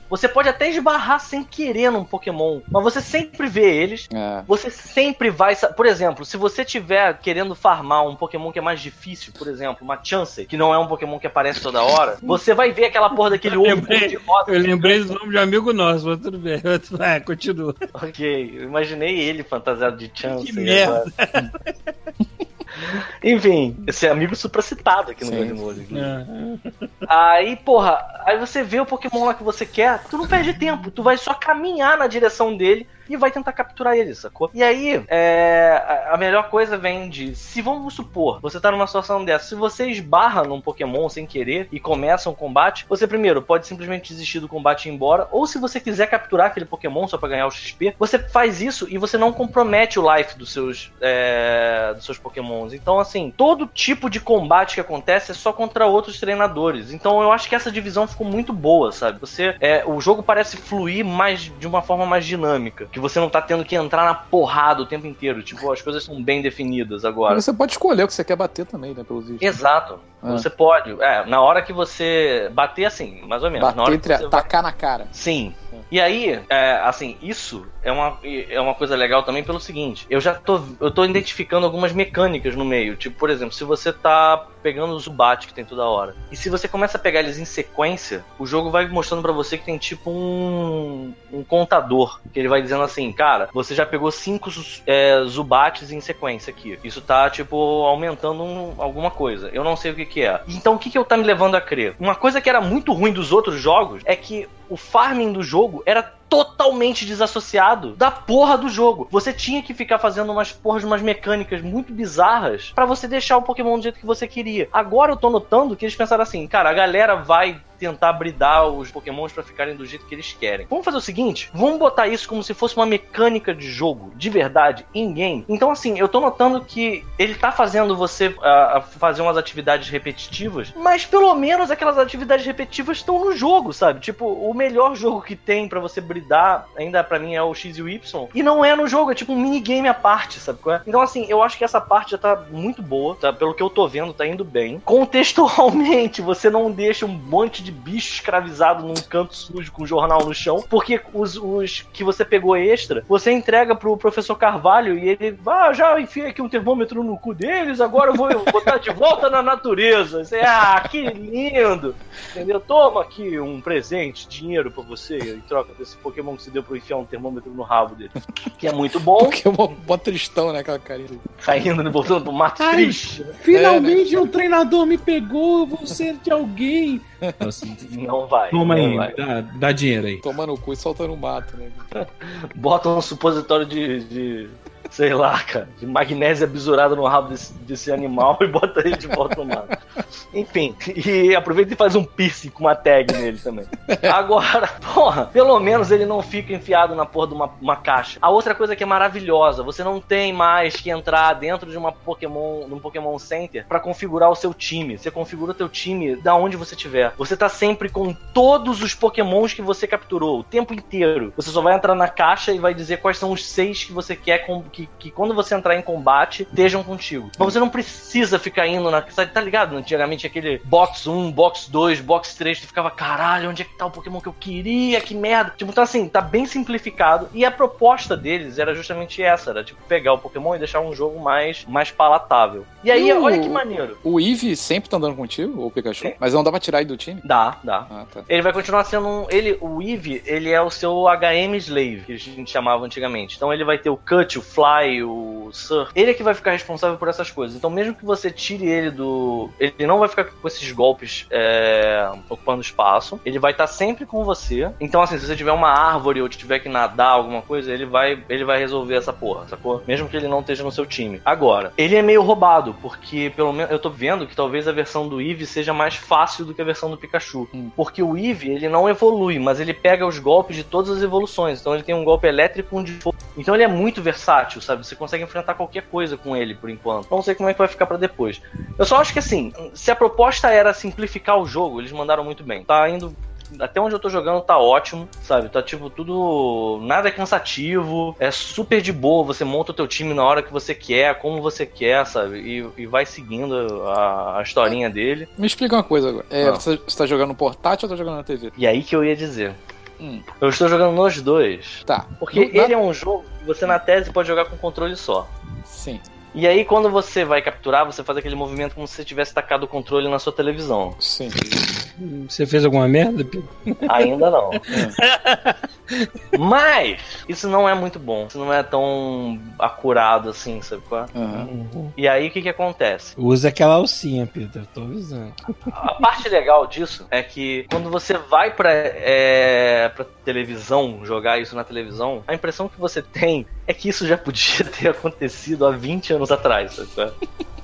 Você pode até esbarrar sem querer num Pokémon, mas você sempre vê eles. É. Você sempre vai. Por exemplo, se você tiver querendo farmar um Pokémon que é mais difícil, por exemplo, uma Chansey, que não é um Pokémon que aparece toda hora, você vai ver aquela porra daquele ovo de rosa. Eu lembrei do nome de um amigo nosso, mas tudo bem. É, continua. Ok, eu imaginei ele fantasiado de Chansey. Que merda. Enfim, esse é amigo supracitado aqui no Sim. Godmode. É. Aí, porra, aí você vê o Pokémon lá que você quer, tu não perde tempo, tu vai só caminhar na direção dele e vai tentar capturar ele, sacou? E aí, é, a- melhor coisa vem de, se vamos supor, você tá numa situação dessa, se você esbarra num Pokémon sem querer e começa um combate, você primeiro pode simplesmente desistir do combate e ir embora, ou se você quiser capturar aquele Pokémon só pra ganhar o XP, você faz isso e você não compromete o life dos seus, é, dos seus Pokémons. Então, assim, todo tipo de combate que acontece é só contra outros treinadores. Então, eu acho que essa divisão ficou muito boa, sabe? Você, é, o jogo parece fluir mais de uma forma mais dinâmica, que você não tá tendo que entrar na porrada o tempo inteiro. Tipo, as coisas são bem definidas agora. Você pode escolher o que você quer bater também, né? Pelos vídeos. Exato. Ah. Você pode. É, na hora que você bater assim, mais ou menos. na Bater hora entre. que você vai- Tacar na cara. Sim. E aí, é, assim, isso é uma, é uma coisa legal também pelo seguinte: eu já tô, eu tô identificando algumas mecânicas no meio. Tipo, por exemplo, se você tá pegando o Zubat que tem toda hora, e se você começa a pegar eles em sequência, o jogo vai mostrando pra você que tem tipo um, um contador. Que ele vai dizendo assim, cara, você já pegou cinco é, Zubats em sequência aqui. Isso tá, tipo, aumentando um- alguma coisa. Eu não sei o que que é. Então, o que que eu tá me levando a crer? Uma coisa que era muito ruim dos outros jogos é que o farming do jogo era totalmente desassociado da porra do jogo. Você tinha que ficar fazendo umas porras, umas mecânicas muito bizarras pra você deixar o Pokémon do jeito que você queria. Agora eu tô notando que eles pensaram assim, cara, a galera vai tentar bridar os Pokémons pra ficarem do jeito que eles querem. Vamos fazer o seguinte, vamos botar isso como se fosse uma mecânica de jogo, de verdade, in game. Então assim, eu tô notando que ele tá fazendo você ah, fazer umas atividades repetitivas, mas pelo menos aquelas atividades repetitivas estão no jogo, sabe? Tipo, o melhor jogo que tem pra você bridar, ainda pra mim é o X e o Y, e não é no jogo, é tipo um minigame à parte, sabe é? Então assim, eu acho que essa parte já tá muito boa, tá? Pelo que eu tô vendo, tá indo bem. Contextualmente, você não deixa um monte de bicho escravizado num canto sujo com jornal no chão, porque os, os que você pegou extra, você entrega pro professor Carvalho e ele, ah, já enfiei aqui um termômetro no cu deles, agora eu vou botar de volta na natureza. Você, ah, que lindo! Entendeu? Toma aqui um presente, dinheiro pra você, em troca desse Pokémon que você deu pra eu enfiar um termômetro no rabo dele. Que é muito bom, é uma, uma tristão, né? Aquela carinha. saindo, né, voltando pro mato Ai, triste. Finalmente um treinador me pegou, vou ser de alguém. Assim, Não vai. toma não aí, vai. dá, dá dinheiro aí. Tomando o cu e soltando o mato, né? Bota um supositório de, de, sei lá, cara, de magnésia bisurada no rabo desse, desse animal e bota ele de volta no mar. Enfim, e aproveita e faz um piercing com uma tag nele também. Agora, porra, pelo menos ele não fica enfiado na porra de uma, uma caixa. A outra coisa que é maravilhosa, você não tem mais que entrar dentro de uma Pokémon, de um Pokémon Center pra configurar o seu time. Você configura o teu time da onde você estiver. Você tá sempre com todos os Pokémons que você capturou o tempo inteiro. Você só vai entrar na caixa e vai dizer quais são os seis que você quer com- que, que quando você entrar em combate estejam contigo. Mas você não precisa ficar indo na. Tá ligado? Antigamente aquele box 1, box 2, box 3, tu ficava, caralho, onde é que tá o Pokémon que eu queria? Que merda. Tipo, então assim, tá bem simplificado. E a proposta deles era justamente essa: era tipo, pegar o Pokémon e deixar um jogo mais, mais palatável. E aí, o- olha que maneiro. O Eevee sempre tá andando contigo, o Pikachu? Sim. Mas não dá pra tirar ele do time? Dá, dá. Ah, tá. Ele vai continuar sendo um. Ele, o Eevee, ele é o seu HM Slave, que a gente chamava antigamente. Então ele vai ter o Cut, o Fly, o Surf, ele é que vai ficar responsável por essas coisas. Então, mesmo que você tire ele do. Ele não vai ficar com esses golpes é, ocupando espaço. Ele vai estar sempre com você. Então, assim, se você tiver uma árvore ou tiver que nadar, alguma coisa, ele vai, ele vai resolver essa porra, sacou? Mesmo que ele não esteja no seu time. Agora, ele é meio roubado, porque pelo menos eu tô vendo que talvez a versão do Eevee seja mais fácil do que a versão do Pikachu. Porque o Eevee, ele não evolui, mas ele pega os golpes de todas as evoluções. Então ele tem um golpe elétrico um de fogo. Então ele é muito versátil, sabe? Você consegue enfrentar qualquer coisa com ele por enquanto. Não sei como é que vai ficar pra depois. Eu só acho que assim, se a proposta era simplificar o jogo, eles mandaram muito bem. Tá indo até onde eu tô jogando tá ótimo, sabe? Tá tipo tudo. Nada é cansativo, é super de boa. Você monta o teu time na hora que você quer, como você quer, sabe? E, e vai seguindo a, a historinha dele. Me explica uma coisa agora. É, Ah. você, você tá jogando no portátil ou tá jogando na TV? E aí que eu ia dizer. Hum. Eu estou jogando nos dois. Tá. Porque Não- ele é um jogo você, na tese, pode jogar com controle só. Sim, E aí, quando você vai capturar, você faz aquele movimento como se você tivesse tacado o controle na sua televisão. sim. Você fez alguma merda, Pedro? Ainda não. Mas, isso não é muito bom. Isso não é tão acurado assim, sabe qual? Aham. E aí, o que que acontece? Usa aquela alcinha, Pedro. Eu tô avisando. A parte legal disso é que quando você vai pra, é, pra televisão, jogar isso na televisão, a impressão que você tem é que isso já podia ter acontecido há 20 anos atrás, sabe?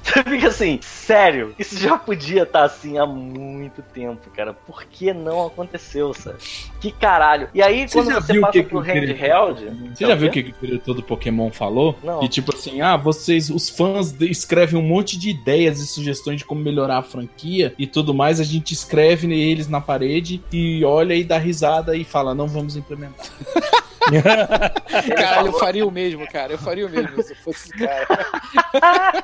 Você fica assim, sério, isso já podia estar assim há muito tempo, cara. Por que não aconteceu, sabe? Que caralho. E aí, Você quando já você viu o passa que pro que o handheld. Você já viu o que, que o diretor do Pokémon falou? Não. Que tipo assim, ah, vocês, os fãs escrevem um monte de ideias e sugestões de como melhorar a franquia e tudo mais, a gente escreve eles na parede e olha e dá risada e fala, não vamos implementar. Caralho, eu faria o mesmo, cara. Eu faria o mesmo se eu fosse esse cara.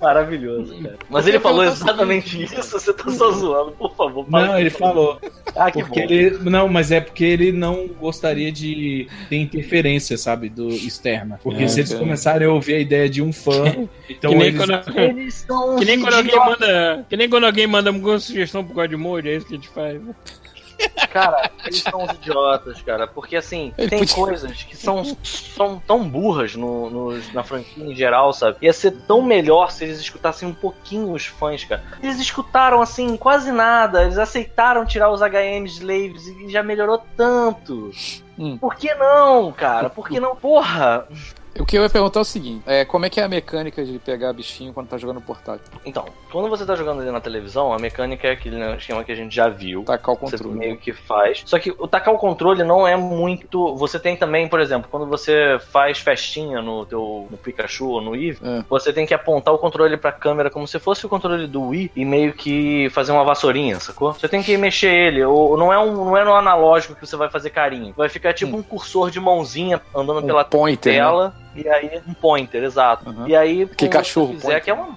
Maravilhoso, cara. Mas ele falou exatamente isso, você tá só zoando, por favor. Não, ele falou. Ah, que Porque bom. ele, não, mas é porque ele não gostaria de ter interferência, sabe, do externa. Porque É, se eles cara. começarem a ouvir a ideia de um fã, então que nem eles... quando, Eles são que nem quando alguém manda. Que nem quando alguém manda alguma sugestão pro Godmode, é isso que a gente faz. Cara, eles são idiotas, cara. Porque assim, Ele tem podia- coisas que são, são tão burras no, no- na franquia em geral, sabe? Ia ser tão melhor se eles escutassem um pouquinho os fãs, cara. Eles escutaram assim, quase nada. Eles aceitaram tirar os HM slaves e já melhorou tanto. Hum. Por que não, cara? Por que não? Porra! O que eu ia perguntar é o seguinte: é, como é que é a mecânica de pegar bichinho quando tá jogando portátil? Então, quando você tá jogando ali na televisão, a mecânica é aquele né, esquema que a gente já viu. Tacar o Você controle. meio que faz. Só que o tacar o controle não é muito. Você tem também, por exemplo, quando você faz festinha no teu no Pikachu ou no Eevee, É. você tem que apontar o controle pra câmera como se fosse o controle do Wii e meio que fazer uma vassourinha, sacou? Você tem que mexer ele. Ou não é um não é no analógico que você vai fazer carinho. Vai ficar tipo um cursor de mãozinha andando Um pela pointer, né? E aí, um pointer, exato. Uhum. E aí, Que cachorro, fizer, pointer. que é uma.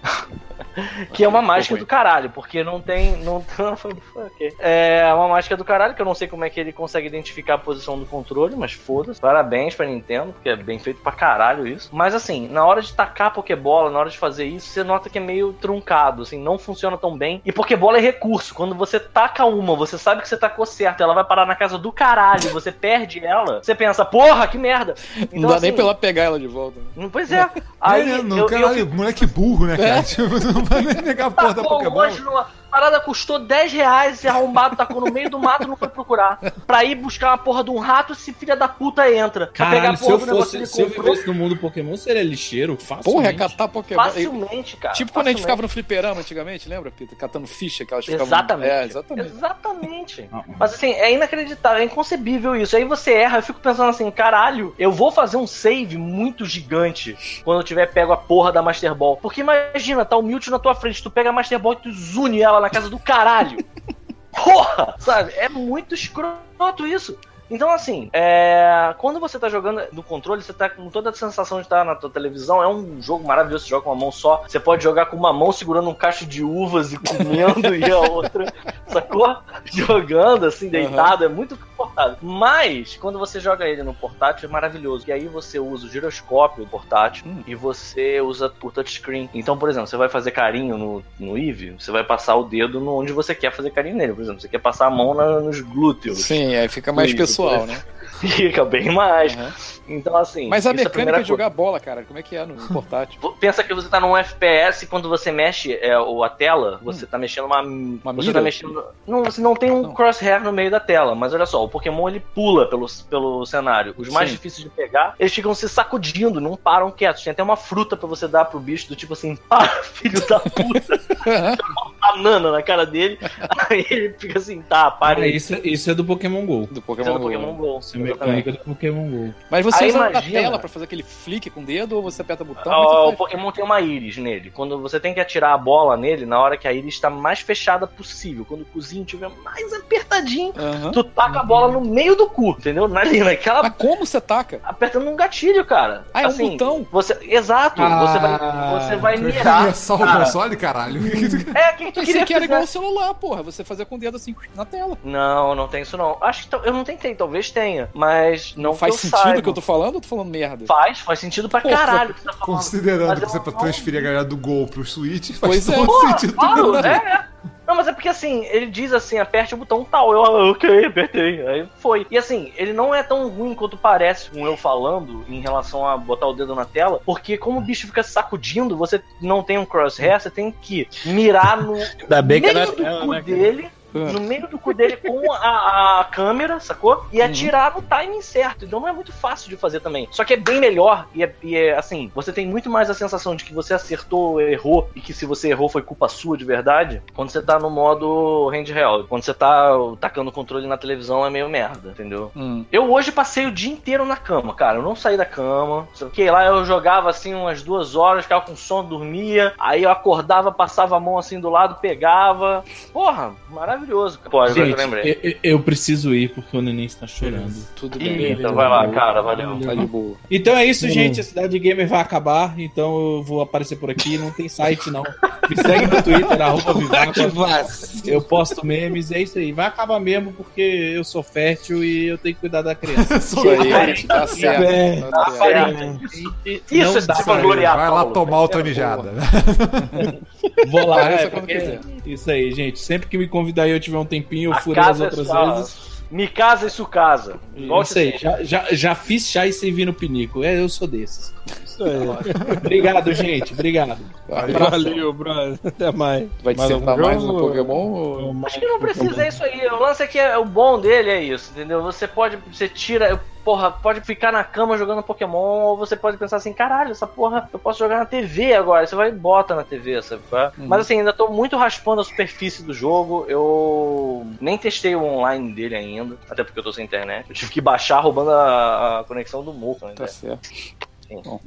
Que é uma mágica do caralho, porque não tem. Não. É uma mágica do caralho, que eu não sei como é que ele consegue identificar a posição do controle, mas foda-se. Parabéns pra Nintendo, porque é bem feito pra caralho isso. Mas assim, na hora de tacar a Pokébola, na hora de fazer isso, você nota que é meio truncado, assim, não funciona tão bem. E Pokébola é recurso. Quando você taca uma, você sabe que você tacou certo, ela vai parar na casa do caralho, você perde ela, você pensa, porra, que merda! Então, não dá assim, nem pra ela pegar ela de volta. né? Não, Pois é. Aí é, não, eu, eu caralho, moleque burro, né, cara? Tipo, não vai nem pegar a porra da Tacou Pokébola. longe numa parada custou 10 reais, esse arrombado tacou no meio do mato e não foi procurar. Pra ir buscar uma porra de um rato, esse filho da puta entra. Pra pegar Caralho, se eu, fosse, se eu vivesse no mundo Pokémon, seria lixeiro, fácil. Porra, é catar Pokémon. facilmente, cara. Tipo quando a gente ficava facilmente. no fliperama antigamente, lembra, Peter? Catando ficha, que elas ficavam. Exatamente. É, exatamente. Exatamente. Ah, Mas assim, é inacreditável, é inconcebível isso. Aí você erra, eu fico pensando assim, caralho, eu vou fazer um save muito gigante quando eu tiver pego a porra da Master Ball. Porque imagina, tá o Mewtwo na tua frente, tu pega a Master Ball e tu zune ela na casa do caralho. Porra! Sabe? É muito escroto isso. Então, assim, é... quando você tá jogando no controle, você tá com toda a sensação de estar na tua televisão. É um jogo maravilhoso, você joga com uma mão só. Você pode jogar com uma mão segurando um cacho de uvas e comendo, e a outra, sacou? Jogando, assim, deitado. É muito confortável. Mas, quando você joga ele no portátil, é maravilhoso. E aí você usa o giroscópio do portátil e você usa o touchscreen. Então, por exemplo, você vai fazer carinho no, no Eevee, você vai passar o dedo no onde você quer fazer carinho nele. Por exemplo, você quer passar a mão na- nos glúteos. Sim, aí fica mais Isso, pessoal, né? Fica bem mais. Aham. Então, assim. Mas a isso é mecânica primeira de jogar bola, cara, como é que é no portátil? Pensa que você tá num FPS e quando você mexe é, o, a tela, você tá mexendo uma. Uma você mira? tá mexendo. Não, você não tem um Não. crosshair no meio da tela, mas olha só, o Pokémon ele pula pelo, pelo cenário. Os mais Sim. difíceis de pegar, eles ficam se sacudindo, não param quietos. Tem até uma fruta pra você dar pro bicho, do tipo assim, para, filho da puta, banana na cara dele. Aí ele fica assim, tá, para Ah, isso, isso é do Pokémon GO. Do Isso é Pokémon, do Go. Pokémon GO. Isso é mecânica do Pokémon GO. Mas você Aí usa a imagina- tela pra fazer aquele flick com o dedo ou você aperta o botão? Ó, é o você faz? Pokémon tem uma íris nele. Quando você tem que atirar a bola nele, na hora que a íris está mais fechada possível. Quando o cozinho estiver mais apertadinho, Aham. tu taca a bola no meio do cu, entendeu? Na, naquela. Mas como você taca? Apertando um gatilho, cara. Ah, é um Assim, botão? Você, exato, você vai, você vai mirar. É só o cara. console, caralho. É, quem tu queria que era fazer? igual o celular, porra. Você fazer com o dedo assim na tela. Não, não tem isso não. Acho que eu não tentei, talvez tenha, mas não, Faz que eu sentido saiba. que eu tô falando ou tô falando merda? Faz, faz sentido pra Porra. caralho que você tá falando. Considerando que você pra não- transferir a galera do Gol pro Switch, faz Pois é. todo Porra, sentido. claro, é, é. Não, mas é porque assim, ele diz assim, aperte o botão tal. Eu, ah, ok, apertei. Aí foi. E assim, ele não é tão ruim quanto parece com eu falando em relação a botar o dedo na tela, porque como o bicho fica sacudindo, você não tem um crosshair, você tem que mirar no Ainda bem que é meio na do tela, cu né, cara? dele. Ah. No meio do cu dele com a, a câmera, sacou? E atirar no timing certo. Então não é muito fácil de fazer também. Só que é bem melhor. E é, e é, assim, você tem muito mais a sensação de que você acertou, errou. E que se você errou foi culpa sua de verdade. Quando você tá no modo handheld. Quando você tá tacando o controle na televisão é meio merda, entendeu? Hum. Eu hoje passei o dia inteiro na cama, cara. Eu não saí da cama. Fiquei lá, eu jogava assim umas duas horas, ficava com sono, dormia. Aí eu acordava, passava a mão assim do lado, pegava. Porra, maravilhoso. Pô, agora que eu Gente, lembrei. eu, eu- preciso ir porque o neném está chorando. Tudo bem. Eita, vai lá, cara, valeu. Tá de boa. Então é isso, Hum. gente. A Cidade Gamer vai acabar. Então eu vou aparecer por aqui. Não tem site, não. Me segue no Twitter, arroba Vivaco. Eu posto memes. É isso aí. Vai acabar mesmo porque eu sou fértil e eu tenho que cuidar da criança. Isso aí, tá certo. É. Tá certo. Isso é vangloriar, Vai lá tomar o tonijada. Vou lá, é, porque-. Isso aí, gente. Sempre que me convidar e eu tiver um tempinho, eu A furo as é outras sua. vezes. Me casa e su casa. Aí, sempre. já, já, já fiz chá e servi no pinico. É, eu sou desses. Isso aí. Obrigado, gente. Obrigado. Valeu, brother. Até mais. Vai te Mais sentar mais no jogo? Pokémon? ou- Acho que não precisa, é isso aí. O lance é que é- o bom dele é isso, entendeu? Você pode, você tira, porra, pode ficar na cama jogando Pokémon, ou você pode pensar assim, caralho, essa porra eu posso jogar na TV agora. Você vai e bota na TV, sabe? é? Uhum. Mas assim, ainda tô muito raspando a superfície do jogo. Eu nem testei o online dele ainda, até porque eu tô sem internet. Eu tive que baixar roubando a, a conexão do Moco, né? Tá certo.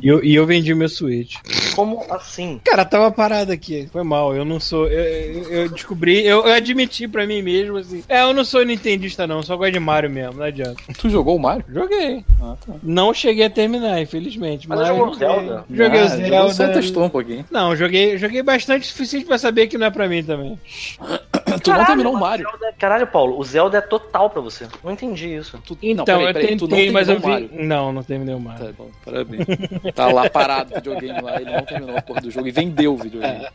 E eu, e eu vendi meu Switch. Como assim? Cara, tava parado aqui. Foi mal. Eu não sou. Eu, eu- descobri, eu, eu admiti pra mim mesmo assim. É, eu não sou nintendista, não. Só gosto de Mario mesmo. Não adianta. Tu jogou o Mario? Joguei. Ah, tá. Não cheguei a terminar, infelizmente. Mas Mas, jogou o joguei. Zelda? Joguei Ah, o Zelda. testou um pouquinho. Não, joguei, joguei bastante o suficiente pra saber que não é pra mim também. Tu não terminou o Mario. Zelda- Caralho, Paulo, o Zelda é total pra você. Não entendi isso. Tu... Então, não, peraí, eu peraí, tu não tentei, mas eu vi. terminou o Mario. Não, não terminei o Mario. Tá bom, parabéns. Tá lá parado o videogame lá, ele não terminou a porra do jogo e vendeu o videogame.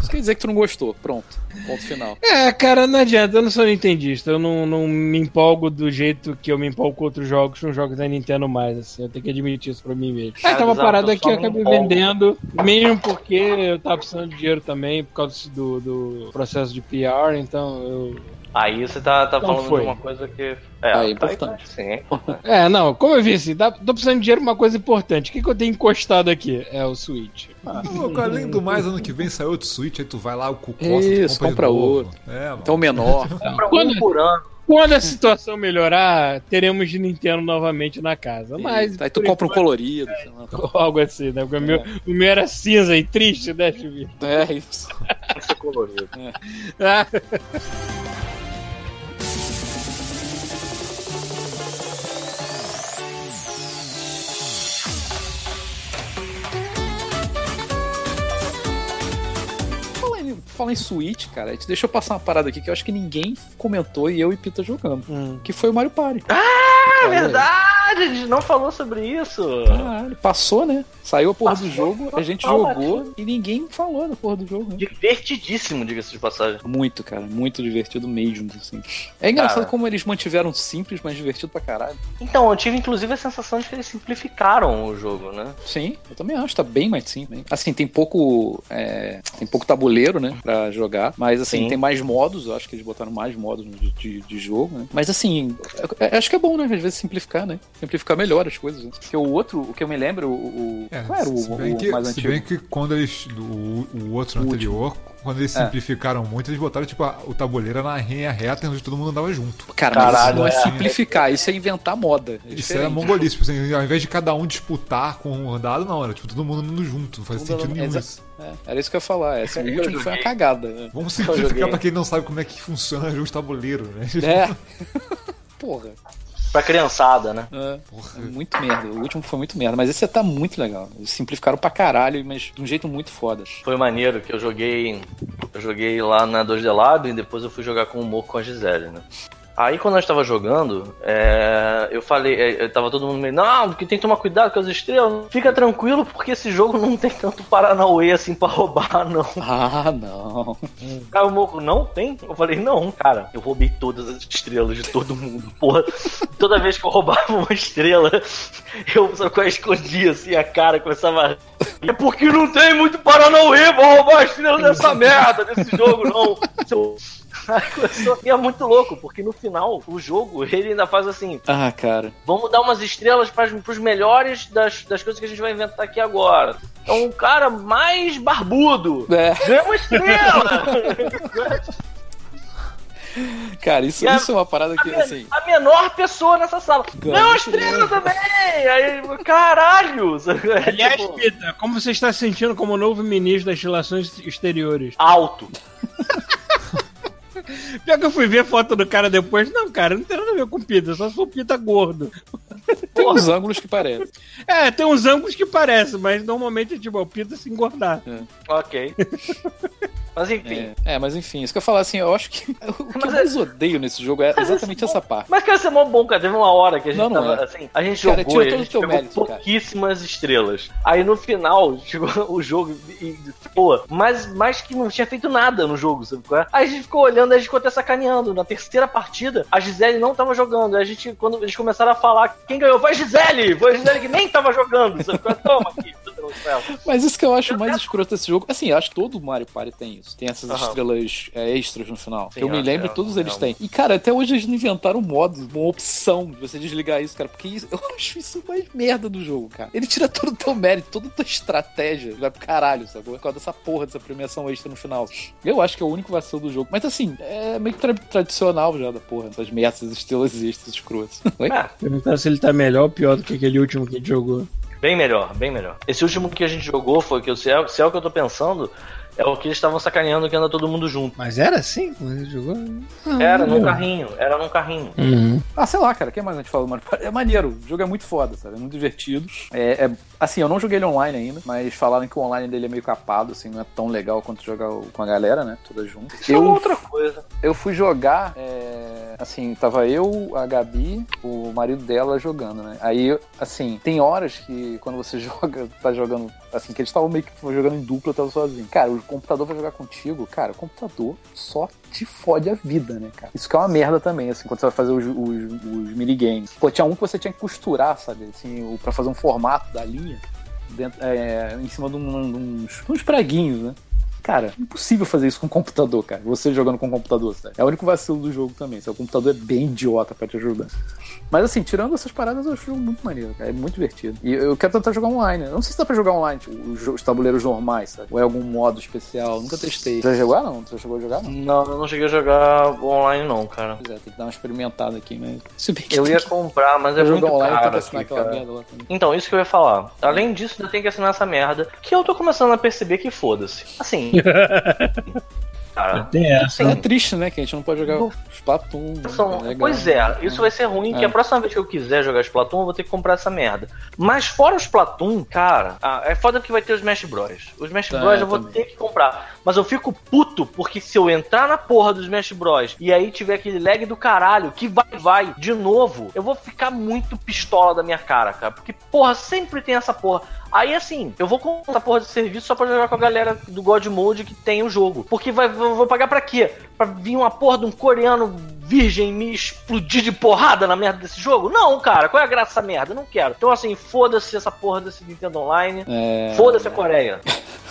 Isso quer dizer que tu não gostou. Pronto. Ponto final. É, cara, não adianta, eu não sou nintendista, eu não, não me empolgo do jeito que eu me empolgo com outros jogos, com jogos da Nintendo mais, assim, eu tenho que admitir isso pra mim mesmo. Aí tava parado eu aqui, eu acabei vendendo, mesmo porque eu tava precisando de dinheiro também, por causa do, do processo de PR, então eu... Aí você tá, tá Não falando foi. de uma coisa que. É, Ah, é tá- importante. Sim, é importante. É, não, como eu vi assim, dá- tô precisando de dinheiro pra uma coisa importante, o que, que eu tenho encostado aqui? É o Switch. Pô, além do mais, ano que vem sai outro Switch, aí tu vai lá, o cu Isso, compra, compra outro. É. Então o menor. Compra Quando- um por ano. Quando a situação melhorar, teremos Nintendo novamente na casa, mas... Aí tu compra um colorido. sei lá. Algo assim, né? Porque o, meu, o meu era cinza e triste, né, Chibi? É isso. Colorido. Ah, Fala em, Switch, cara. A gente deixa eu passar uma parada aqui que eu acho que ninguém comentou e eu e Pita jogando. hum. Que foi o Mario Party. Ah, Olha verdade! a gente não falou sobre isso. Caralho, passou, né? Saiu a porra Passou, do jogo, a gente jogou e ninguém falou da porra do jogo, né? Divertidíssimo, diga-se de passagem. Muito, cara, muito divertido mesmo, assim. É engraçado Cara. como eles mantiveram simples, mas divertido pra caralho. Então, eu tive inclusive a sensação de que eles simplificaram o jogo, né? Sim, eu também acho, tá bem mais simples. hein? Assim, tem pouco. é, tem pouco tabuleiro, né? Pra jogar. Mas assim, Sim. tem mais modos. Eu acho que eles botaram mais modos de, de, de jogo, né? Mas assim, eu- eu acho que é bom, né? Às vezes simplificar, né? Simplificar melhor as coisas. né? Porque o outro, o que eu me lembro, o. o É, qual era o, se o que, mais se antigo? bem que quando eles. O, o outro O anterior, quando eles É. simplificaram muito, eles botaram tipo a- o tabuleiro na linha reta onde todo mundo andava junto. Cara, mas isso Caralho, não é, é. simplificar, isso é inventar moda. É Isso era mongolice, tipo assim, ao invés de cada um disputar com um dado, não, era tipo todo mundo andando junto, não faz Tudo sentido nenhum isso. É, era isso que eu ia falar. Esse Eu último foi uma cagada. né? Vamos simplificar pra quem não sabe como é que funciona jogo de tabuleiro, né? É. Porra. Pra criançada, né? É. Porra. Muito merda. O último foi muito merda. Mas esse tá muito legal. Eles simplificaram pra caralho, mas de um jeito muito foda. Foi maneiro que eu joguei. Eu joguei lá na 2D Lab e depois eu fui jogar com o Mo com a Gisele, né? Aí quando nós tava jogando, é, eu falei, é, eu tava todo mundo meio, não, porque tem que tomar cuidado com as estrelas. Fica tranquilo, porque esse jogo não tem tanto Paranauê assim pra roubar, não. Ah, não. Aí o Moco, não tem? Eu falei, não, cara, eu roubei todas as estrelas de todo mundo, porra. Toda vez que eu roubava uma estrela, eu só escondia assim a cara, começava a. É porque não tem muito Paranauê pra roubar a estrela dessa merda, desse jogo, não. Seu- começou- E é muito louco, porque no final, o jogo, ele ainda faz assim, Ah, cara. vamos dar umas estrelas para os melhores das, das coisas que a gente vai inventar aqui agora. Então, o cara mais barbudo É, ganha uma estrela! cara, isso, a- isso é uma parada que, a, assim. a menor pessoa nessa sala. Ganha estrela. estrela também! Aí, caralho! É, Aliás, tipo, Pita, como você está se sentindo como novo ministro das relações exteriores? alto. Pior que eu fui ver foto do cara depois. Não, cara, não tem nada a ver com Pita, eu só sou Pita gordo. Tem uns ângulos que parecem. É, tem uns ângulos que parecem, mas normalmente é tipo, é o Pita se engordar. Ok. Mas enfim. É, é, mas enfim, isso que eu falar assim, eu acho que o que eu Mas é- mais odeio nesse jogo é exatamente essa parte. Mas quer ser mó bom, cara. Teve uma hora que a gente Não, não tava é. assim. A gente Cara, jogou e a gente pegou mérito, cara. pouquíssimas estrelas. Aí no final, chegou o jogo e, pô, mas, mas que não tinha feito nada no jogo, sabe qual é? Aí a gente ficou olhando, aí a gente ficou até sacaneando. Na terceira partida, a Gisele não tava jogando. Aí a gente, quando eles começaram a falar, quem ganhou foi a Gisele! Foi a Gisele que nem tava jogando, é? Toma aqui. Mas isso que eu acho mais escroto desse jogo, assim, eu acho que todo Mario Party tem isso. Tem essas Aham. estrelas é, extras no final. Sim, que eu me é, lembro, é, todos é eles têm. E, cara, até hoje eles não inventaram um modo, uma opção de você desligar isso, cara. Porque isso- eu acho isso mais merda do jogo, cara. Ele tira todo o teu mérito, toda a tua estratégia. Vai pro caralho, sabe? Por causa dessa porra, dessa premiação extra no final. Eu acho que é o único vacilo do jogo. Mas assim, é meio que tra- tradicional já da porra. Essas merdas, essas estrelas extras escrotas. Perguntar se ele tá melhor ou pior do que aquele último que a gente jogou. Bem melhor, bem melhor. Esse último que a gente jogou foi que, se é, se é o que eu tô pensando, é o que eles estavam sacaneando que anda todo mundo junto. Mas era assim quando jogou? Era num carrinho, era num carrinho. Uhum. Ah, sei lá, cara, o que mais a gente falou, mano? É maneiro, o jogo é muito foda, sabe? É muito divertido. É, é- assim, eu não joguei ele online ainda, mas falaram que o online dele é meio capado, assim, não é tão legal quanto jogar com a galera, né? Toda junto. Isso é outra coisa. Eu fui jogar, é, assim, tava eu, a Gabi, o marido dela jogando, né? Aí, assim, tem horas que quando você joga, tá jogando, assim, que eles estavam meio que jogando em dupla, eu tava sozinho. Cara, o computador vai jogar contigo, cara, o computador só te fode a vida, né, cara? Isso que é uma merda também, assim, quando você vai fazer os, os, os minigames. Pô, tinha um que você tinha que costurar, sabe? Assim, pra fazer um formato da linha dentro, é, em cima de, um- de uns, uns preguinhos, né? Cara, impossível fazer isso com computador, cara. Você jogando com computador, sabe? É o único vacilo do jogo também. Seu computador é bem idiota pra te ajudar. Mas assim, tirando essas paradas, eu acho muito maneiro, cara. É muito divertido. E eu quero tentar jogar online. Eu não sei se dá pra jogar online, tipo, os, tabuleiros normais, sabe? Ou é algum modo especial. Nunca testei. Já jogou? Não? Você chegou a jogar? Não. Não, eu não cheguei a jogar online não, cara. Pois é, tem que dar uma experimentada aqui, mas. Se bem que Eu ia comprar, mas é eu muito online caro aqui, aquela merda lá também. Então, isso que eu ia falar. Além disso, ainda tem que assinar essa merda. Que eu tô começando a perceber que foda-se. Assim. Cara. É triste, né? Que a gente não pode jogar Splatoon. São- é legal. pois é, isso vai ser ruim, É. que a próxima vez que eu quiser jogar Splatoon, eu vou ter que comprar essa merda. Mas fora o Splatoon, cara, ah, é foda que vai ter os Smash Bros. Os Smash Tá, Bros eu vou também. ter que comprar. Mas eu fico puto porque se eu entrar na porra do Smash Bros. e aí tiver aquele lag do caralho, que vai, vai, de novo, eu vou ficar muito pistola da minha cara, cara. Porque, porra, sempre tem essa porra. Aí assim, eu vou comprar essa porra de serviço só pra jogar com a galera do God Mode que tem o jogo. Porque vai, vou pagar pra quê? Pra vir uma porra de um coreano virgem me explodir de porrada na merda desse jogo? Não, cara, qual é a graça dessa merda? Eu não quero. Então assim, foda-se essa porra desse Nintendo Online. É... Foda-se a Coreia.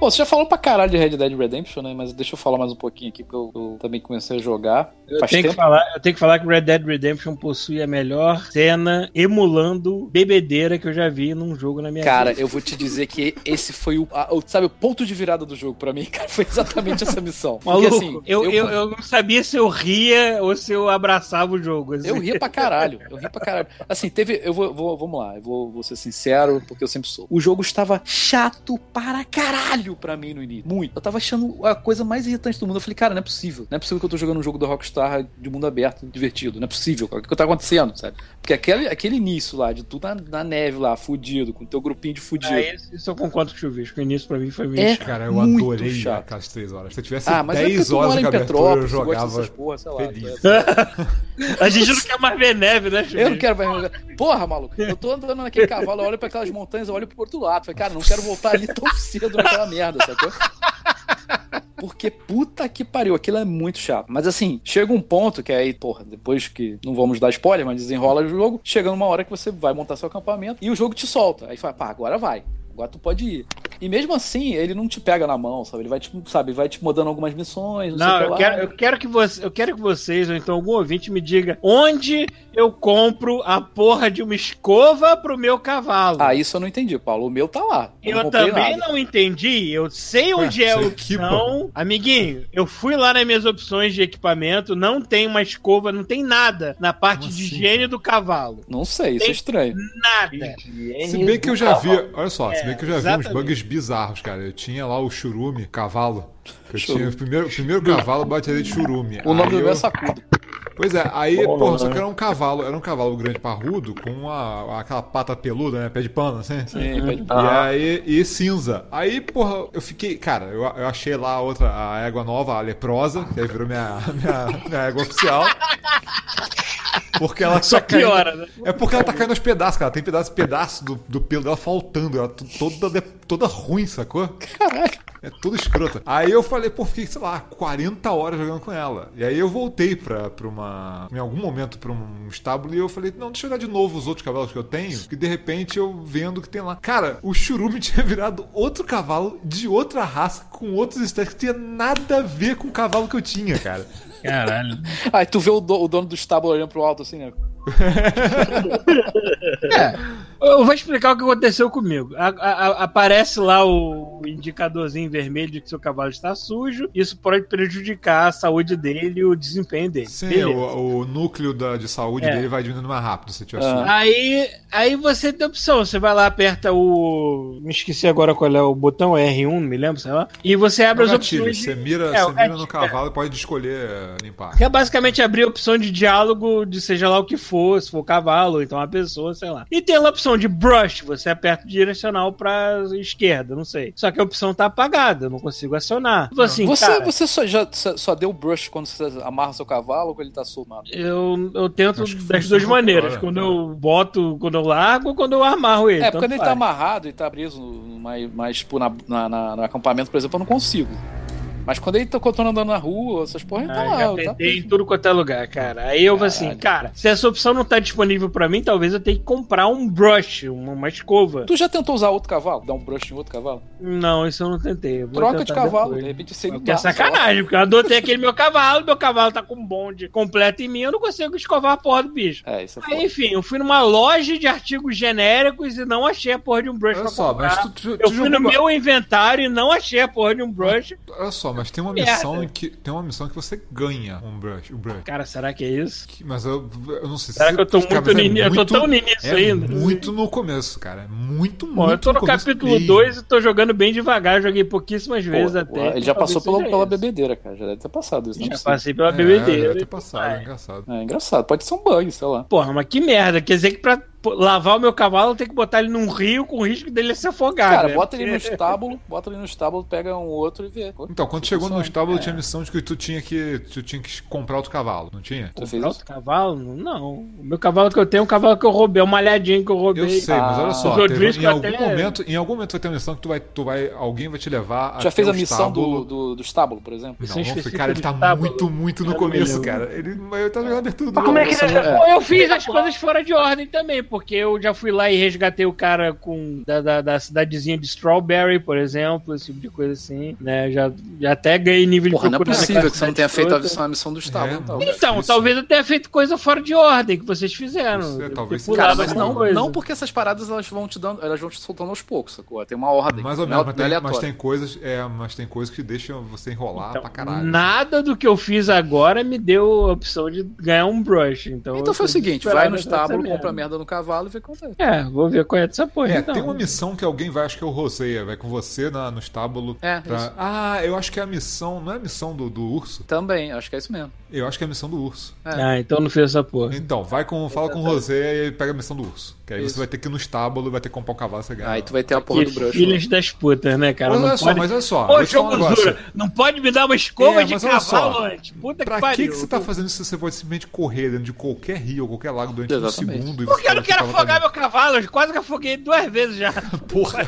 Pô, você já falou pra caralho de Red Dead Redemption, né? Mas deixa eu falar mais um pouquinho aqui, porque eu, eu também comecei a jogar. Eu tenho, que tempo. falar, eu tenho que falar que Red Dead Redemption possui a melhor cena emulando bebedeira que eu já vi num jogo na minha Cara, vida. eu vou te dizer que esse foi o, a- o- sabe, o ponto de virada do jogo pra mim, cara, foi exatamente essa missão. Porque, Maluco, assim, eu, eu, eu, eu não sabia se eu ria ou se eu abraçava o jogo. assim. eu ria pra caralho, eu ria pra caralho. Assim, teve, eu vou, vou- vamos lá, eu vou, vou ser sincero, porque eu sempre sou. O jogo estava chato para caralho pra mim no início, muito. Eu tava achando a coisa mais irritante do mundo. Eu falei, cara, não é possível, não é possível que eu tô jogando um jogo da Rockstar de mundo aberto, divertido, não é possível, o que tá acontecendo, sabe? Porque aquele, aquele início lá, de tudo na, na neve lá, fudido, com o teu grupinho de fudido. Ah, isso, isso eu concordo com o Chuvisco. O início pra mim foi meio É. chato. Cara, eu Muito adorei chato. aquelas três horas. Se eu tivesse Ah, mas é porque 10 tu horas mora de em abertura, eu tu jogava porra, sei lá. feliz. tu é- A gente não quer mais ver neve, né, Chuvisco? Eu não quero mais. Porra, maluco. Eu tô andando naquele cavalo, eu olho pra aquelas montanhas, eu olho pro outro lado. Falei, cara, não quero voltar ali tão cedo naquela merda, sacou? Porque puta que pariu, aquilo é muito chato. Mas assim, chega um ponto que aí, porra, depois que. Não vamos dar spoiler, mas desenrola o jogo. Chega numa hora que você vai montar seu acampamento e o jogo te solta. Aí fala, pá, agora vai. Agora tu pode ir. E mesmo assim, ele não te pega na mão, sabe? Ele vai te, sabe, vai te mudando algumas missões, não, sei o Não, que eu quero, eu, quero que você, eu quero que vocês, ou então algum ouvinte, me diga onde eu compro a porra de uma escova pro meu cavalo. Ah, isso eu não entendi, Paulo. O meu tá lá. Eu não comprei também nada. não entendi. Eu sei onde é a você opção. Amiguinho, eu fui lá nas minhas opções de equipamento, não tem uma escova, não tem nada na parte Como de assim, higiene do cavalo. Não sei, isso é estranho. Nada. Se bem que eu já vi, olha só, se É, bem que eu já vi uns exatamente. bugs bizarros, cara. Eu tinha lá o churume, cavalo. Eu Churume. tinha o primeiro, o primeiro cavalo bateria de churume. O nome do meu eu- é Sacudo. Pois é, aí, Bom porra, só né? que era um cavalo, era um cavalo grande parrudo com uma, aquela pata peluda, né? Pé de pano, assim. Sim, pede- E aí, e cinza. Aí, porra, eu fiquei. Cara, eu, eu achei lá a outra, a égua nova, a leprosa, que aí virou minha, minha, minha égua oficial. Porque ela Só tá caindo- piora, né? É porque ela tá caindo aos pedaços, cara. Tem pedaço, pedaço do, do pelo dela faltando. Ela toda, toda ruim, sacou? Caralho. É tudo escrota. Aí eu falei, pô, fiquei, sei lá, 40 horas jogando com ela. E aí eu voltei pra, pra uma. Em algum momento pra um estábulo e eu falei, não, deixa eu olhar de novo os outros cavalos que eu tenho. Que de repente eu vendo que tem lá. Cara, o churume tinha virado outro cavalo de outra raça, com outros estéticos, que tinha nada a ver com o cavalo que eu tinha, cara. Caralho. Aí tu vê o, do- o dono do estábulo olhando pro alto assim, né? Eu vou explicar o que aconteceu comigo. A- a- a- aparece lá o indicadorzinho vermelho de que seu cavalo está sujo. Isso pode prejudicar a saúde dele e o desempenho dele. Sim, o, o núcleo da, de saúde É. dele vai diminuindo mais rápido se tiver Ah. sujo. Aí, aí você tem opção. Você vai lá, aperta o. Me esqueci agora qual é o botão R1, não me lembro, sei lá. E você abre É as gatilho, opções. você mira, É, você mira no cavalo e pode escolher eh, limpar. Que é basicamente abrir a opção de diálogo de seja lá o que for, se for cavalo, ou então uma pessoa, sei lá. E tem lá a opção de brush, você aperta o direcional pra esquerda, não sei. Só que a opção tá apagada, eu não consigo acionar. Tipo assim, você cara, você só, já, só só deu brush quando você amarra seu cavalo ou quando ele tá solto? Nada? eu, eu tento das duas maneiras. Quando né? eu boto, quando eu largo, ou quando eu amarro ele. É, quando ele tá amarrado e tá preso no- mais, mais tipo, na, na- na- no acampamento, por exemplo, eu não consigo. Mas quando ele tá quando andando na rua, essas porra, ele tá Ah, lá. já tá tentei em tudo quanto é lugar, cara. Aí eu vou assim, cara, se essa opção não tá disponível pra mim, talvez eu tenha que comprar um brush, uma, uma escova. Tu já tentou usar outro cavalo? Dar um brush em outro cavalo? Não, isso eu não tentei. eu Troca de cavalo, depois. de repente você Porque é sacanagem, porque eu adotei aquele meu cavalo, meu cavalo tá com um bonde completo em mim, eu não consigo escovar a porra do bicho. É, isso é Aí, enfim, eu fui numa loja de artigos genéricos e não achei a porra de um brush Olha pra só, comprar. mas tu, tu, Eu tu fui no meu inventário e não achei a porra de um brush. Olha só, só, mas tem uma missão em que tem uma missão que você ganha um brush, o brush. Cara, será que é isso? Que- Mas eu, eu não sei Será se que eu tô cara, muito no é início? Eu tô muito- tão no início é ainda. Muito no começo, cara. É muito, muito Bom, eu tô no começo capítulo mesmo. 2 e tô jogando bem devagar, joguei pouquíssimas Pô, vezes até. ele já então passou pela, pela bebedeira, cara. Já deve ter passado isso. É Já possível. passei pela É, bebedeira. deve ter passado, é engraçado. É engraçado. Pode ser um bug, sei lá. Porra, mas que merda. Quer dizer que pra lavar o meu cavalo eu tenho que botar ele num rio com o risco dele se afogar. Cara, né? bota ele no estábulo, bota ele no estábulo, pega um outro e vê. Então, quando chegou no estábulo, É. tinha a missão de que tu tinha que, tu tinha que comprar outro cavalo, não tinha? Tu fez Comprar outro cavalo? Não. O meu cavalo que eu tenho é um cavalo que eu roubei, é um malhadinho que eu roubei. Eu sei, mas olha Ah. só, teve- em algum até- momento, em algum momento vai ter uma missão que tu vai, tu vai, alguém vai te levar Já fez a missão do, estábulo. do, do estábulo, por exemplo? Não, não, cara, ele tá estábulo. muito, muito no começo, cara. Ele, ele tá jogando abertura do Mas como é que não- Pô, eu fiz as coisas fora de ordem também, porque eu já fui lá e resgatei o cara com da, da, da cidadezinha de Strawberry, por exemplo, esse tipo de coisa assim, né? Já, já até ganhei nível Porra, de não é procura possível que você não tenha feito a toda. missão, a missão do estábulo. É, então. não. Então, talvez eu tenha feito coisa fora de ordem que vocês fizeram. Isso é, talvez. Cara, mas não, coisa. não porque essas paradas elas vão te dando, elas vão te soltando aos poucos, sacou? Tem uma ordem. Mais ou é- menos, mas não é tem, mas tem coisas, é, mas tem coisas que deixam você enrolar Então, pra caralho. Nada do que eu fiz agora me deu a opção de ganhar um brush. Então, Então foi o seguinte, vai no estábulo, compra merda no cavalo e o que acontece. É, vou ver qual é dessa porra. É, então. tem uma missão que alguém vai, acho que é o Roseia, vai com você na, no estábulo. É, pra- isso. Ah, eu acho que é a missão, não é a missão do, do urso? Também, acho que é isso mesmo. Eu acho que é a missão do urso. Ah, então não fez essa porra. Então, vai com, fala com o Roseia e pega a missão do urso. Que aí Isso. você vai ter que ir no estábulo e vai ter que comprar um cavalo, você ganha. Aí tu vai ter a porra do brush. filhas das putas, né, cara? Mas não olha só, pode... mas olha só. Pô, vou te falar um jogo negócio. dura. Não pode me dar uma escova É, de cavalo só. antes. Puta Pra que que, pariu. que você tá fazendo isso se você pode simplesmente correr dentro de qualquer rio ou qualquer lago durante Exatamente. um segundo? e Porque você eu não quero afogar meu cavalo. Eu quase que afoguei duas vezes já. Porra.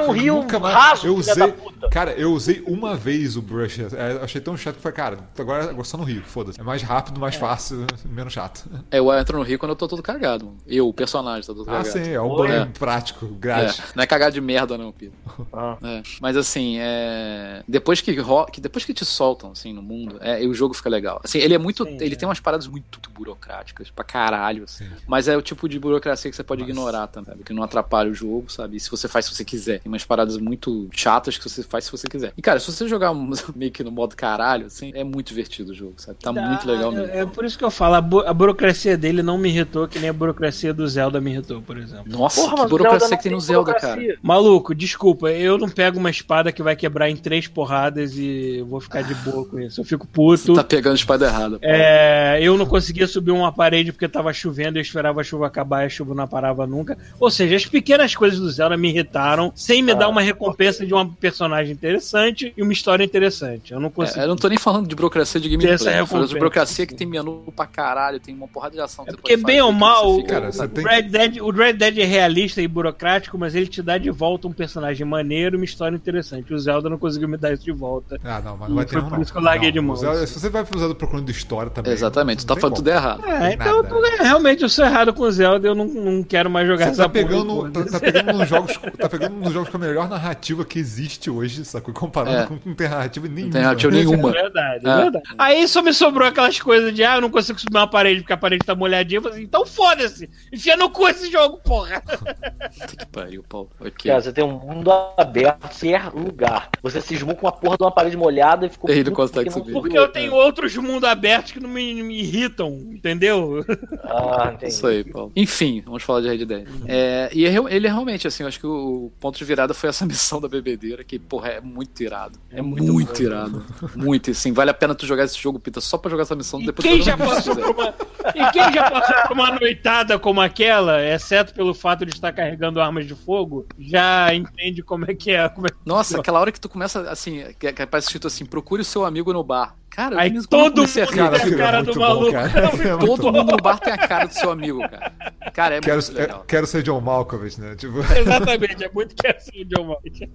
Um rio Nunca mais- raso, eu usei, da puta. Cara, eu usei uma vez o brush. é, achei tão chato que foi, cara, agora, agora só no rio, foda-se. É mais rápido, mais fácil, menos chato. É, eu entro no rio quando eu tô todo cagado. mano. Eu, o personagem, tá todo Ah, cagado. sim, é um banho É. prático, É, grátis. não é cagado de merda, não, Pio. Ah. É. Mas assim, é... depois que, ro- que depois que te soltam assim no mundo, é, e o jogo fica legal. Assim, ele é muito, Sim, ele é. tem umas paradas muito burocráticas pra caralho, assim. Mas é o tipo de burocracia que você pode Mas- ignorar também, sabe? que não atrapalha o jogo, sabe? E se você faz se você quiser. Tem umas paradas muito chatas que você faz se você quiser. E cara, se você jogar meio que no modo caralho, assim, é muito divertido o jogo, sabe? Tá muito legal mesmo. É, por isso que eu falo, a, bu- a burocracia dele não me irritou, que nem a burocracia do Zelda me irritou, por exemplo. Nossa, Porra, que burocracia Zelda que tem no Zelda, cara. burocracia. Maluco, desculpa, eu não pego uma espada que vai quebrar em três porradas e eu vou ficar de boa com isso. Eu fico puto. Você tá pegando a espada errada. pô. É, eu não conseguia subir uma parede porque tava chovendo, eu esperava a chuva acabar e a chuva não parava nunca. Ou seja, as pequenas coisas do Zelda me irritaram, sem me dar uma recompensa de uma personagem interessante e uma história interessante. Eu não consegui. É, eu não tô nem falando de burocracia de gameplay. Essa Eu falando de burocracia que tem menu pra caralho, tem uma porrada de ação É porque, bem ou mal, fica- Cara, o tem- Red Dead, o Red Dead é realista e burocrático, mas ele te dá de volta um personagem maneiro e uma história interessante. O Zelda não conseguiu me dar isso de volta. Ah, não, mas não vai ter um, por isso que eu larguei Não, de mão. Zelda- se você vai pro Zelda procurando história também. Exatamente, tu tá falando tudo errado. É, então tô- realmente eu sou errado com o Zelda, eu não, não quero mais jogar Você tá essa porra, pegando, tá, foda-se. tá pegando nos jogos, tá pegando nos jogos com a melhor narrativa que existe hoje, sacou? Comparando É. com não tem narrativa nenhuma. Não tem narrativa nenhuma. É verdade, é. É. verdade. Aí só me sobrou aquelas coisas de, ah, eu não consigo subir uma parede porque a parede tá molhadinha. Eu falei assim, então foda-se, enfia no cu esse jogo, porra. Puta que pariu, Paulo. Ok. Cara, você tem um mundo aberto, qualquer lugar. Você cismou com uma porra de uma parede molhada e ficou. Ele puto consegue porque não subir. Porque eu tenho outros mundos abertos que não me, me irritam, entendeu? Ah, entendi. Isso aí, Paulo. Enfim, vamos falar de Red Dead. É, e é ele é realmente, assim, eu acho que o ponto de virada foi essa missão da bebedeira, que, porra, é muito irado. É, muito, irado. Muito, assim, vale a pena tu jogar esse jogo, Pita, só pra jogar essa missão. E depois quem, já passou por uma, e quem já passou por uma noitada como aquela, exceto pelo fato de estar carregando armas de fogo, já entende como é que é. Como é que Nossa, aquela hora que tu começa, assim, que que aparece escrito assim, procure o seu amigo no bar. Cara, Aí todo mundo tem a é cara do bom, maluco. cara. É todo mundo no bar tem a cara do seu amigo, cara. Cara, é Quero, muito legal. é- quero ser John Malkovich, né? Tipo, Exatamente, é muito que assim, John Malkovich.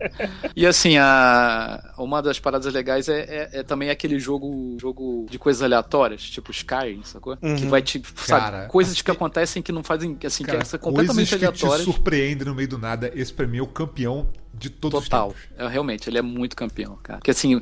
E assim, a... uma das paradas legais é, é- é também aquele jogo, jogo de coisas aleatórias, tipo Skyrim, sacou? Que Uhum. vai te. Sabe, Cara, coisas que acontecem que não fazem. Assim, cara, que são coisas completamente que te aleatórias. surpreendem no meio do nada. Esse pra mim é o campeão de todos Total. os tempos. É, realmente, ele é muito campeão, cara. Porque assim,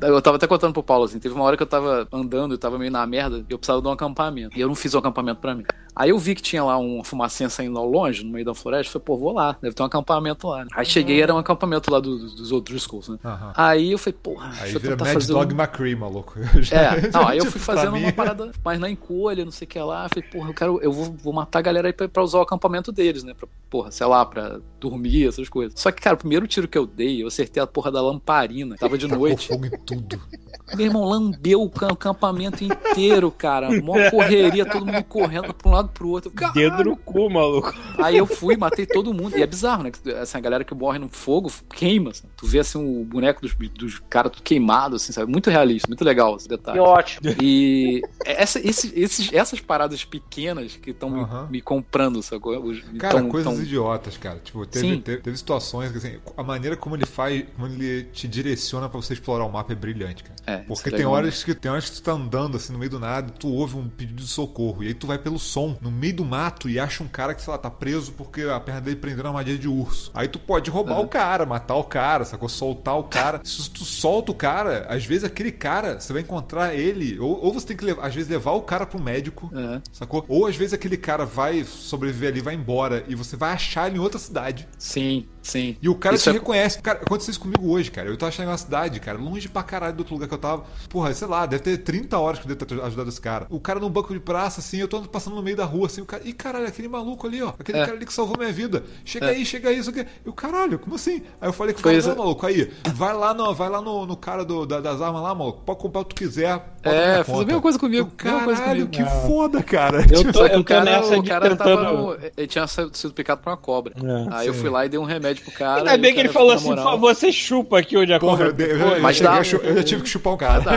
eu tava até contando pro Paulo, assim, teve uma hora que eu tava andando, eu tava meio na merda, e eu precisava de um acampamento. E eu não fiz um acampamento pra mim. Aí eu vi que tinha lá uma fumacinha saindo ao longe, no meio da floresta. Falei, pô, vou lá, deve ter um acampamento lá. Aí cheguei, era um acampamento lá do- dos outros schools, né? Aham. Aí eu falei, porra, Aí deixa eu tentar Mad fazer Dog um... McCree, maluco. Eu já- É, não, aí eu fui fazendo uma parada mais na encolha, não sei o que lá. Falei, porra, eu quero, eu vou, vou matar a galera aí pra, pra usar o acampamento deles, né? Pra, porra, sei lá, pra dormir, essas coisas. Só que, cara, o primeiro tiro que eu dei, eu acertei a porra da lamparina. Tava de Tacou noite. fogo em tudo. Meu irmão lambeu o cam- acampamento inteiro, cara. Mó correria, todo mundo correndo pra um lado pro outro. Caralho. Dedo no cu, maluco. Aí eu fui, matei todo mundo. E é bizarro, né? Assim, a galera que morre no fogo queima. assim. Tu vê assim o boneco dos, dos caras tudo queimado, assim, sabe? Muito realista, muito legal esse detalhe. Que ótimo. E essa, esse- esses, essas paradas pequenas que estão Aham. me, me comprando, sacou? Os- Cara, tão- coisas tão- idiotas, cara. Tipo, teve, teve, teve situações que, assim, a maneira como ele faz, como ele te direciona pra você explorar o mapa é brilhante, cara. É, Porque é tem legal, horas que tem horas que tu tá andando assim no meio do nada, tu ouve um pedido de socorro e aí tu vai pelo som no meio do mato e acha um cara que sei lá tá preso porque a perna dele prendeu na armadilha de urso. Aí tu pode roubar o cara, matar o cara, sacou? Soltar o cara. Se tu solta o cara, às vezes aquele cara, você vai encontrar ele ou, ou você tem que levar, às vezes levar o cara pro médico. É. Sacou? Ou às vezes aquele cara vai sobreviver ali, vai embora e você vai achar ele em outra cidade. Sim, sim. E o cara Isso te é- reconhece. Cara, aconteceu isso comigo hoje, cara. Eu tava achando uma cidade, cara, longe pra caralho do outro lugar que eu tava. Porra, sei lá, deve ter 30 horas que eu devo ter ajudado esse cara. O cara num banco de praça, assim, eu tô passando no meio da rua, assim, o cara. Ih, caralho, aquele maluco ali, ó. Aquele É. cara ali que salvou minha vida. Chega aí, chega aí, isso aqui. E o caralho, como assim? Aí eu falei com o cara, não, maluco, aí, vai lá no, vai lá no, no cara do- da- das armas lá, maluco. Pode comprar o que tu quiser. Na É, fez a mesma coisa comigo. Eu, mesma coisa Caralho, comigo. que foda, cara. Eu Tipo, tô, Só que eu o tô cara, nessa o cara tentando. tava no, Ele tinha sido picado por uma cobra. É, aí eu fui lá e dei um remédio pro cara. Ainda bem o que ele falou na assim, por favor, você chupa aqui onde a Porra, cobra. eu, dei- eu, já- eu Mas cheguei dá- chu- eu já tive que chupar um cara. Dá,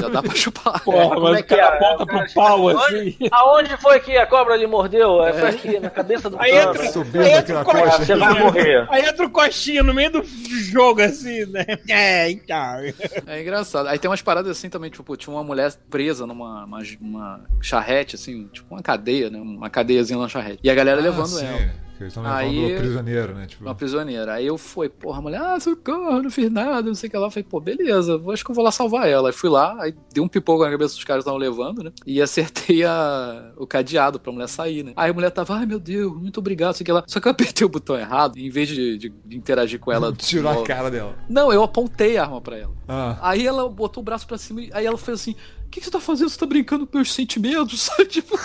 já dá pra chupar. Porra, Como mas é o cara é? aponta pro pau assim. Aonde foi que a cobra lhe mordeu? É, foi aqui, na cabeça do Aí entra, Subiu aí aqui entra na o Coxinha. coxa. Você vai morrer. Aí entra o Coxinha no meio do jogo, assim, né? É, então. É engraçado. Aí tem umas paradas assim também, tipo, tinha uma mulher presa numa uma, uma charrete, assim, tipo uma cadeia, né? Uma cadeiazinha na charrete. E a galera Ah, levando sim, ela. Que Eles estão levando Aí- prisioneiro, né? Tipo, Uma prisioneira. Aí eu fui, porra, a mulher, ah, socorro, não fiz nada, não sei o que lá. Eu falei, pô, beleza, acho que eu vou lá salvar ela. Aí fui lá, aí dei um pipoco na cabeça dos caras que estavam levando, né? E acertei a, o cadeado pra mulher sair, né? Aí a mulher tava, ai meu Deus, muito obrigado, sei o que lá. Só que eu apertei o botão errado, em vez de, de- de interagir com ela. tirou a cara dela. Não, eu apontei a arma pra ela. Ah. Aí ela botou o braço pra cima e aí ela fez assim: que, que você tá fazendo? Você tá brincando com meus sentimentos? Sabe? Tipo,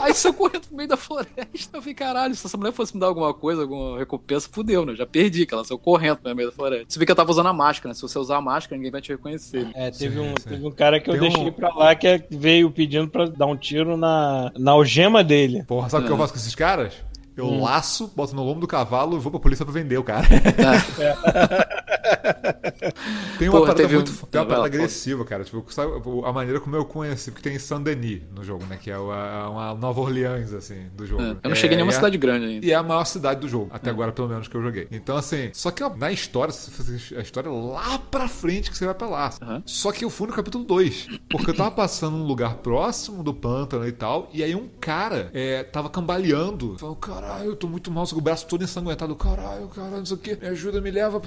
aí saiu correndo no meio da floresta. Eu falei, caralho, se essa mulher fosse me dar alguma coisa, alguma recompensa, fudeu, né? Eu já perdi, que ela saiu correndo no meio da floresta. Você vê que eu tava usando a máscara, né? Se você usar a máscara, ninguém vai te reconhecer. né? É, teve, Sim, um, sim. teve um cara que eu Tem deixei um- pra lá que é- veio pedindo pra dar um tiro na, na algema dele. Porra, sabe o que eu faço com esses caras? Eu laço, boto no lombo do cavalo e vou pra polícia pra vender o cara. tem uma Porra, parada teve um- muito. Tem uma parada agressiva, cara. Tipo, sabe a maneira como eu conheci, porque tem Saint-Denis no jogo, né? Que é uma, uma Nova Orleans, assim, do jogo. É, eu não cheguei em nenhuma é- cidade grande ainda. E é a maior cidade do jogo, até agora, pelo menos, que eu joguei. Então, assim, só que na história, a história é lá pra frente que você vai pra lá. Aham. Só que eu fui no capítulo 2. Porque eu tava passando num lugar próximo do pântano e tal, e aí um cara é, tava cambaleando. Falando, caralho, eu tô muito mal, com o braço todo ensanguentado. Caralho, caralho, não sei o que, me ajuda, me leva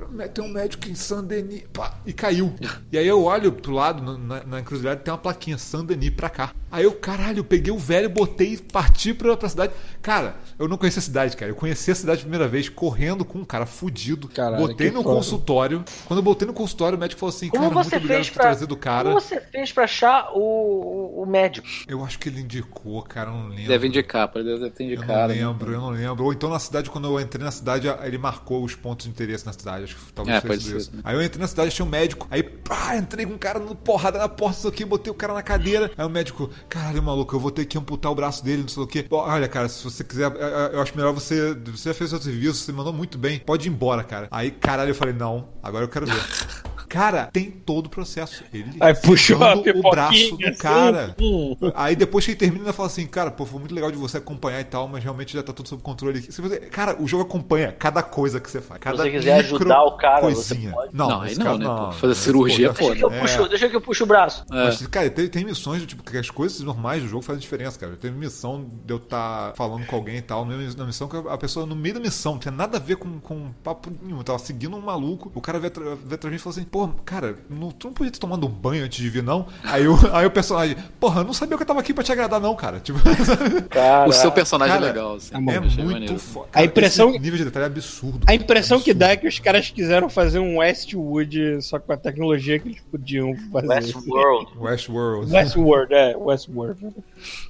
pra, pra ter um médico em Saint-Denis. E caiu. E aí eu olho pro lado, na, na encruzilhada, tem uma plaquinha Saint-Denis pra cá. Aí eu, caralho, eu peguei o velho, botei e parti pra, pra cidade. Cara, eu não conhecia a cidade, cara. Eu conheci a cidade a primeira vez correndo com um cara fudido. Caralho, botei no foda. consultório. Quando eu botei no consultório, o médico falou assim: Como Cara, muito você obrigado fez por pra. trazer do cara. Como você fez pra achar o, o, o médico? Eu acho que ele indicou, cara, eu não lembro. Deve indicar, pô, ele deve ter Eu não indicado. né? lembro, eu não lembro. Ou então na cidade, quando eu entrei na cidade, ele marcou os pontos de interesse na cidade. Acho que talvez É, pode isso. Aí eu entrei na cidade, achei um médico. Aí, pá, entrei com um cara no porrada na porta, não sei o que, botei o cara na cadeira. Aí o médico, caralho, maluco, eu vou ter que amputar o braço dele, não sei o que. Olha, cara, se você quiser, eu- eu eu acho melhor você. Você já fez seu serviço, você mandou muito bem, pode ir embora, cara. Aí, caralho, eu falei, não, agora eu quero ver. Cara, tem todo o processo. Ele Aí puxou o braço do cara. assim. Aí depois que ele termina, ele fala assim, cara, pô, foi muito legal de você acompanhar e tal, mas realmente já tá tudo sob controle aqui. Se cara, o jogo acompanha cada coisa que você faz. Cada você quiser micro ajudar o cara, você coisinha. pode. Não, Não, aí não, caso, né, não. Fazer cirurgia Pô, é foda. Deixa que, eu puxo, deixa que eu puxo o braço. Mas, cara, tem, tem missões do tipo que as coisas normais do jogo fazem diferença, cara. Teve missão de eu estar falando com alguém e tal, na na missão que a pessoa, no meio da missão, não tinha nada a ver com, com papo nenhum. Eu tava seguindo um maluco, o cara veio, veio atrás de mim e falou assim: pô, cara, não, tu não podia ter tomado um banho antes de vir, não? Aí o, aí o personagem, porra, eu não sabia que eu tava aqui pra te agradar, não, cara. Tipo, Cara, O seu personagem Cara, é legal. Assim. é muito foda. A impressão- Esse nível de detalhe é absurdo. A impressão que Absurdo. dá é que os caras quiseram fazer um Westwood só com a tecnologia que eles podiam fazer. Westworld. Westworld. Westworld, é, Westworld.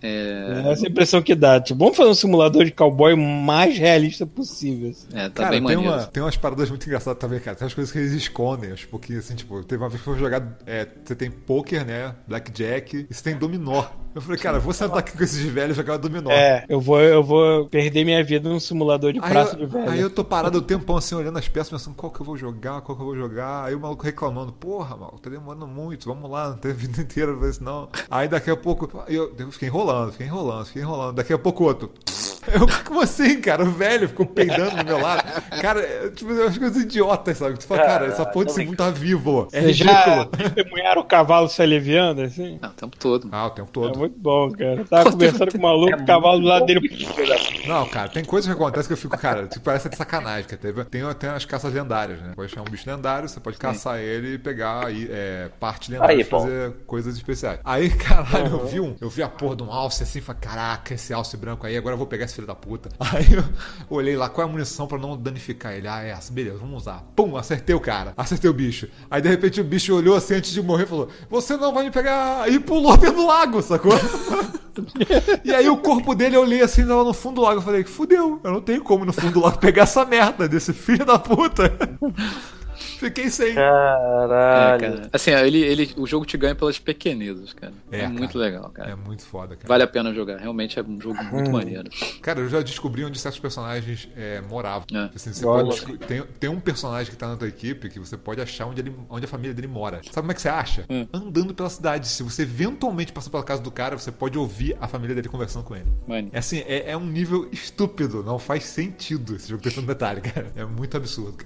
É, É essa a impressão que dá. Tipo, vamos fazer um simulador de cowboy o mais realista possível. assim. é, tá Cara, bem tem, maneiro. uma, tem umas paradas muito engraçadas também, cara. Tem umas coisas que eles escondem, uns pouquinho assim, tipo, teve uma vez que eu fui jogar. é, você tem poker, né? Blackjack, e você tem dominó. Eu falei, cara, vou sentar aqui com esses velhos e jogar dominó. É, eu vou, eu vou perder minha vida num simulador de Aí praça de eu, velho. aí eu tô parado o tempão assim, olhando as peças, pensando qual que eu vou jogar, qual que eu vou jogar. Aí o maluco reclamando, porra, maluco, tá demorando muito, vamos lá, não tem a vida inteira pra isso não. Aí daqui a pouco, eu, eu fiquei enrolando, fiquei enrolando, fiquei enrolando. Daqui a pouco outro. Eu, como assim, cara? O velho ficou peidando do meu lado. Cara, é, tipo, umas coisas idiotas, sabe? Tu fala, cara, essa porra desse mundo tá vivo. É Vocês já ridículo. testemunharam o cavalo se aliviando, assim? Não, o tempo todo. Ah, o tempo É todo. muito bom, cara. Eu tava conversando com o maluco, o cavalo do lado dele. Não, cara, tem coisas que acontecem que eu fico, cara, tipo, parece de sacanagem. Que teve, tem, tem as caças lendárias, né? Pode achar um bicho lendário, você pode caçar ele e pegar aí, é, parte lendária Aí, e fazer coisas especiais. Aí, caralho, eu vi um, eu vi a porra de um alce assim, falei, caraca, esse alce branco aí, agora eu vou pegar esse filho da puta. Aí eu olhei lá, qual é a munição pra não danificar ele? Ah, é essa, beleza, vamos usar. Pum, acertei o cara, acertei o bicho. Aí de repente o bicho olhou assim antes de morrer e falou: Você não vai me pegar. E pulou dentro do lago, sacou? E aí o corpo dele eu olhei assim, tava no fundo do lago. Eu falei, fudeu, eu não tenho como no fundo do lago pegar essa merda desse filho da puta. Fiquei sem. É, Caralho. cara. Assim, ele, ele, o jogo te ganha pelas pequenezas, cara. É, É, cara. muito legal, cara. É muito foda, cara. Vale a pena jogar. Realmente é um jogo muito maneiro. Cara, eu já descobri onde certos personagens é, moravam. É. Assim, você pode tem, tem um personagem que tá na tua equipe que você pode achar onde, ele, onde a família dele mora. Sabe como é que você acha? Hum. Andando pela cidade. Se você eventualmente passar pela casa do cara, você pode ouvir a família dele conversando com ele. Mano. É assim, é, é um nível estúpido. Não faz sentido esse jogo ter tanto detalhe, cara. É muito absurdo.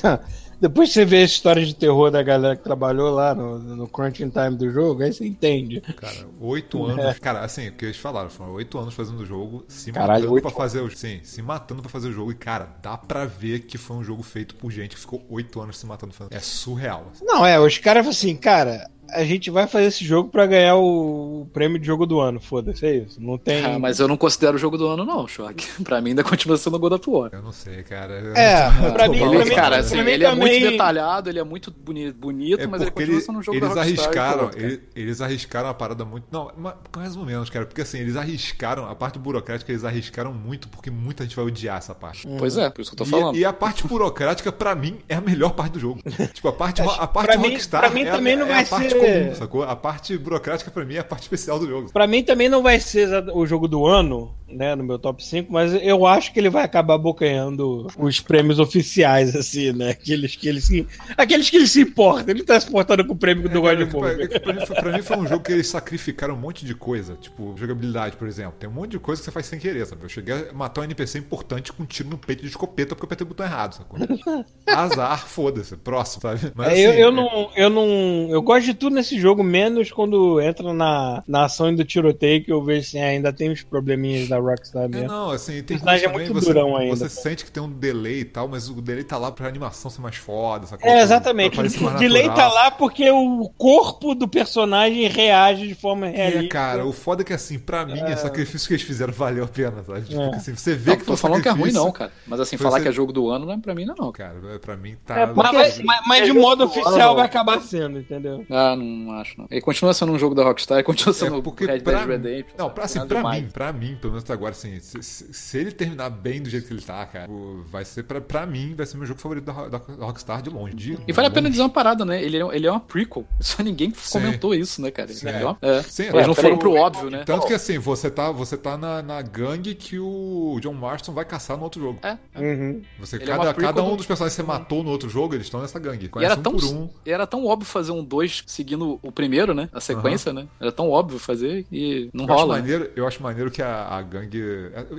cara. Depois você vê a história de terror da galera que trabalhou lá no, no crunching time do jogo, aí você entende. Cara, oito anos. Cara, assim, o que eles falaram, foram oito anos fazendo o jogo, se Caralho, matando pra fazer o. Sim, se matando pra fazer o jogo. E, cara, dá pra ver que foi um jogo feito por gente que ficou oito anos se matando. fazendo. É surreal. assim. Não, é, os caras assim, cara, a gente vai fazer esse jogo pra ganhar o prêmio de jogo do ano, foda-se, é isso. Não tem. Ah, mas eu não considero o jogo do ano, não, Choque. Pra mim ainda continua sendo God of War. Eu não sei, cara. Eu É, não- pra mim- Tô Ele, pra mim- cara, pra assim, mim ele é também- muito detalhado, ele é muito boni- bonito, É mas ele continua sendo um jogo eles da Rockstar. arriscaram, pronto, cara. eles, eles arriscaram a parada muito. Não, mas mais ou menos, cara. Porque assim, eles arriscaram, a parte burocrática eles arriscaram muito, porque muita gente vai odiar essa parte. Pois é, por isso que eu tô E- falando. E, a parte burocrática, pra mim, é a melhor parte do jogo. tipo, a parte, a parte pra mim- Rockstar pra mim é, também a, não é vai a parte ser- comum, sacou? A parte burocrática, pra mim, é a parte especial do jogo. Pra mim também não vai ser o jogo do ano, né, no meu top 5, mas eu acho que ele vai acabar bocanhando os prêmios oficiais, assim, né? Aqueles que ele se. Aqueles que ele se importa. Ele tá se importando com o prêmio do God É, of pra, War. é pra mim, foi, pra mim foi um jogo que eles sacrificaram um monte de coisa. Tipo, jogabilidade, por exemplo. Tem um monte de coisa que você faz sem querer, sabe? Eu cheguei a matar um NPC importante com um tiro no peito de escopeta porque eu apertei o botão errado, sacou? Azar, foda-se. Próximo, sabe? Mas, É, eu, assim, eu não, eu não. Eu gosto de tudo nesse jogo, menos quando entra na, na ação do tiroteio, que eu vejo assim, ainda tem uns probleminhas da Rockstar É, mesmo. não, assim, tem coisa é também, muito você, durão ainda, Você sente que tem um delay e tal, mas o delay tá lá pra animação ser mais foda, sacou? É, Pra- exatamente. O delay tá lá porque o corpo do personagem reage de forma É, realista. cara, o foda é que assim, pra mim, o sacrifício que eles fizeram valeu a pena, sabe? Tipo, É. assim, você vê Não, que tô foi falando que é ruim, não, cara. Mas assim, Foi falar você- que é jogo do ano não é pra mim, não. Cara, pra mim tá. É, Mas, porque- mas- mas de É modo oficial ano. vai acabar sendo, entendeu? Ah, não acho, não. Ele continua sendo um jogo da Rockstar, continua sendo É porque Red Dead Redemption. não, pra, assim, pra mim, pra mim, pelo menos agora, assim, se, se- ele terminar bem do jeito que ele tá, cara, vai ser, pra, pra mim, vai ser meu jogo favorito da, da- da Rockstar de longe. De E vale a pena longe. dizer uma parada, né? Ele é, ele é uma prequel. Só ninguém Sim. comentou isso, né, cara? Sim. É. uma- é. Sim, Eles não é, foram pro óbvio, né? Tanto que assim, você tá, você tá na, na gangue que o John Marston vai caçar no outro jogo. É. Uhum. Você, Ele é cada, cada um do- dos personagens que você matou no outro jogo, eles estão nessa gangue. E Conhece era um tão, por um. era tão óbvio fazer um 2 seguindo o primeiro, né? A sequência, né? Era tão óbvio fazer e não Eu acho, rola. né? maneiro, eu acho maneiro que a, a gangue.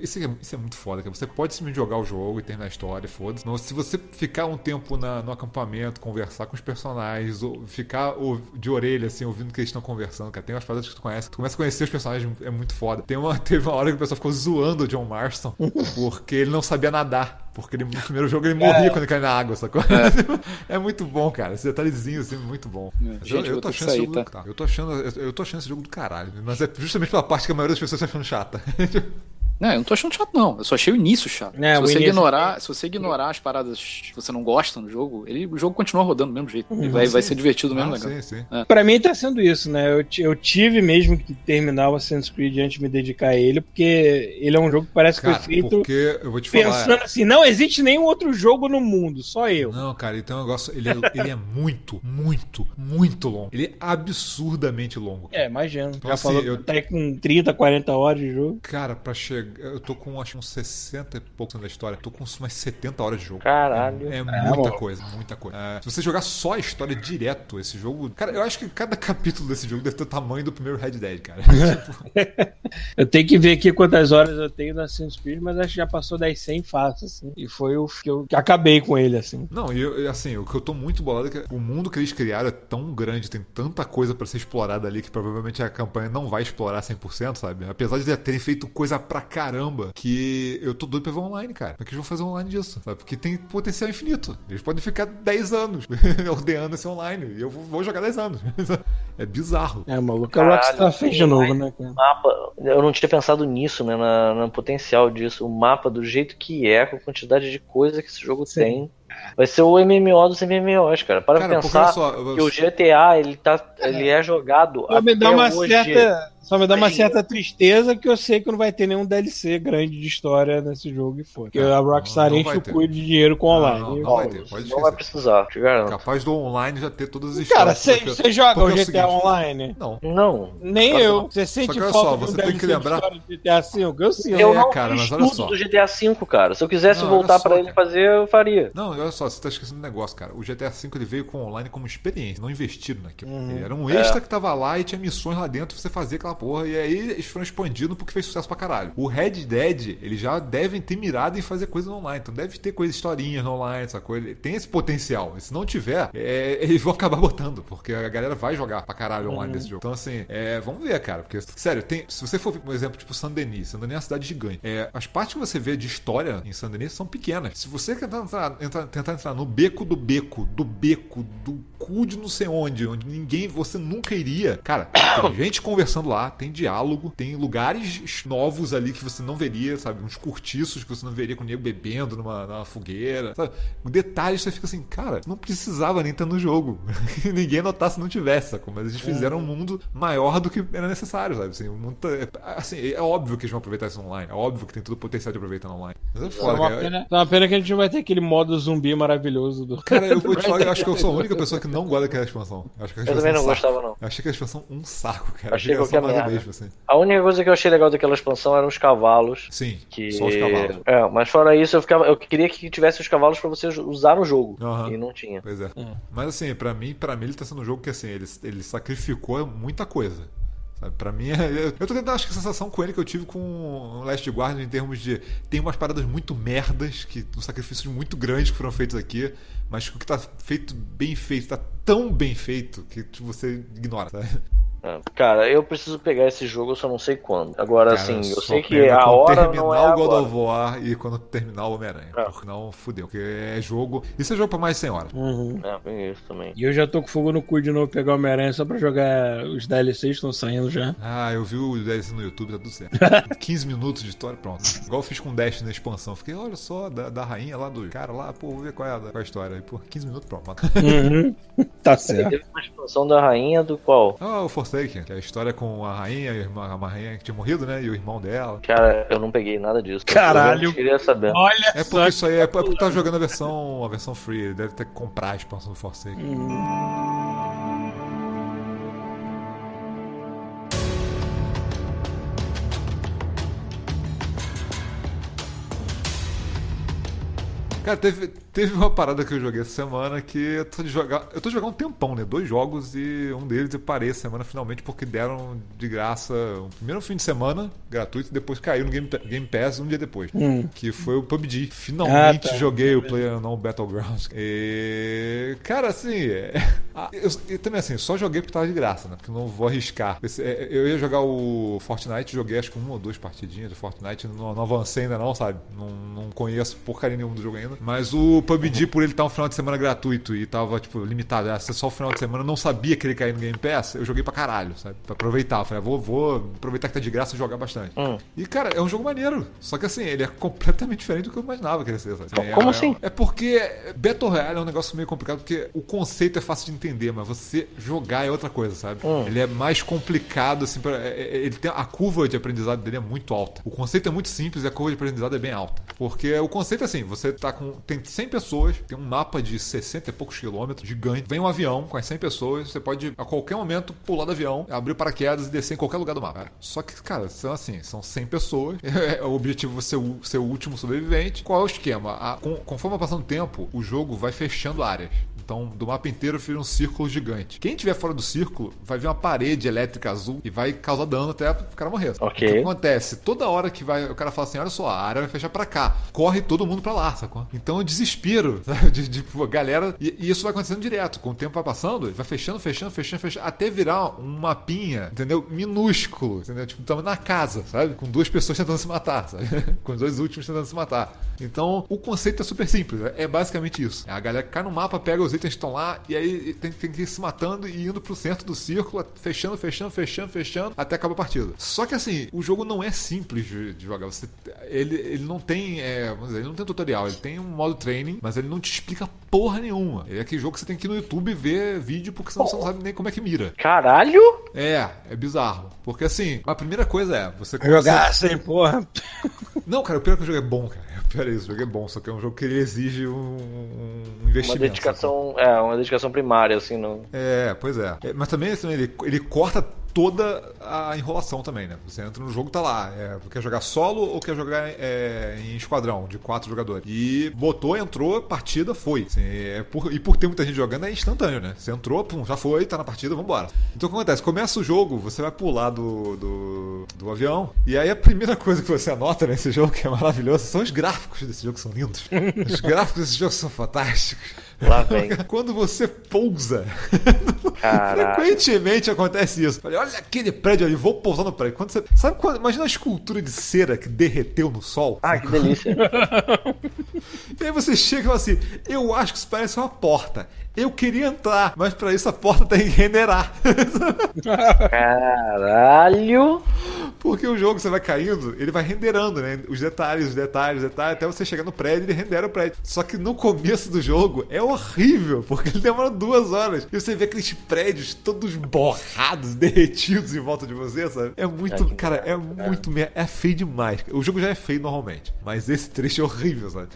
Isso é, isso é muito foda, cara. Você pode simplesmente jogar o jogo e terminar a história, foda-se. Mas se você ficar um tempo na- no acampamento, conversar com os personagens, ou ficar ou- de orelha, assim, ouvindo o que eles estão conversando, cara, tem umas paradas que tu conhece. Tu começa a conhecer os personagens, é muito foda. Tem uma, teve uma hora que o pessoal ficou zoando o John Marston porque ele não sabia nadar. Porque ele, no primeiro jogo ele morria quando ele caía na água, sacou? É. muito bom, cara. Esse detalhezinho assim, muito bom. É. Gente, eu, eu tô achando sair, tá? tá, Eu tô achando. Eu, eu tô achando esse jogo do caralho. Mas é justamente pela parte que a maioria das pessoas tá achando chata. Não, eu não tô achando chato, não. Eu só achei o início chato. É, se, o você início- ignorar, se você ignorar as paradas que você não gosta no jogo, ele, o jogo continua rodando do mesmo jeito. Uhum. Vai, vai ser divertido mesmo, Ah, legal. sim, sim. Pra mim tá sendo isso, né? Eu, eu tive mesmo que terminar o Assassin's Creed antes de me dedicar a ele, porque ele é um jogo que parece que Cara, foi feito porque eu vou te falar. pensando assim, não existe nenhum outro jogo no mundo, só eu. Não, cara, então o negócio. Ele é, ele é muito, muito, muito longo. Ele é absurdamente longo. É, imagino. Então, Já assim, falou eu- que tá aí com 30, 40 horas de jogo. Cara, pra chegar. Eu tô com acho uns 60 e poucos da história. Tô com umas 70 horas de jogo. Caralho. É, é muita coisa, muita coisa. É, se você jogar só a história direto, esse jogo. Cara, eu acho que cada capítulo desse jogo deve ter o tamanho do primeiro Red Dead, cara. Tipo, Eu tenho que ver aqui quantas horas eu tenho no Assassin's Creed, mas acho que já passou das 100 fácil, assim. E foi o que eu acabei com ele, assim. Não, e eu- assim, o que eu tô muito bolado é que o mundo que eles criaram é tão grande, tem tanta coisa pra ser explorada ali que provavelmente a campanha não vai explorar 100%, sabe? Apesar de já terem feito coisa pra caramba, que eu tô doido pra ver online, cara. Como é que eles vão fazer online disso? Sabe? Porque tem potencial infinito. Eles podem ficar 10 anos ordenando esse online. E eu vou jogar 10 anos. É bizarro. É, maluco, a Rockstar fez de novo, né, cara? mapa, eu não tinha pensado nisso, né, na, no potencial disso. O mapa, do jeito que é, com a quantidade de coisa que esse jogo Sim. tem, vai ser o MMO dos MMOs, cara. Para Cara, porque pensar só. eu- que o GTA, ele, tá, ele é jogado Só me dá até uma hoje. certa. Só me dá uma certa tristeza que eu sei que não vai ter nenhum DLC grande de história nesse jogo e foi. Porque Não, a Rockstar não enche vai o cu de dinheiro com Não, online. não, não vai vai. ter, pode Não vai precisar, te garanto. Capaz do online já ter todas as Cara, histórias. você porque- você joga o é GTA seguinte, Online? Não. Não. Nem que eu. não. Você sente que olha falta só, de você tem DLC que de lembrar- história de GTA V? Eu sim. Eu É, não cara, fiz mas olha só. do GTA V, cara. Se eu quisesse Não, voltar só, pra ele cara. fazer, eu faria. Não, olha só, você tá esquecendo um negócio, cara. O GTA V ele veio com online como experiência, não investiram naquilo. Ele era um extra que tava lá e tinha missões lá dentro pra você fazer aquela porra. E aí eles foram expandindo porque fez sucesso pra caralho. O Red Dead, eles já devem ter mirado em fazer coisas online. Então deve ter coisas, historinhas online, sacou? Ele tem esse potencial. E se não tiver, é, eles vão acabar botando, porque a galera vai jogar pra caralho online desse jogo. Então, assim, é, vamos ver, cara. Porque, sério, tem, se você for, por exemplo, tipo Saint-Denis, Saint-Denis é uma cidade gigante. É, as partes que você vê de história em Saint-Denis são pequenas. Se você tentar entrar, entrar- tentar entrar no beco do beco, do beco, do cu de não sei onde, onde ninguém, você nunca iria. Cara, tem gente conversando lá, tem diálogo, tem lugares novos ali que você não veria, sabe? Uns cortiços que você não veria com o nego bebendo numa, numa fogueira, sabe? Detalhes você fica assim, cara, não precisava nem estar no jogo. ninguém notar se não tivesse, sacou? Mas eles fizeram um mundo maior do que era necessário, sabe? Assim, tá- é, assim, é óbvio que eles vão aproveitar isso online, é óbvio que tem todo o potencial de aproveitar online. Mas é Só foda, uma, cara. pena, só uma pena que a gente não vai ter aquele modo zumbi maravilhoso do. Cara, eu vou te falar, eu acho que eu sou a única pessoa que não gosta daquela expansão. Eu, acho que a Eu expansão também não é um gostava, não. Eu achei que a expansão um saco, cara. Achei que era só mesmo, assim. A única coisa que eu achei legal daquela expansão eram os cavalos. Sim, Que... só os cavalos. É, mas fora isso, eu, ficava, eu queria que tivesse os cavalos pra você usar no jogo. Aham. E não tinha. Pois é. Mas assim, pra mim, pra mim ele tá sendo um jogo que assim, ele, ele sacrificou muita coisa. Pra mim, é- eu, eu tô tentando, acho que a sensação com ele que eu tive com o Last Guardian em termos de. Tem umas paradas muito merdas, que uns sacrifícios muito grandes que foram feitos aqui, mas o que tá feito bem feito, tá tão bem feito que tipo, você ignora, sabe? É, Cara, eu preciso pegar esse jogo, eu só não sei quando. Agora, Cara, assim, eu sei que a quando hora terminar não é o God agora. of War e quando terminar o Homem-Aranha. É. Porque não fudeu. Porque é jogo. Isso é jogo pra mais de 100 horas. Uhum. É, isso também. E eu já tô com fogo no cu de novo pegar o Homem-Aranha só pra jogar os DLCs que estão saindo já. Ah, eu vi o DLC no YouTube, tá tudo certo. 15 minutos de história, pronto. Igual eu fiz com o Dash na expansão. Fiquei, olha só, da, da rainha lá do cara lá, pô, vou ver qual é a, qual é a história. Aí, pô, 15 minutos, pronto. mata. Uhum. tá certo. Teve uma expansão da rainha do qual? Ah, o Forsaken, que é a história com a rainha, a, irmã, uma rainha que tinha morrido, né? E o irmão dela. Cara, eu não peguei nada disso. Caralho. Eu queria saber. Olha É só. porque isso aí é porque tá jogando a versão, a versão free, ele deve ter que comprar a expansão do Forsaken. Cara, teve, teve uma parada que eu joguei essa semana que eu tô de jogar. Eu tô jogar um tempão, né? Dois jogos e um deles eu parei essa semana finalmente porque deram de graça um primeiro fim de semana gratuito e depois caiu no Game, Game Pass um dia depois. Que foi o PUBG. Finalmente Ah, tá. joguei o Player No Battlegrounds. E. Cara, assim. é- ah, Eu, eu também assim, só joguei porque tava de graça, né? Porque eu não vou arriscar. Esse- é, Eu ia jogar o Fortnite, joguei acho que uma ou duas partidinhas de Fortnite, não, não avancei ainda não, sabe? Não, não conheço porcaria nenhuma do jogo ainda. Mas o PUBG, por ele estar um final de semana gratuito e tava, tipo, limitado, ser só o final de semana, não sabia que ele caía no Game Pass, eu joguei pra caralho, sabe? Pra aproveitar. Eu falei, ah, vou, vou aproveitar que tá de graça e jogar bastante. E, cara, é um jogo maneiro. Só que assim, ele é completamente diferente do que eu imaginava que ele ia ser. sabe? Como é, assim? É porque Battle Royale é um negócio meio complicado, porque o conceito é fácil de entender, mas você jogar é outra coisa, sabe? Ele é mais complicado, assim, pra, é- é- ele tem, a curva de aprendizado dele é muito alta. O conceito é muito simples e a curva de aprendizado é bem alta. Porque o conceito é assim, você tá com. Tem 100 pessoas, tem um mapa de 60 e poucos quilômetros, gigante, vem um avião com as 100 pessoas, você pode a qualquer momento pular do avião, abrir o paraquedas e descer em qualquer lugar do mapa. Só que, cara, são assim, são 100 pessoas, é o objetivo é ser o, ser o último sobrevivente. Qual é o esquema? A- com- conforme vai passando o tempo, o jogo vai fechando áreas. Então, do mapa inteiro vira um círculo gigante. Quem estiver fora do círculo vai ver uma parede elétrica azul e vai causar dano até o cara morrer. Ok. Então, o que acontece? Toda hora que vai, o cara fala assim: olha só, a área vai fechar pra cá. Corre todo mundo pra lá, sacou? Então, o desespero, sabe? De, de pô, galera. E, e isso vai acontecendo direto. Com o tempo vai passando, vai fechando, fechando, fechando, fechando, até virar um mapinha, entendeu? Minúsculo, entendeu? Tipo, estamos na casa, sabe? Com duas pessoas tentando se matar, sabe? Com os dois últimos tentando se matar. Então, o conceito é super simples. É basicamente isso. A galera cai no mapa, pega os itens que estão lá e aí tem, tem que ir se matando e indo pro centro do círculo, fechando, fechando, fechando, fechando, até acabar a partida. Só que assim, o jogo não é simples de, de jogar. Você, ele, ele não tem. é, vamos dizer, ele não tem tutorial, ele tem um modo training, mas ele não te explica porra nenhuma. Ele é aquele jogo que você tem que ir no YouTube ver vídeo, porque senão você não sabe nem como é que mira. Caralho! É, é bizarro. Porque assim, a primeira coisa é, você Jogar assim, porra. Não, cara, o pior é que o jogo é bom, cara. É isso, o jogo é bom, só que é um jogo que ele exige um, um Uma investimento. sabe? dedicação, é, uma dedicação primária, assim, não. É, pois é. É, Mas também assim, ele, ele corta toda a enrolação também, né? Você entra no jogo, tá lá. É, quer jogar solo ou quer jogar é, em esquadrão de quatro jogadores? E botou, entrou, partida, foi. Assim, é por- e por ter muita gente jogando, é instantâneo, né? Você entrou, pum, já foi, tá na partida, vambora. Então o que acontece? Começa o jogo, você vai pular do, do, do avião, e aí a primeira coisa que você anota nesse jogo, que é maravilhoso, são os gráficos desse jogo, que são lindos. Os gráficos desse jogo são fantásticos. Lá vem. Quando você pousa, frequentemente acontece isso. Falei, olha aquele prédio ali, vou pousar no prédio. Quando você, sabe quando, imagina a escultura de cera que derreteu no sol? Ah, que delícia. E aí você chega e fala assim: Eu acho que isso parece uma porta. Eu queria entrar, mas pra isso a porta tem que renderar. Caralho! Porque o jogo você vai caindo, ele vai renderando, né? Os detalhes, os detalhes, os detalhes, até você chegar no prédio, ele rendera o prédio. Só que no começo do jogo é horrível, porque ele demora duas horas. E você vê aqueles prédios todos borrados, derretidos em volta de você, sabe? É muito, É cara, é muito. É feio demais. O jogo já é feio normalmente, mas esse trecho é horrível, sabe?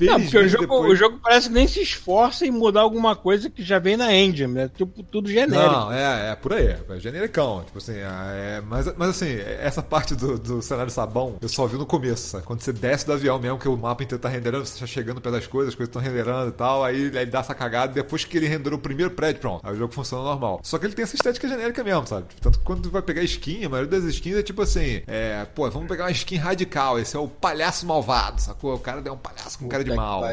Não, porque o jogo, depois- o jogo parece que nem se esforça em mudar alguma coisa que já vem na engine, né? Tipo, tudo genérico. Não, é, é por aí, é genericão. Tipo assim, é, mas, mas assim, essa parte do, do cenário sabão eu só vi no começo, sabe? Quando você desce do avião mesmo, que o mapa inteiro tá renderando, você tá chegando perto das coisas, as coisas estão renderando e tal, aí ele dá essa cagada depois que ele renderou o primeiro prédio, pronto. Aí o jogo funciona normal. Só que ele tem essa estética genérica mesmo, sabe? Tanto que quando tu vai pegar skin, a maioria das skins é tipo assim, é, pô, vamos pegar uma skin radical, esse é o palhaço malvado, sacou? O cara é um palhaço com cara de mal.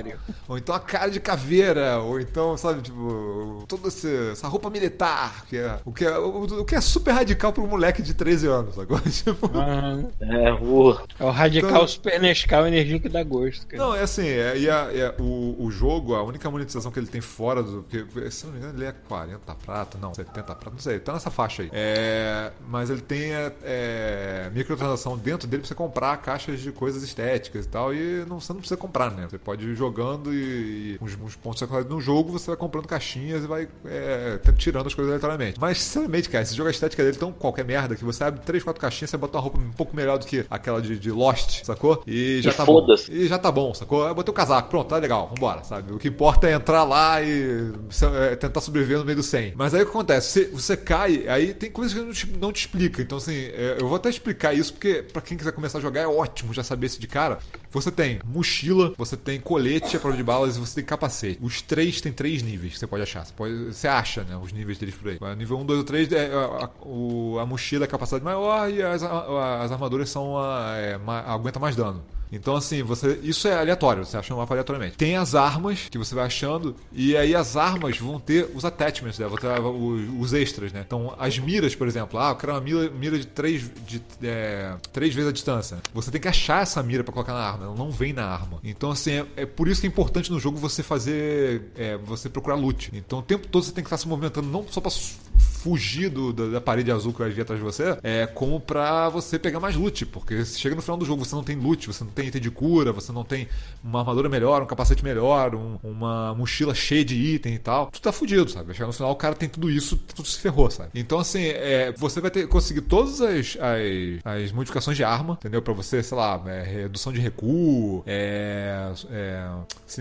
Ou então a cara de caveira, ou então, sabe, tipo, toda essa roupa militar, que é, o, que é, o, o que é super radical pra um moleque de 13 anos, agora. Tipo, Aham. É, uh, É o radical Então- super Nescau energia que dá gosto, cara. Não, é assim, é, a- é, o, o jogo, a única monetização que ele tem fora do. Porque, se não me engano, ele é 40 prata, não, 70 prata, não sei, tá nessa faixa aí. É, mas ele tem é, é, microtransação dentro dele pra você comprar caixas de coisas estéticas e tal, e não, você não precisa comprar, né? Você pode ir jogando e, e uns, uns pontos secundários no jogo, você vai comprando caixinhas e vai é, tirando as coisas aleatoriamente. Mas, sinceramente, cara, esse jogo a estética dele é tão qualquer merda que você abre 3, 4 caixinhas caixinha, você bota uma roupa um pouco melhor do que aquela de, de Lost, sacou? E já E tá bom. E já tá bom, sacou? Eu botei o casaco, pronto, tá legal, vambora, sabe? O que importa é entrar lá e é, tentar sobreviver no meio do 100. Mas aí o que acontece? Você, você cai, aí tem coisas que não te, não te explica. Então, assim, é, eu vou até explicar isso, porque pra quem quiser começar a jogar é ótimo já saber isso de cara. Você tem mochila, você tem colete à prova de balas e você tem capacete. Os três tem três níveis que você pode achar. Você, pode, você acha, né, os níveis deles por aí. Nível 1, 2 ou 3 é a, a, a mochila é a capacidade maior e as, a- as armaduras são a, é, ma- aguenta mais dano. Então, assim, você. Isso é aleatório, você acha um mapa aleatoriamente. Tem as armas que você vai achando, e aí as armas vão ter os attachments, né? Vão ter os, os extras, né? Então, as miras, por exemplo, ah, eu quero uma mira, mira de, três, de é, três vezes a distância. Você tem que achar essa mira pra colocar na arma, ela não vem na arma. Então, assim, é, é por isso que é importante no jogo você fazer. é, você procurar loot. Então, o tempo todo você tem que estar se movimentando, não só pra fugir do- da, da parede azul que vai vir atrás de você, é como pra você pegar mais loot, porque se chega no final do jogo você não tem loot, você não tem item de cura, você não tem uma armadura melhor, um capacete melhor, um- uma mochila cheia de item e tal, tu tá fudido, sabe? Vai chegar no final o cara tem tudo isso, tudo se ferrou, sabe? Então assim, é, você vai ter conseguir todas as, as, as modificações de arma, entendeu? Pra você, sei lá, é, redução de recuo, é, é,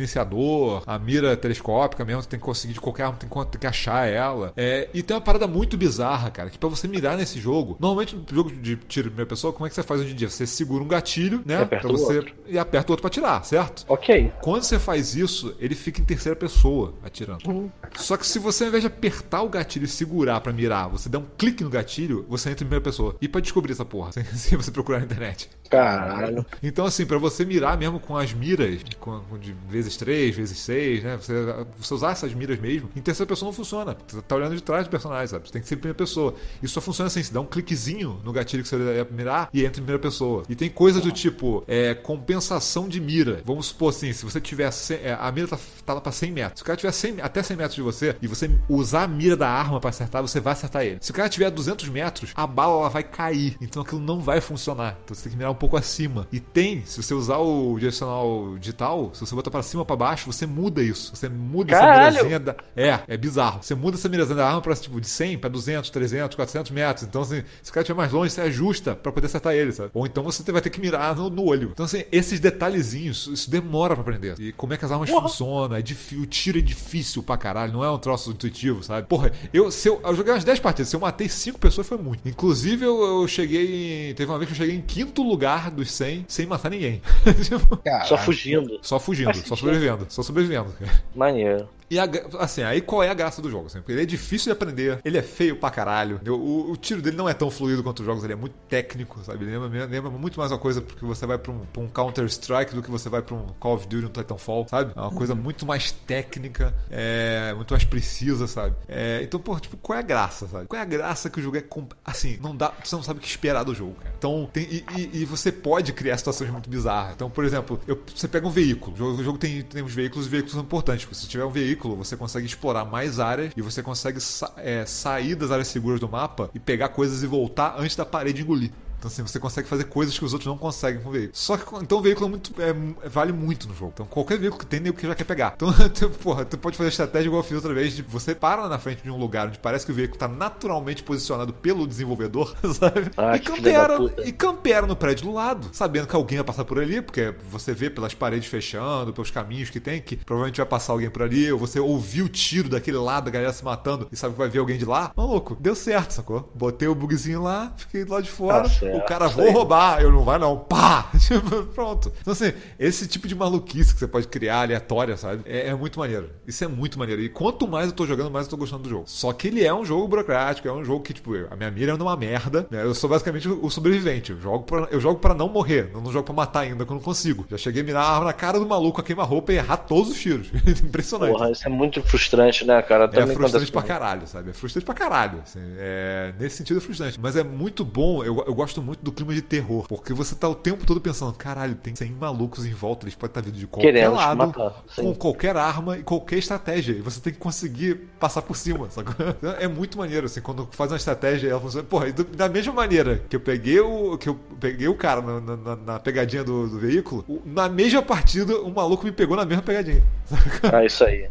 silenciador, a mira telescópica mesmo, você tem que conseguir de qualquer arma, tem que, tem que achar ela. É, e tem uma parada muito bizarra, cara, que pra você mirar nesse jogo, normalmente no jogo de tiro de primeira pessoa, como é que você faz hoje em dia? Você segura um gatilho, né? aperta pra o você e aperta o outro pra tirar, certo? Ok. Quando você faz isso, ele fica em terceira pessoa atirando. Só que se você, ao invés de apertar o gatilho e segurar pra mirar, você dá um clique no gatilho, você entra em primeira pessoa. E pra descobrir essa porra, sem você procurar na internet. Caralho. Então, assim, pra você mirar mesmo com as miras, com, de vezes 3, vezes 6, né? Você, você usar essas miras mesmo, em terceira pessoa não funciona. Você tá olhando de trás do personagem, sabe? Você tem que ser em primeira pessoa. Isso só funciona assim, você dá um cliquezinho no gatilho que você ia mirar e entra em primeira pessoa. E tem coisa do tipo, é, compensação de mira. Vamos supor assim, se você tiver. 100, é, a mira tá, tá lá pra 100 metros. Se o cara tiver 100, até 100 metros de você e você usar a mira da arma pra acertar, você vai acertar ele. Se o cara tiver a 200 metros, a bala ela vai cair. Então aquilo não vai funcionar. Então você tem que mirar um pouco acima. E tem, se você usar o direcional digital, se você botar pra cima ou pra baixo, você muda isso. Você muda Caralho! essa mirazinha da... É, é bizarro. Você muda essa mirazinha da arma pra tipo de 100 pra 200, 300, 400 metros. Então assim, se o cara estiver mais longe, você ajusta pra poder acertar ele, sabe? Ou então você vai ter que mirar no, no olho. Então assim, esses detalhezinhos, isso demora pra aprender. E como é que as armas funcionam, é difícil, o tiro é difícil pra caralho, não é um troço intuitivo, sabe? Porra, eu, se eu, eu joguei umas 10 partidas, se eu matei 5 pessoas foi muito. Inclusive eu, eu cheguei em, teve uma vez que eu cheguei em quinto lugar dos 100 sem matar ninguém. Tipo, Só fugindo. só fugindo, só sobrevivendo, só sobrevivendo. Maneiro. E a assim, aí qual é a graça do jogo? Assim? Porque ele é difícil de aprender, ele é feio pra caralho. O, o tiro dele não é tão fluido quanto os jogos, ele é muito técnico, sabe? Ele lembra, lembra muito mais uma coisa porque você vai pra um, pra um Counter-Strike do que você vai pra um Call of Duty, um Titanfall, sabe? É uma coisa muito mais técnica, é, muito mais precisa, sabe? É, então, pô, tipo, qual é a graça, sabe? Qual é a graça que o jogo é. Assim, não dá. Você não sabe o que esperar do jogo, cara. Então, tem, e, e- e você pode criar situações muito bizarras. Então, por exemplo, eu- você pega um veículo. O jogo, o jogo tem, tem os veículos e veículos são importantes. Porque se tiver um veículo, você consegue explorar mais áreas e você consegue sa- é, sair das áreas seguras do mapa e pegar coisas e voltar antes da parede engolir. Então, assim, você consegue fazer coisas que os outros não conseguem com o veículo. Só que, então, o veículo é muito, é, vale muito no jogo. Então, qualquer veículo que tem, nem o que já quer pegar. Então, tu, porra, tu pode fazer estratégia igual eu fiz outra vez. Tipo, você para na frente de um lugar onde parece que o veículo tá naturalmente posicionado pelo desenvolvedor, sabe? Ah, e, da campera, e campera no prédio do lado, sabendo que alguém vai passar por ali, porque você vê pelas paredes fechando, pelos caminhos que tem, que provavelmente vai passar alguém por ali, ou você ouviu o tiro daquele lado, a galera se matando, e sabe que vai ver alguém de lá. Maluco, deu certo, sacou? Botei o bugzinho lá, fiquei do lado de fora, Tá certo, o cara, vou roubar, eu não vai não, pá! Tipo, Pronto. Então assim, esse tipo de maluquice que você pode criar, aleatória, sabe? É, é muito maneiro. Isso é muito maneiro. E quanto mais eu tô jogando, mais eu tô gostando do jogo. Só que ele é um jogo burocrático, é um jogo que, tipo, a minha mira é uma merda, né? Eu sou basicamente o sobrevivente. Eu jogo pra, eu jogo pra não morrer, eu não jogo pra matar ainda, que eu não consigo. Já cheguei a mirar a arma na cara do maluco a queima-roupa e errar todos os tiros. Impressionante. Porra, isso é muito frustrante, né, cara? É frustrante pra caralho, sabe? É frustrante pra caralho. assim. É, nesse sentido é frustrante. Mas é muito bom, eu, eu gosto muito do clima de terror. Porque você tá o tempo todo pensando, caralho, tem 100 malucos em volta, eles podem estar vindo de qualquer lado, matar, com qualquer arma e qualquer estratégia. E você tem que conseguir passar por cima? Então, É muito maneiro, assim, quando faz uma estratégia ela funciona. Porra, e da mesma maneira que eu peguei o, que eu peguei o cara na, na- na- pegadinha do, do veículo, na mesma partida, o maluco me pegou na mesma pegadinha. Ah, isso aí.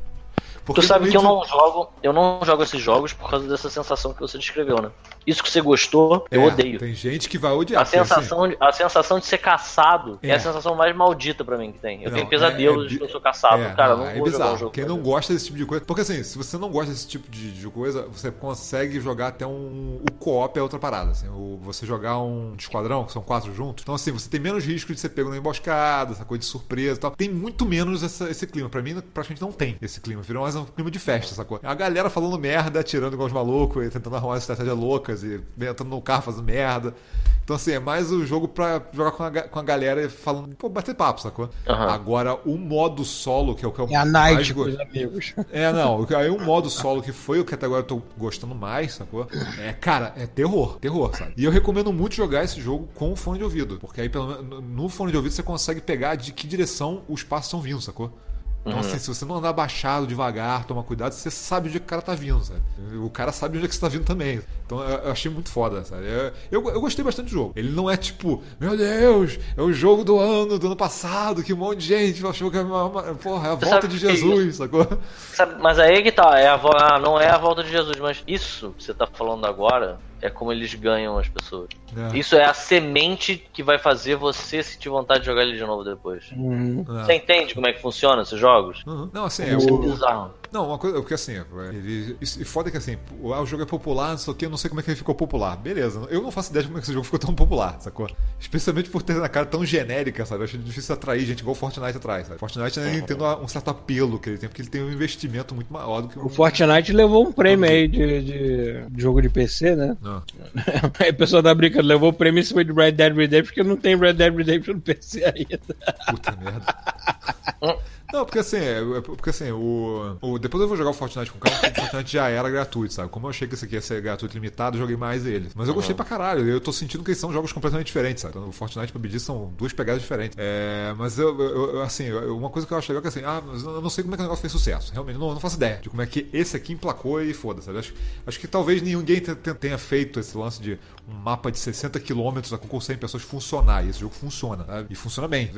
Porque Tu sabe que eu não jogo, eu não jogo esses jogos por causa dessa sensação que você descreveu, né? Isso que você gostou, de- eu É, odeio. Tem gente que vai odiar. A assim, sensação, de, a sensação de ser caçado é. É. a sensação mais maldita pra mim que tem. Eu Não, tenho pesadelos é- é de que eu sou caçado. É, Cara, não, não, é bizarro. jogo. Quem não gosta desse tipo de coisa. Porque assim, se você não gosta desse tipo de, de coisa, você consegue jogar até um. O co-op é outra parada. Assim, o- você jogar um esquadrão, que são quatro juntos. Então, assim, você tem menos risco de ser pego na emboscada, essa coisa de surpresa e tal. Tem muito menos essa- esse clima. Pra mim, praticamente não tem esse clima. Virou mais um clima de festa, sacou? A galera falando merda, atirando igual os malucos, e tentando arrumar estratégias loucas e entrando no carro fazendo merda. Então, assim, é mais o jogo pra jogar com a, com a galera e falando, pô, bater papo, sacou? Aham. Agora, o modo solo, que é o que eu É a mais night gosto. os amigos. É, não. Aí o modo solo que foi o que até agora eu tô gostando mais, sacou? É, cara, é terror, terror, sabe? E eu recomendo muito jogar esse jogo com fone de ouvido. Porque aí, pelo menos, no fone de ouvido, você consegue pegar de que direção os passos estão vindo, sacou? Então, assim, se você não andar baixado, devagar, tomar cuidado, você sabe onde é o cara tá vindo, sabe? O cara sabe onde é que você tá vindo também. Então eu achei muito foda, sabe? Eu, eu, gostei bastante do jogo. Ele não é tipo, meu Deus, é o jogo do ano, do ano passado, que um monte de gente achou que é uma, uma- porra, é a volta sabe de é Jesus, sacou? Sabe, mas aí que tá, é a, ah, não é a volta de Jesus, mas isso que você tá falando agora é como eles ganham as pessoas. É. Isso é a semente que vai fazer você sentir vontade de jogar ele de novo depois. Uhum. É. Você entende como é que funciona esses jogos? Uhum. Não, assim, é Isso é o, bizarro. Não, uma coisa, porque assim, ele, e foda que assim, o, ah, o jogo é popular, não sei o que, eu não sei como é que ele ficou popular. Beleza, eu não faço ideia de como é que esse jogo ficou tão popular, sacou? Especialmente por ter na cara tão genérica, sabe? Eu acho difícil atrair gente igual o Fortnite atrás, sabe? Fortnite ainda tem um certo apelo que ele tem, porque ele tem um investimento muito maior do que O Fortnite levou um prêmio aí de, de- jogo de PC, né? Não. Aí o pessoal tá brincando, levou o prêmio em cima de Red Dead Redemption porque não tem Red Dead Redemption no PC ainda. Puta merda. Não, porque assim, é, é porque assim, o, o- Depois eu vou jogar o Fortnite com calma, porque o Fortnite já era gratuito, sabe? Como eu achei que esse aqui ia ser gratuito limitado, eu joguei mais ele. Mas eu gostei pra caralho. Eu tô sentindo que são jogos completamente diferentes, sabe? Então, o Fortnite e o PUBG são duas pegadas diferentes. É, mas eu, eu- assim, eu- uma coisa que eu acho legal é que assim, ah, mas eu não sei como é que o negócio fez sucesso. Realmente, não, não faço ideia de como é que esse aqui emplacou e foda, sabe? Acho, acho que talvez ninguém te- te- tenha feito esse lance de um mapa de 60 km com 100 pessoas funcionar. E esse jogo funciona, sabe? E funciona bem.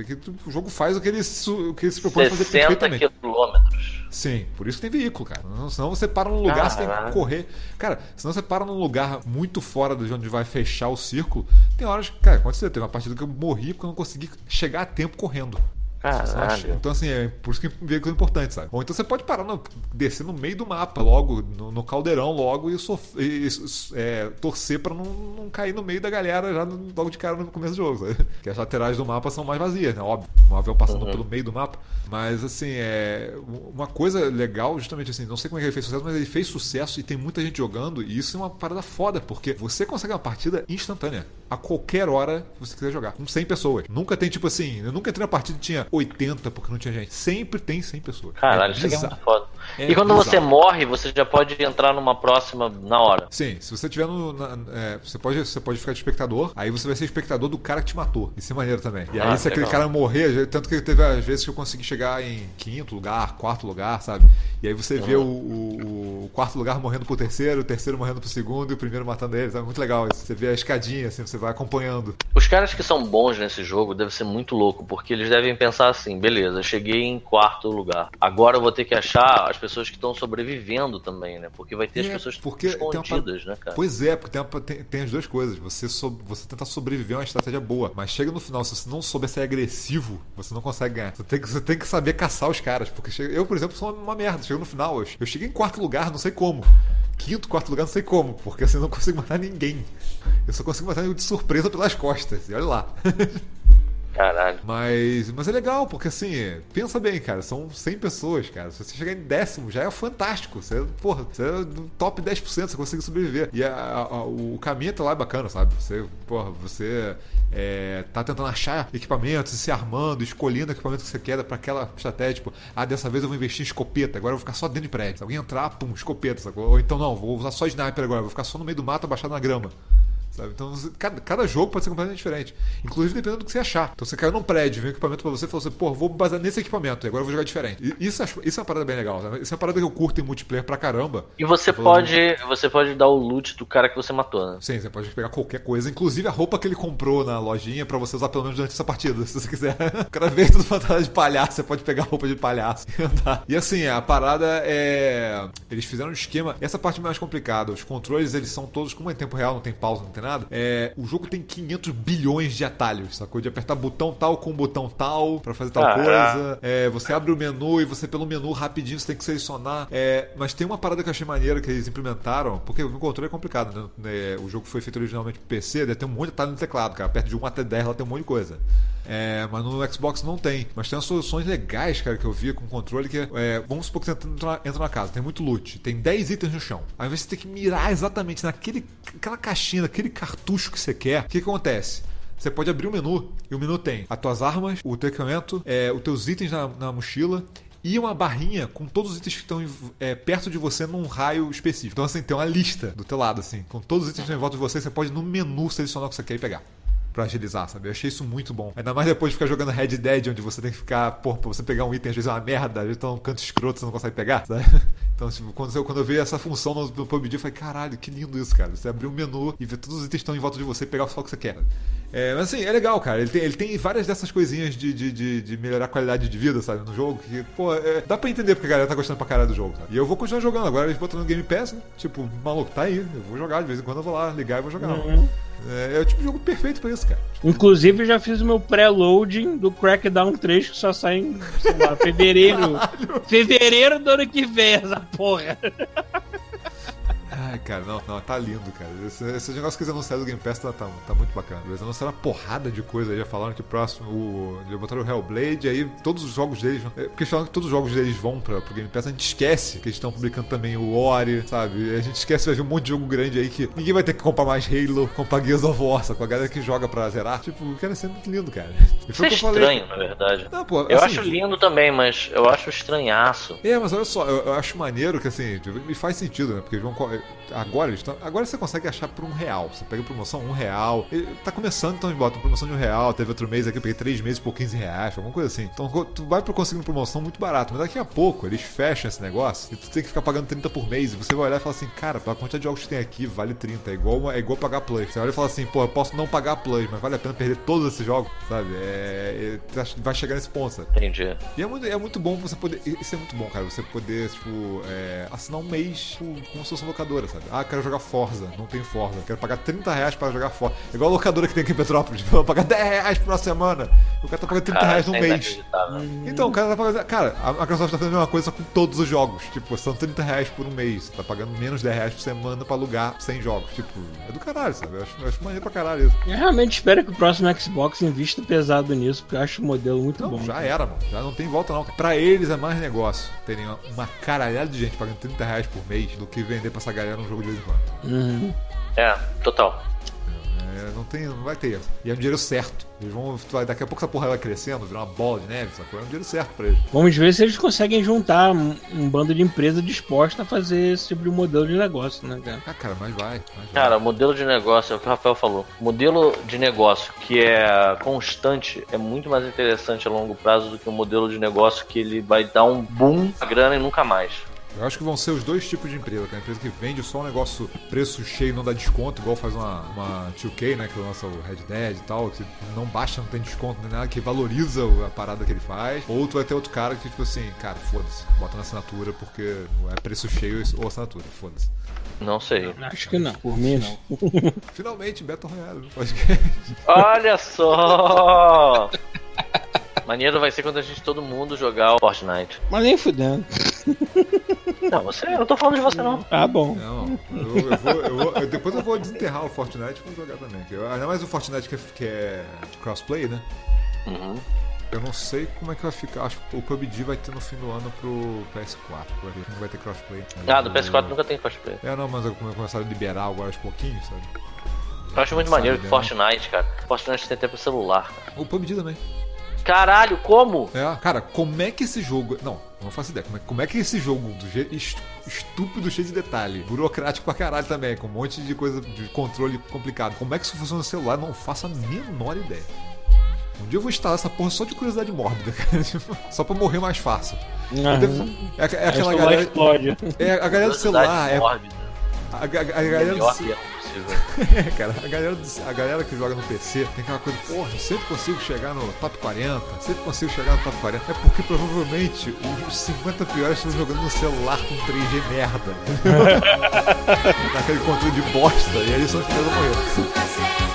O jogo faz o que ele, o que ele se propõe a fazer 60 perfeitamente. quilômetros. Sim, por isso que tem veículo, cara. Não- Senão você para num lugar, você tem que correr. Cara, senão você para num lugar muito fora de onde vai fechar o círculo. Tem horas que, cara, aconteceu. Teve uma partida que eu morri porque eu não consegui chegar a tempo correndo. Caralho. Então, assim, é por isso que veículo é importante, sabe? Ou então você pode parar, no, descer no meio do mapa, logo, no, no caldeirão, logo, e, sof- e- e- é, torcer pra não, não cair no meio da galera já no- logo de cara no começo do jogo, sabe? Que as laterais do mapa são mais vazias, né? Óbvio, um avião passando pelo meio do mapa. Mas, assim, é. Uma coisa legal, justamente assim, não sei como é que ele fez sucesso, mas ele fez sucesso e tem muita gente jogando, e isso é uma parada foda, porque você consegue uma partida instantânea. A qualquer hora que você quiser jogar. Com 100 pessoas. Nunca tem, tipo assim, eu nunca entrei na partida e tinha 80 porque não tinha gente. Sempre tem 100 pessoas. Caralho, É isso é muito foda. É e quando você bizarro. morre, você já pode entrar numa próxima na hora. Sim, se você tiver no. na- é, você, pode, você pode ficar de espectador, aí você vai ser espectador do cara que te matou. Isso é maneiro também. E aí, Ah, se aquele legal. cara morrer, tanto que teve às vezes que eu consegui chegar em quinto lugar, quarto lugar, sabe? E aí você vê o, o- o quarto lugar morrendo pro terceiro, o terceiro morrendo pro segundo e o primeiro matando ele. É muito legal isso. Você vê a escadinha, assim, você vai acompanhando. Os caras que são bons nesse jogo devem ser muito louco, porque eles devem pensar assim: beleza, cheguei em quarto lugar. Agora eu vou ter que achar as pessoas que estão sobrevivendo também, né? Porque vai ter as É, pessoas porque uma escondidas, par- né, cara? Pois é, porque tem, uma- tem- tem as duas coisas. Você, so- você tenta sobreviver é uma estratégia boa, mas chega no final, se você não souber ser agressivo, você não consegue ganhar. Você tem que, você tem que saber caçar os caras. Porque chega- eu, por exemplo, sou uma, uma merda. Chega no final, eu, eu cheguei em quarto lugar, não sei como. Quinto, quarto lugar, não sei como, porque assim eu não consigo matar ninguém. Eu só consigo matar de surpresa pelas costas. E olha lá. Caralho. Mas, mas é legal, porque assim, pensa bem, cara, são 100 pessoas, cara. Se você chegar em décimo, já é fantástico. Você, porra, você é do top 10%, você consegue sobreviver. E a- a- o caminho até lá é bacana, sabe? Você, porra, você é, tá tentando achar equipamentos, se armando, escolhendo o equipamento que você quer pra aquela estratégia. Tipo, ah, dessa vez eu vou investir em escopeta, agora eu vou ficar só dentro de prédio. Se alguém entrar, pum, escopeta, sacou? Ou então não, vou usar só sniper agora, vou ficar só no meio do mato abaixado na grama. Sabe? Então, você- cada, cada jogo pode ser completamente diferente. Inclusive dependendo do que você achar. Então, você caiu num prédio, vem um equipamento pra você e falou assim, pô, vou basear nesse equipamento, e agora eu vou jogar diferente. E Isso, isso é uma parada bem legal. Né? Isso é uma parada que eu curto em multiplayer pra caramba. E você pode, você pode dar o loot do cara que você matou, né? Sim, você pode pegar qualquer coisa, inclusive a roupa que ele comprou na lojinha pra você usar pelo menos durante essa partida, se você quiser. O cara veio tudo fantasma de palhaço, você pode pegar a roupa de palhaço e andar. E assim, a parada é. Eles fizeram um esquema. Essa parte é mais complicada. Os controles, eles são todos, como é em tempo real, não tem pausa, não tem nada. É... O jogo tem 500 bilhões de atalhos, sacou? De apertar botão tal com botão tal pra fazer tal Caraca. coisa. É, você abre o menu e você, pelo menu, rapidinho, você tem que selecionar. É, mas tem uma parada que eu achei maneira que eles implementaram, porque o controle é complicado, né? É, o jogo foi feito originalmente pro PC, deve ter um monte de atalho no teclado, cara. Perto de 1 até 10 lá tem um monte de coisa. É, mas no Xbox não tem. Mas tem umas soluções legais, cara, que eu vi com controle que é, vamos supor que você entra na, entra na casa, tem muito loot, tem 10 itens no chão. Aí você tem que mirar exatamente naquele aquela caixinha, naquele cartucho que você quer. O que, acontece? Você pode abrir o menu e o menu tem as tuas armas, o teu equipamento, é, os teus itens na, na mochila e uma barrinha com todos os itens que estão é, perto de você num raio específico. Então, assim, tem uma lista do teu lado, assim, com todos os itens que estão em volta de você, você pode no menu selecionar o que você quer e pegar. Pra agilizar, sabe? Eu achei isso muito bom. Ainda mais depois de ficar jogando Red Dead, onde você tem que ficar, pô, pra você pegar um item, às vezes é uma merda, às vezes tá um canto escroto, você não consegue pegar, sabe? Então, tipo, quando eu, quando eu vi essa função no, no PUBG, eu falei, caralho, que lindo isso, cara. Você abrir um menu e ver todos os itens que estão em volta de você e pegar só o que você quer. É, mas assim, é legal, cara. Ele tem, ele tem várias dessas coisinhas de, de, de, de melhorar a qualidade de vida, sabe, no jogo. Que, pô, é, dá pra entender porque a galera tá gostando pra caralho do jogo, sabe? E eu vou continuar jogando. Agora eles botam no Game Pass, né? Tipo, maluco, tá aí. Eu vou jogar. De vez em quando eu vou lá ligar e vou jogar. É, é o tipo de jogo perfeito pra isso, cara. Inclusive, eu já fiz o meu pré-loading do Crackdown 3, que só sai em, sei lá, fevereiro. fevereiro do ano que vem, essa porra. Ai, cara, não, não, tá lindo, cara. Esse, esse negócio que eles anunciaram do Game Pass tá, tá, tá muito bacana. Eles anunciaram uma porrada de coisa aí, já falaram que próximo. O, já botaram o Hellblade, aí todos os jogos deles. vão- é, Porque falaram que todos os jogos deles vão pra, pro Game Pass, a gente esquece que eles estão publicando também o Ori, sabe? A gente esquece, vai vir um monte de jogo grande aí que ninguém vai ter que comprar mais Halo, comprar Gears of War, com a galera que joga pra zerar. Tipo, cara, isso é muito lindo, cara. Isso é o estranho, na verdade. Não, pô, Eu assim, acho lindo também, mas eu acho estranhaço. é, mas olha só, eu, eu acho maneiro que assim, tipo, me faz sentido, né? Porque eles vão. Agora eles estão. Agora você consegue achar por um real. Você pega promoção um real. E tá começando, então eles botam promoção de um real. Teve outro mês aqui, eu peguei três meses por 15 reais, alguma coisa assim. Então tu vai pro conseguindo promoção muito barato. Mas daqui a pouco eles fecham esse negócio e tu tem que ficar pagando 30 por mês. E você vai olhar e falar assim, cara, pela quantidade de jogos que tem aqui, vale 30. É igual, é igual pagar Plus. Você olha e fala assim, pô, eu posso não pagar Plus, mas vale a pena perder todos esses jogos, sabe? É, é, vai chegar nesse ponto, sabe? Entendi. E é muito, é muito bom você poder. Isso é muito bom, cara. Você poder, tipo, é, assinar um mês tipo, como se fosse uma locadora, sabe? Ah, quero jogar Forza, não tem Forza. Quero pagar 30 reais para jogar Forza. É igual a locadora que tem aqui em Petrópolis. Vou pagar 10 reais por uma semana. O cara tá pagando 30 Cara, reais no é mês. Então, o cara tá pagando. Cara, a Microsoft tá fazendo a mesma coisa com todos os jogos. Tipo, são 30 reais por um mês. Você tá pagando menos de 10 reais por semana pra alugar 100 jogos. Tipo, é do caralho, sabe? Eu acho, eu acho maneiro pra caralho isso. Eu realmente espero que o próximo Xbox invista pesado nisso, porque eu acho o modelo muito Não, bom. já era, mano. Já não tem volta, não. Pra eles é mais negócio terem uma- uma caralhada de gente pagando 30 reais por mês do que vender pra essa galera um jogo de vez em quando. Uhum. É, total. É, não, tem, não vai ter. E é um dinheiro certo. Eles vão. vai- Daqui a pouco essa porra vai crescendo, virar uma bola de neve, sacou? É um dinheiro certo pra eles. Vamos ver se eles conseguem juntar um, um bando de empresa disposta a fazer esse tipo de modelo de negócio, né, cara? Ah, cara, mas vai. Mas vai. Cara, modelo de negócio, é o que o Rafael falou. Modelo de negócio que é constante é muito mais interessante a longo prazo do que um modelo de negócio que ele vai dar um boom na grana e nunca mais. Eu acho que vão ser os dois tipos de empresa. Tem a empresa que vende só um negócio preço cheio e não dá desconto, igual faz uma, uma 2K, né? Que lança o Red Dead e tal, que não baixa, não tem desconto nem nada, que valoriza a parada que ele faz. Ou tu vai ter outro cara que, tipo assim, cara, foda-se, bota na assinatura porque é preço cheio ou assinatura, foda-se. Não sei. Acho que não. Por mim, não. Finalmente, Battle Royale no podcast. Olha só! Maneiro vai ser quando a gente todo mundo jogar o Fortnite. Mas nem fudendo. Não, você, eu não tô falando de você não. Ah, bom. Não, eu, eu vou, eu vou- eu- depois eu vou desenterrar o Fortnite e vou jogar também. eu- Ainda mais o Fortnite que é, que é crossplay, né? Uhum. Eu não sei como é que vai ficar. Acho que o PUBG vai ter no fim do ano pro PS4. Vai ver, Não vai ter crossplay. Ah, do PS4 nunca tem cosplay. É, não, mas eu come- começaram a liberar agora aos pouquinhos, sabe? Eu acho muito maneiro que né? Fortnite, cara. Fortnite tem até pro celular. cara. O PUBG também. Caralho, como? É, cara, como é que esse jogo. Não, não faço ideia. Como é, como é que esse jogo, do jeito est- estúpido, cheio de detalhe, burocrático pra caralho também, com um monte de coisa de controle complicado, como é que isso funciona no celular? Não faço a menor ideia. Um dia eu vou instalar essa porra só de curiosidade mórbida, cara. Tipo, só pra morrer mais fácil. É, é aquela galera. explode. É, a galera do celular. É, mórbida. a, a- a galera do É, cara, a galera, a galera que joga no PC tem aquela coisa, porra, eu sempre consigo chegar no top 40, sempre consigo chegar no top 40. É porque provavelmente os 50 piores estão jogando no celular com 3G merda. Naquele controle de bosta, e aí são os primeiros a morrer.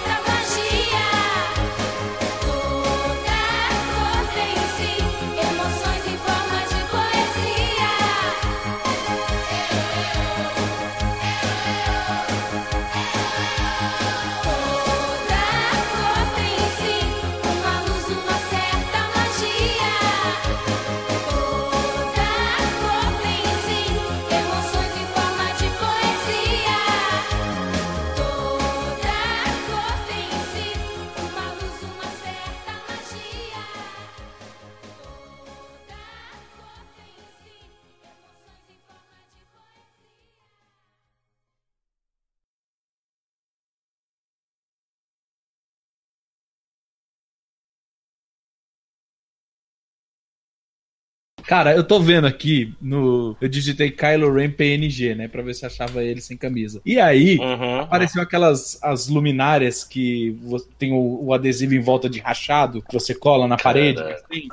Cara, eu tô vendo aqui no. Eu digitei Kylo Ren PNG, né? Pra ver se achava ele sem camisa. E aí, Uhum. apareceu aquelas as luminárias que tem o, o adesivo em volta de rachado, que você cola na parede. Assim.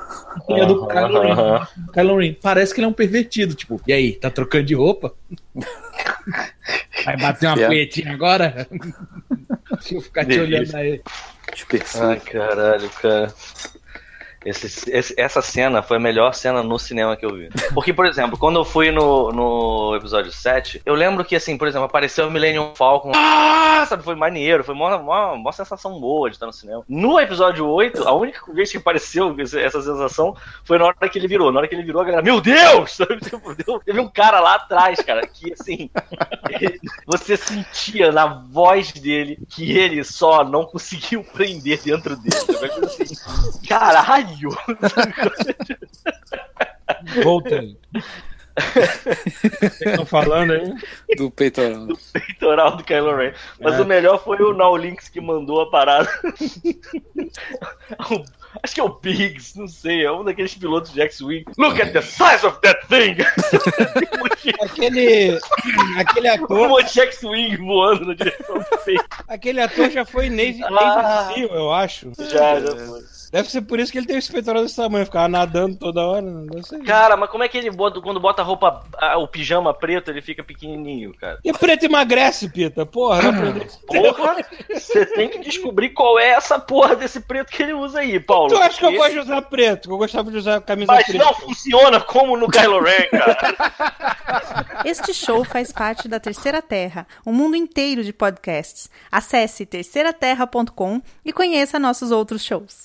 E é do Kylo Ren. Aham. Kylo Ren. Parece que ele é um pervertido, tipo, e aí, tá trocando de roupa? Vai bater uma É. punhetinha agora? Deixa eu ficar te olhando aí. Dispersivo. Ai, caralho, cara. Esse- esse- essa cena foi a melhor cena no cinema que eu vi. Porque, por exemplo, quando eu fui no, no episódio 7, eu lembro que, assim, por exemplo, apareceu o Millennium Falcon. Ah, sabe, foi maneiro, foi uma, uma, uma sensação boa de estar no cinema. No episódio 8, a única vez que apareceu essa sensação foi na hora que ele virou. Na hora que ele virou, a galera, meu Deus! Tipo, Teve um cara lá atrás, cara, que, assim, você sentia na voz dele que ele só não conseguiu prender dentro dele. assim, Caralho! Voltei. Vocês estão falando aí? Do peitoral. Peitoral do Kylo Ren. Mas É. o melhor foi o Now Links que mandou a parada. Acho que é o Biggs, não sei, é um daqueles pilotos de X-Wing. Look at the size of that thing! Aquele, aquele um ator, monte de X-Wing voando na direção do peito. aquele ator já foi Navy, Ah. Navy SEAL, eu acho. Já, já foi. Deve ser por isso que ele tem esse peitoral desse tamanho, ficava nadando toda hora, não deve ser. Cara, mas como é que ele bota, quando bota a roupa, a- o pijama preto, ele fica pequenininho, cara? E preto emagrece, Pita, porra, não aprendeu isso. Porra, você tem que descobrir qual é essa porra desse preto que ele usa aí, Paulo. Tu acha que eu gosto de usar preto? Que eu gostava de usar camisa Mas preta. não funciona como no Kylo Ren, cara. Este show faz parte da Terceira Terra, um mundo inteiro de podcasts. Acesse terceiraterra.com e conheça nossos outros shows.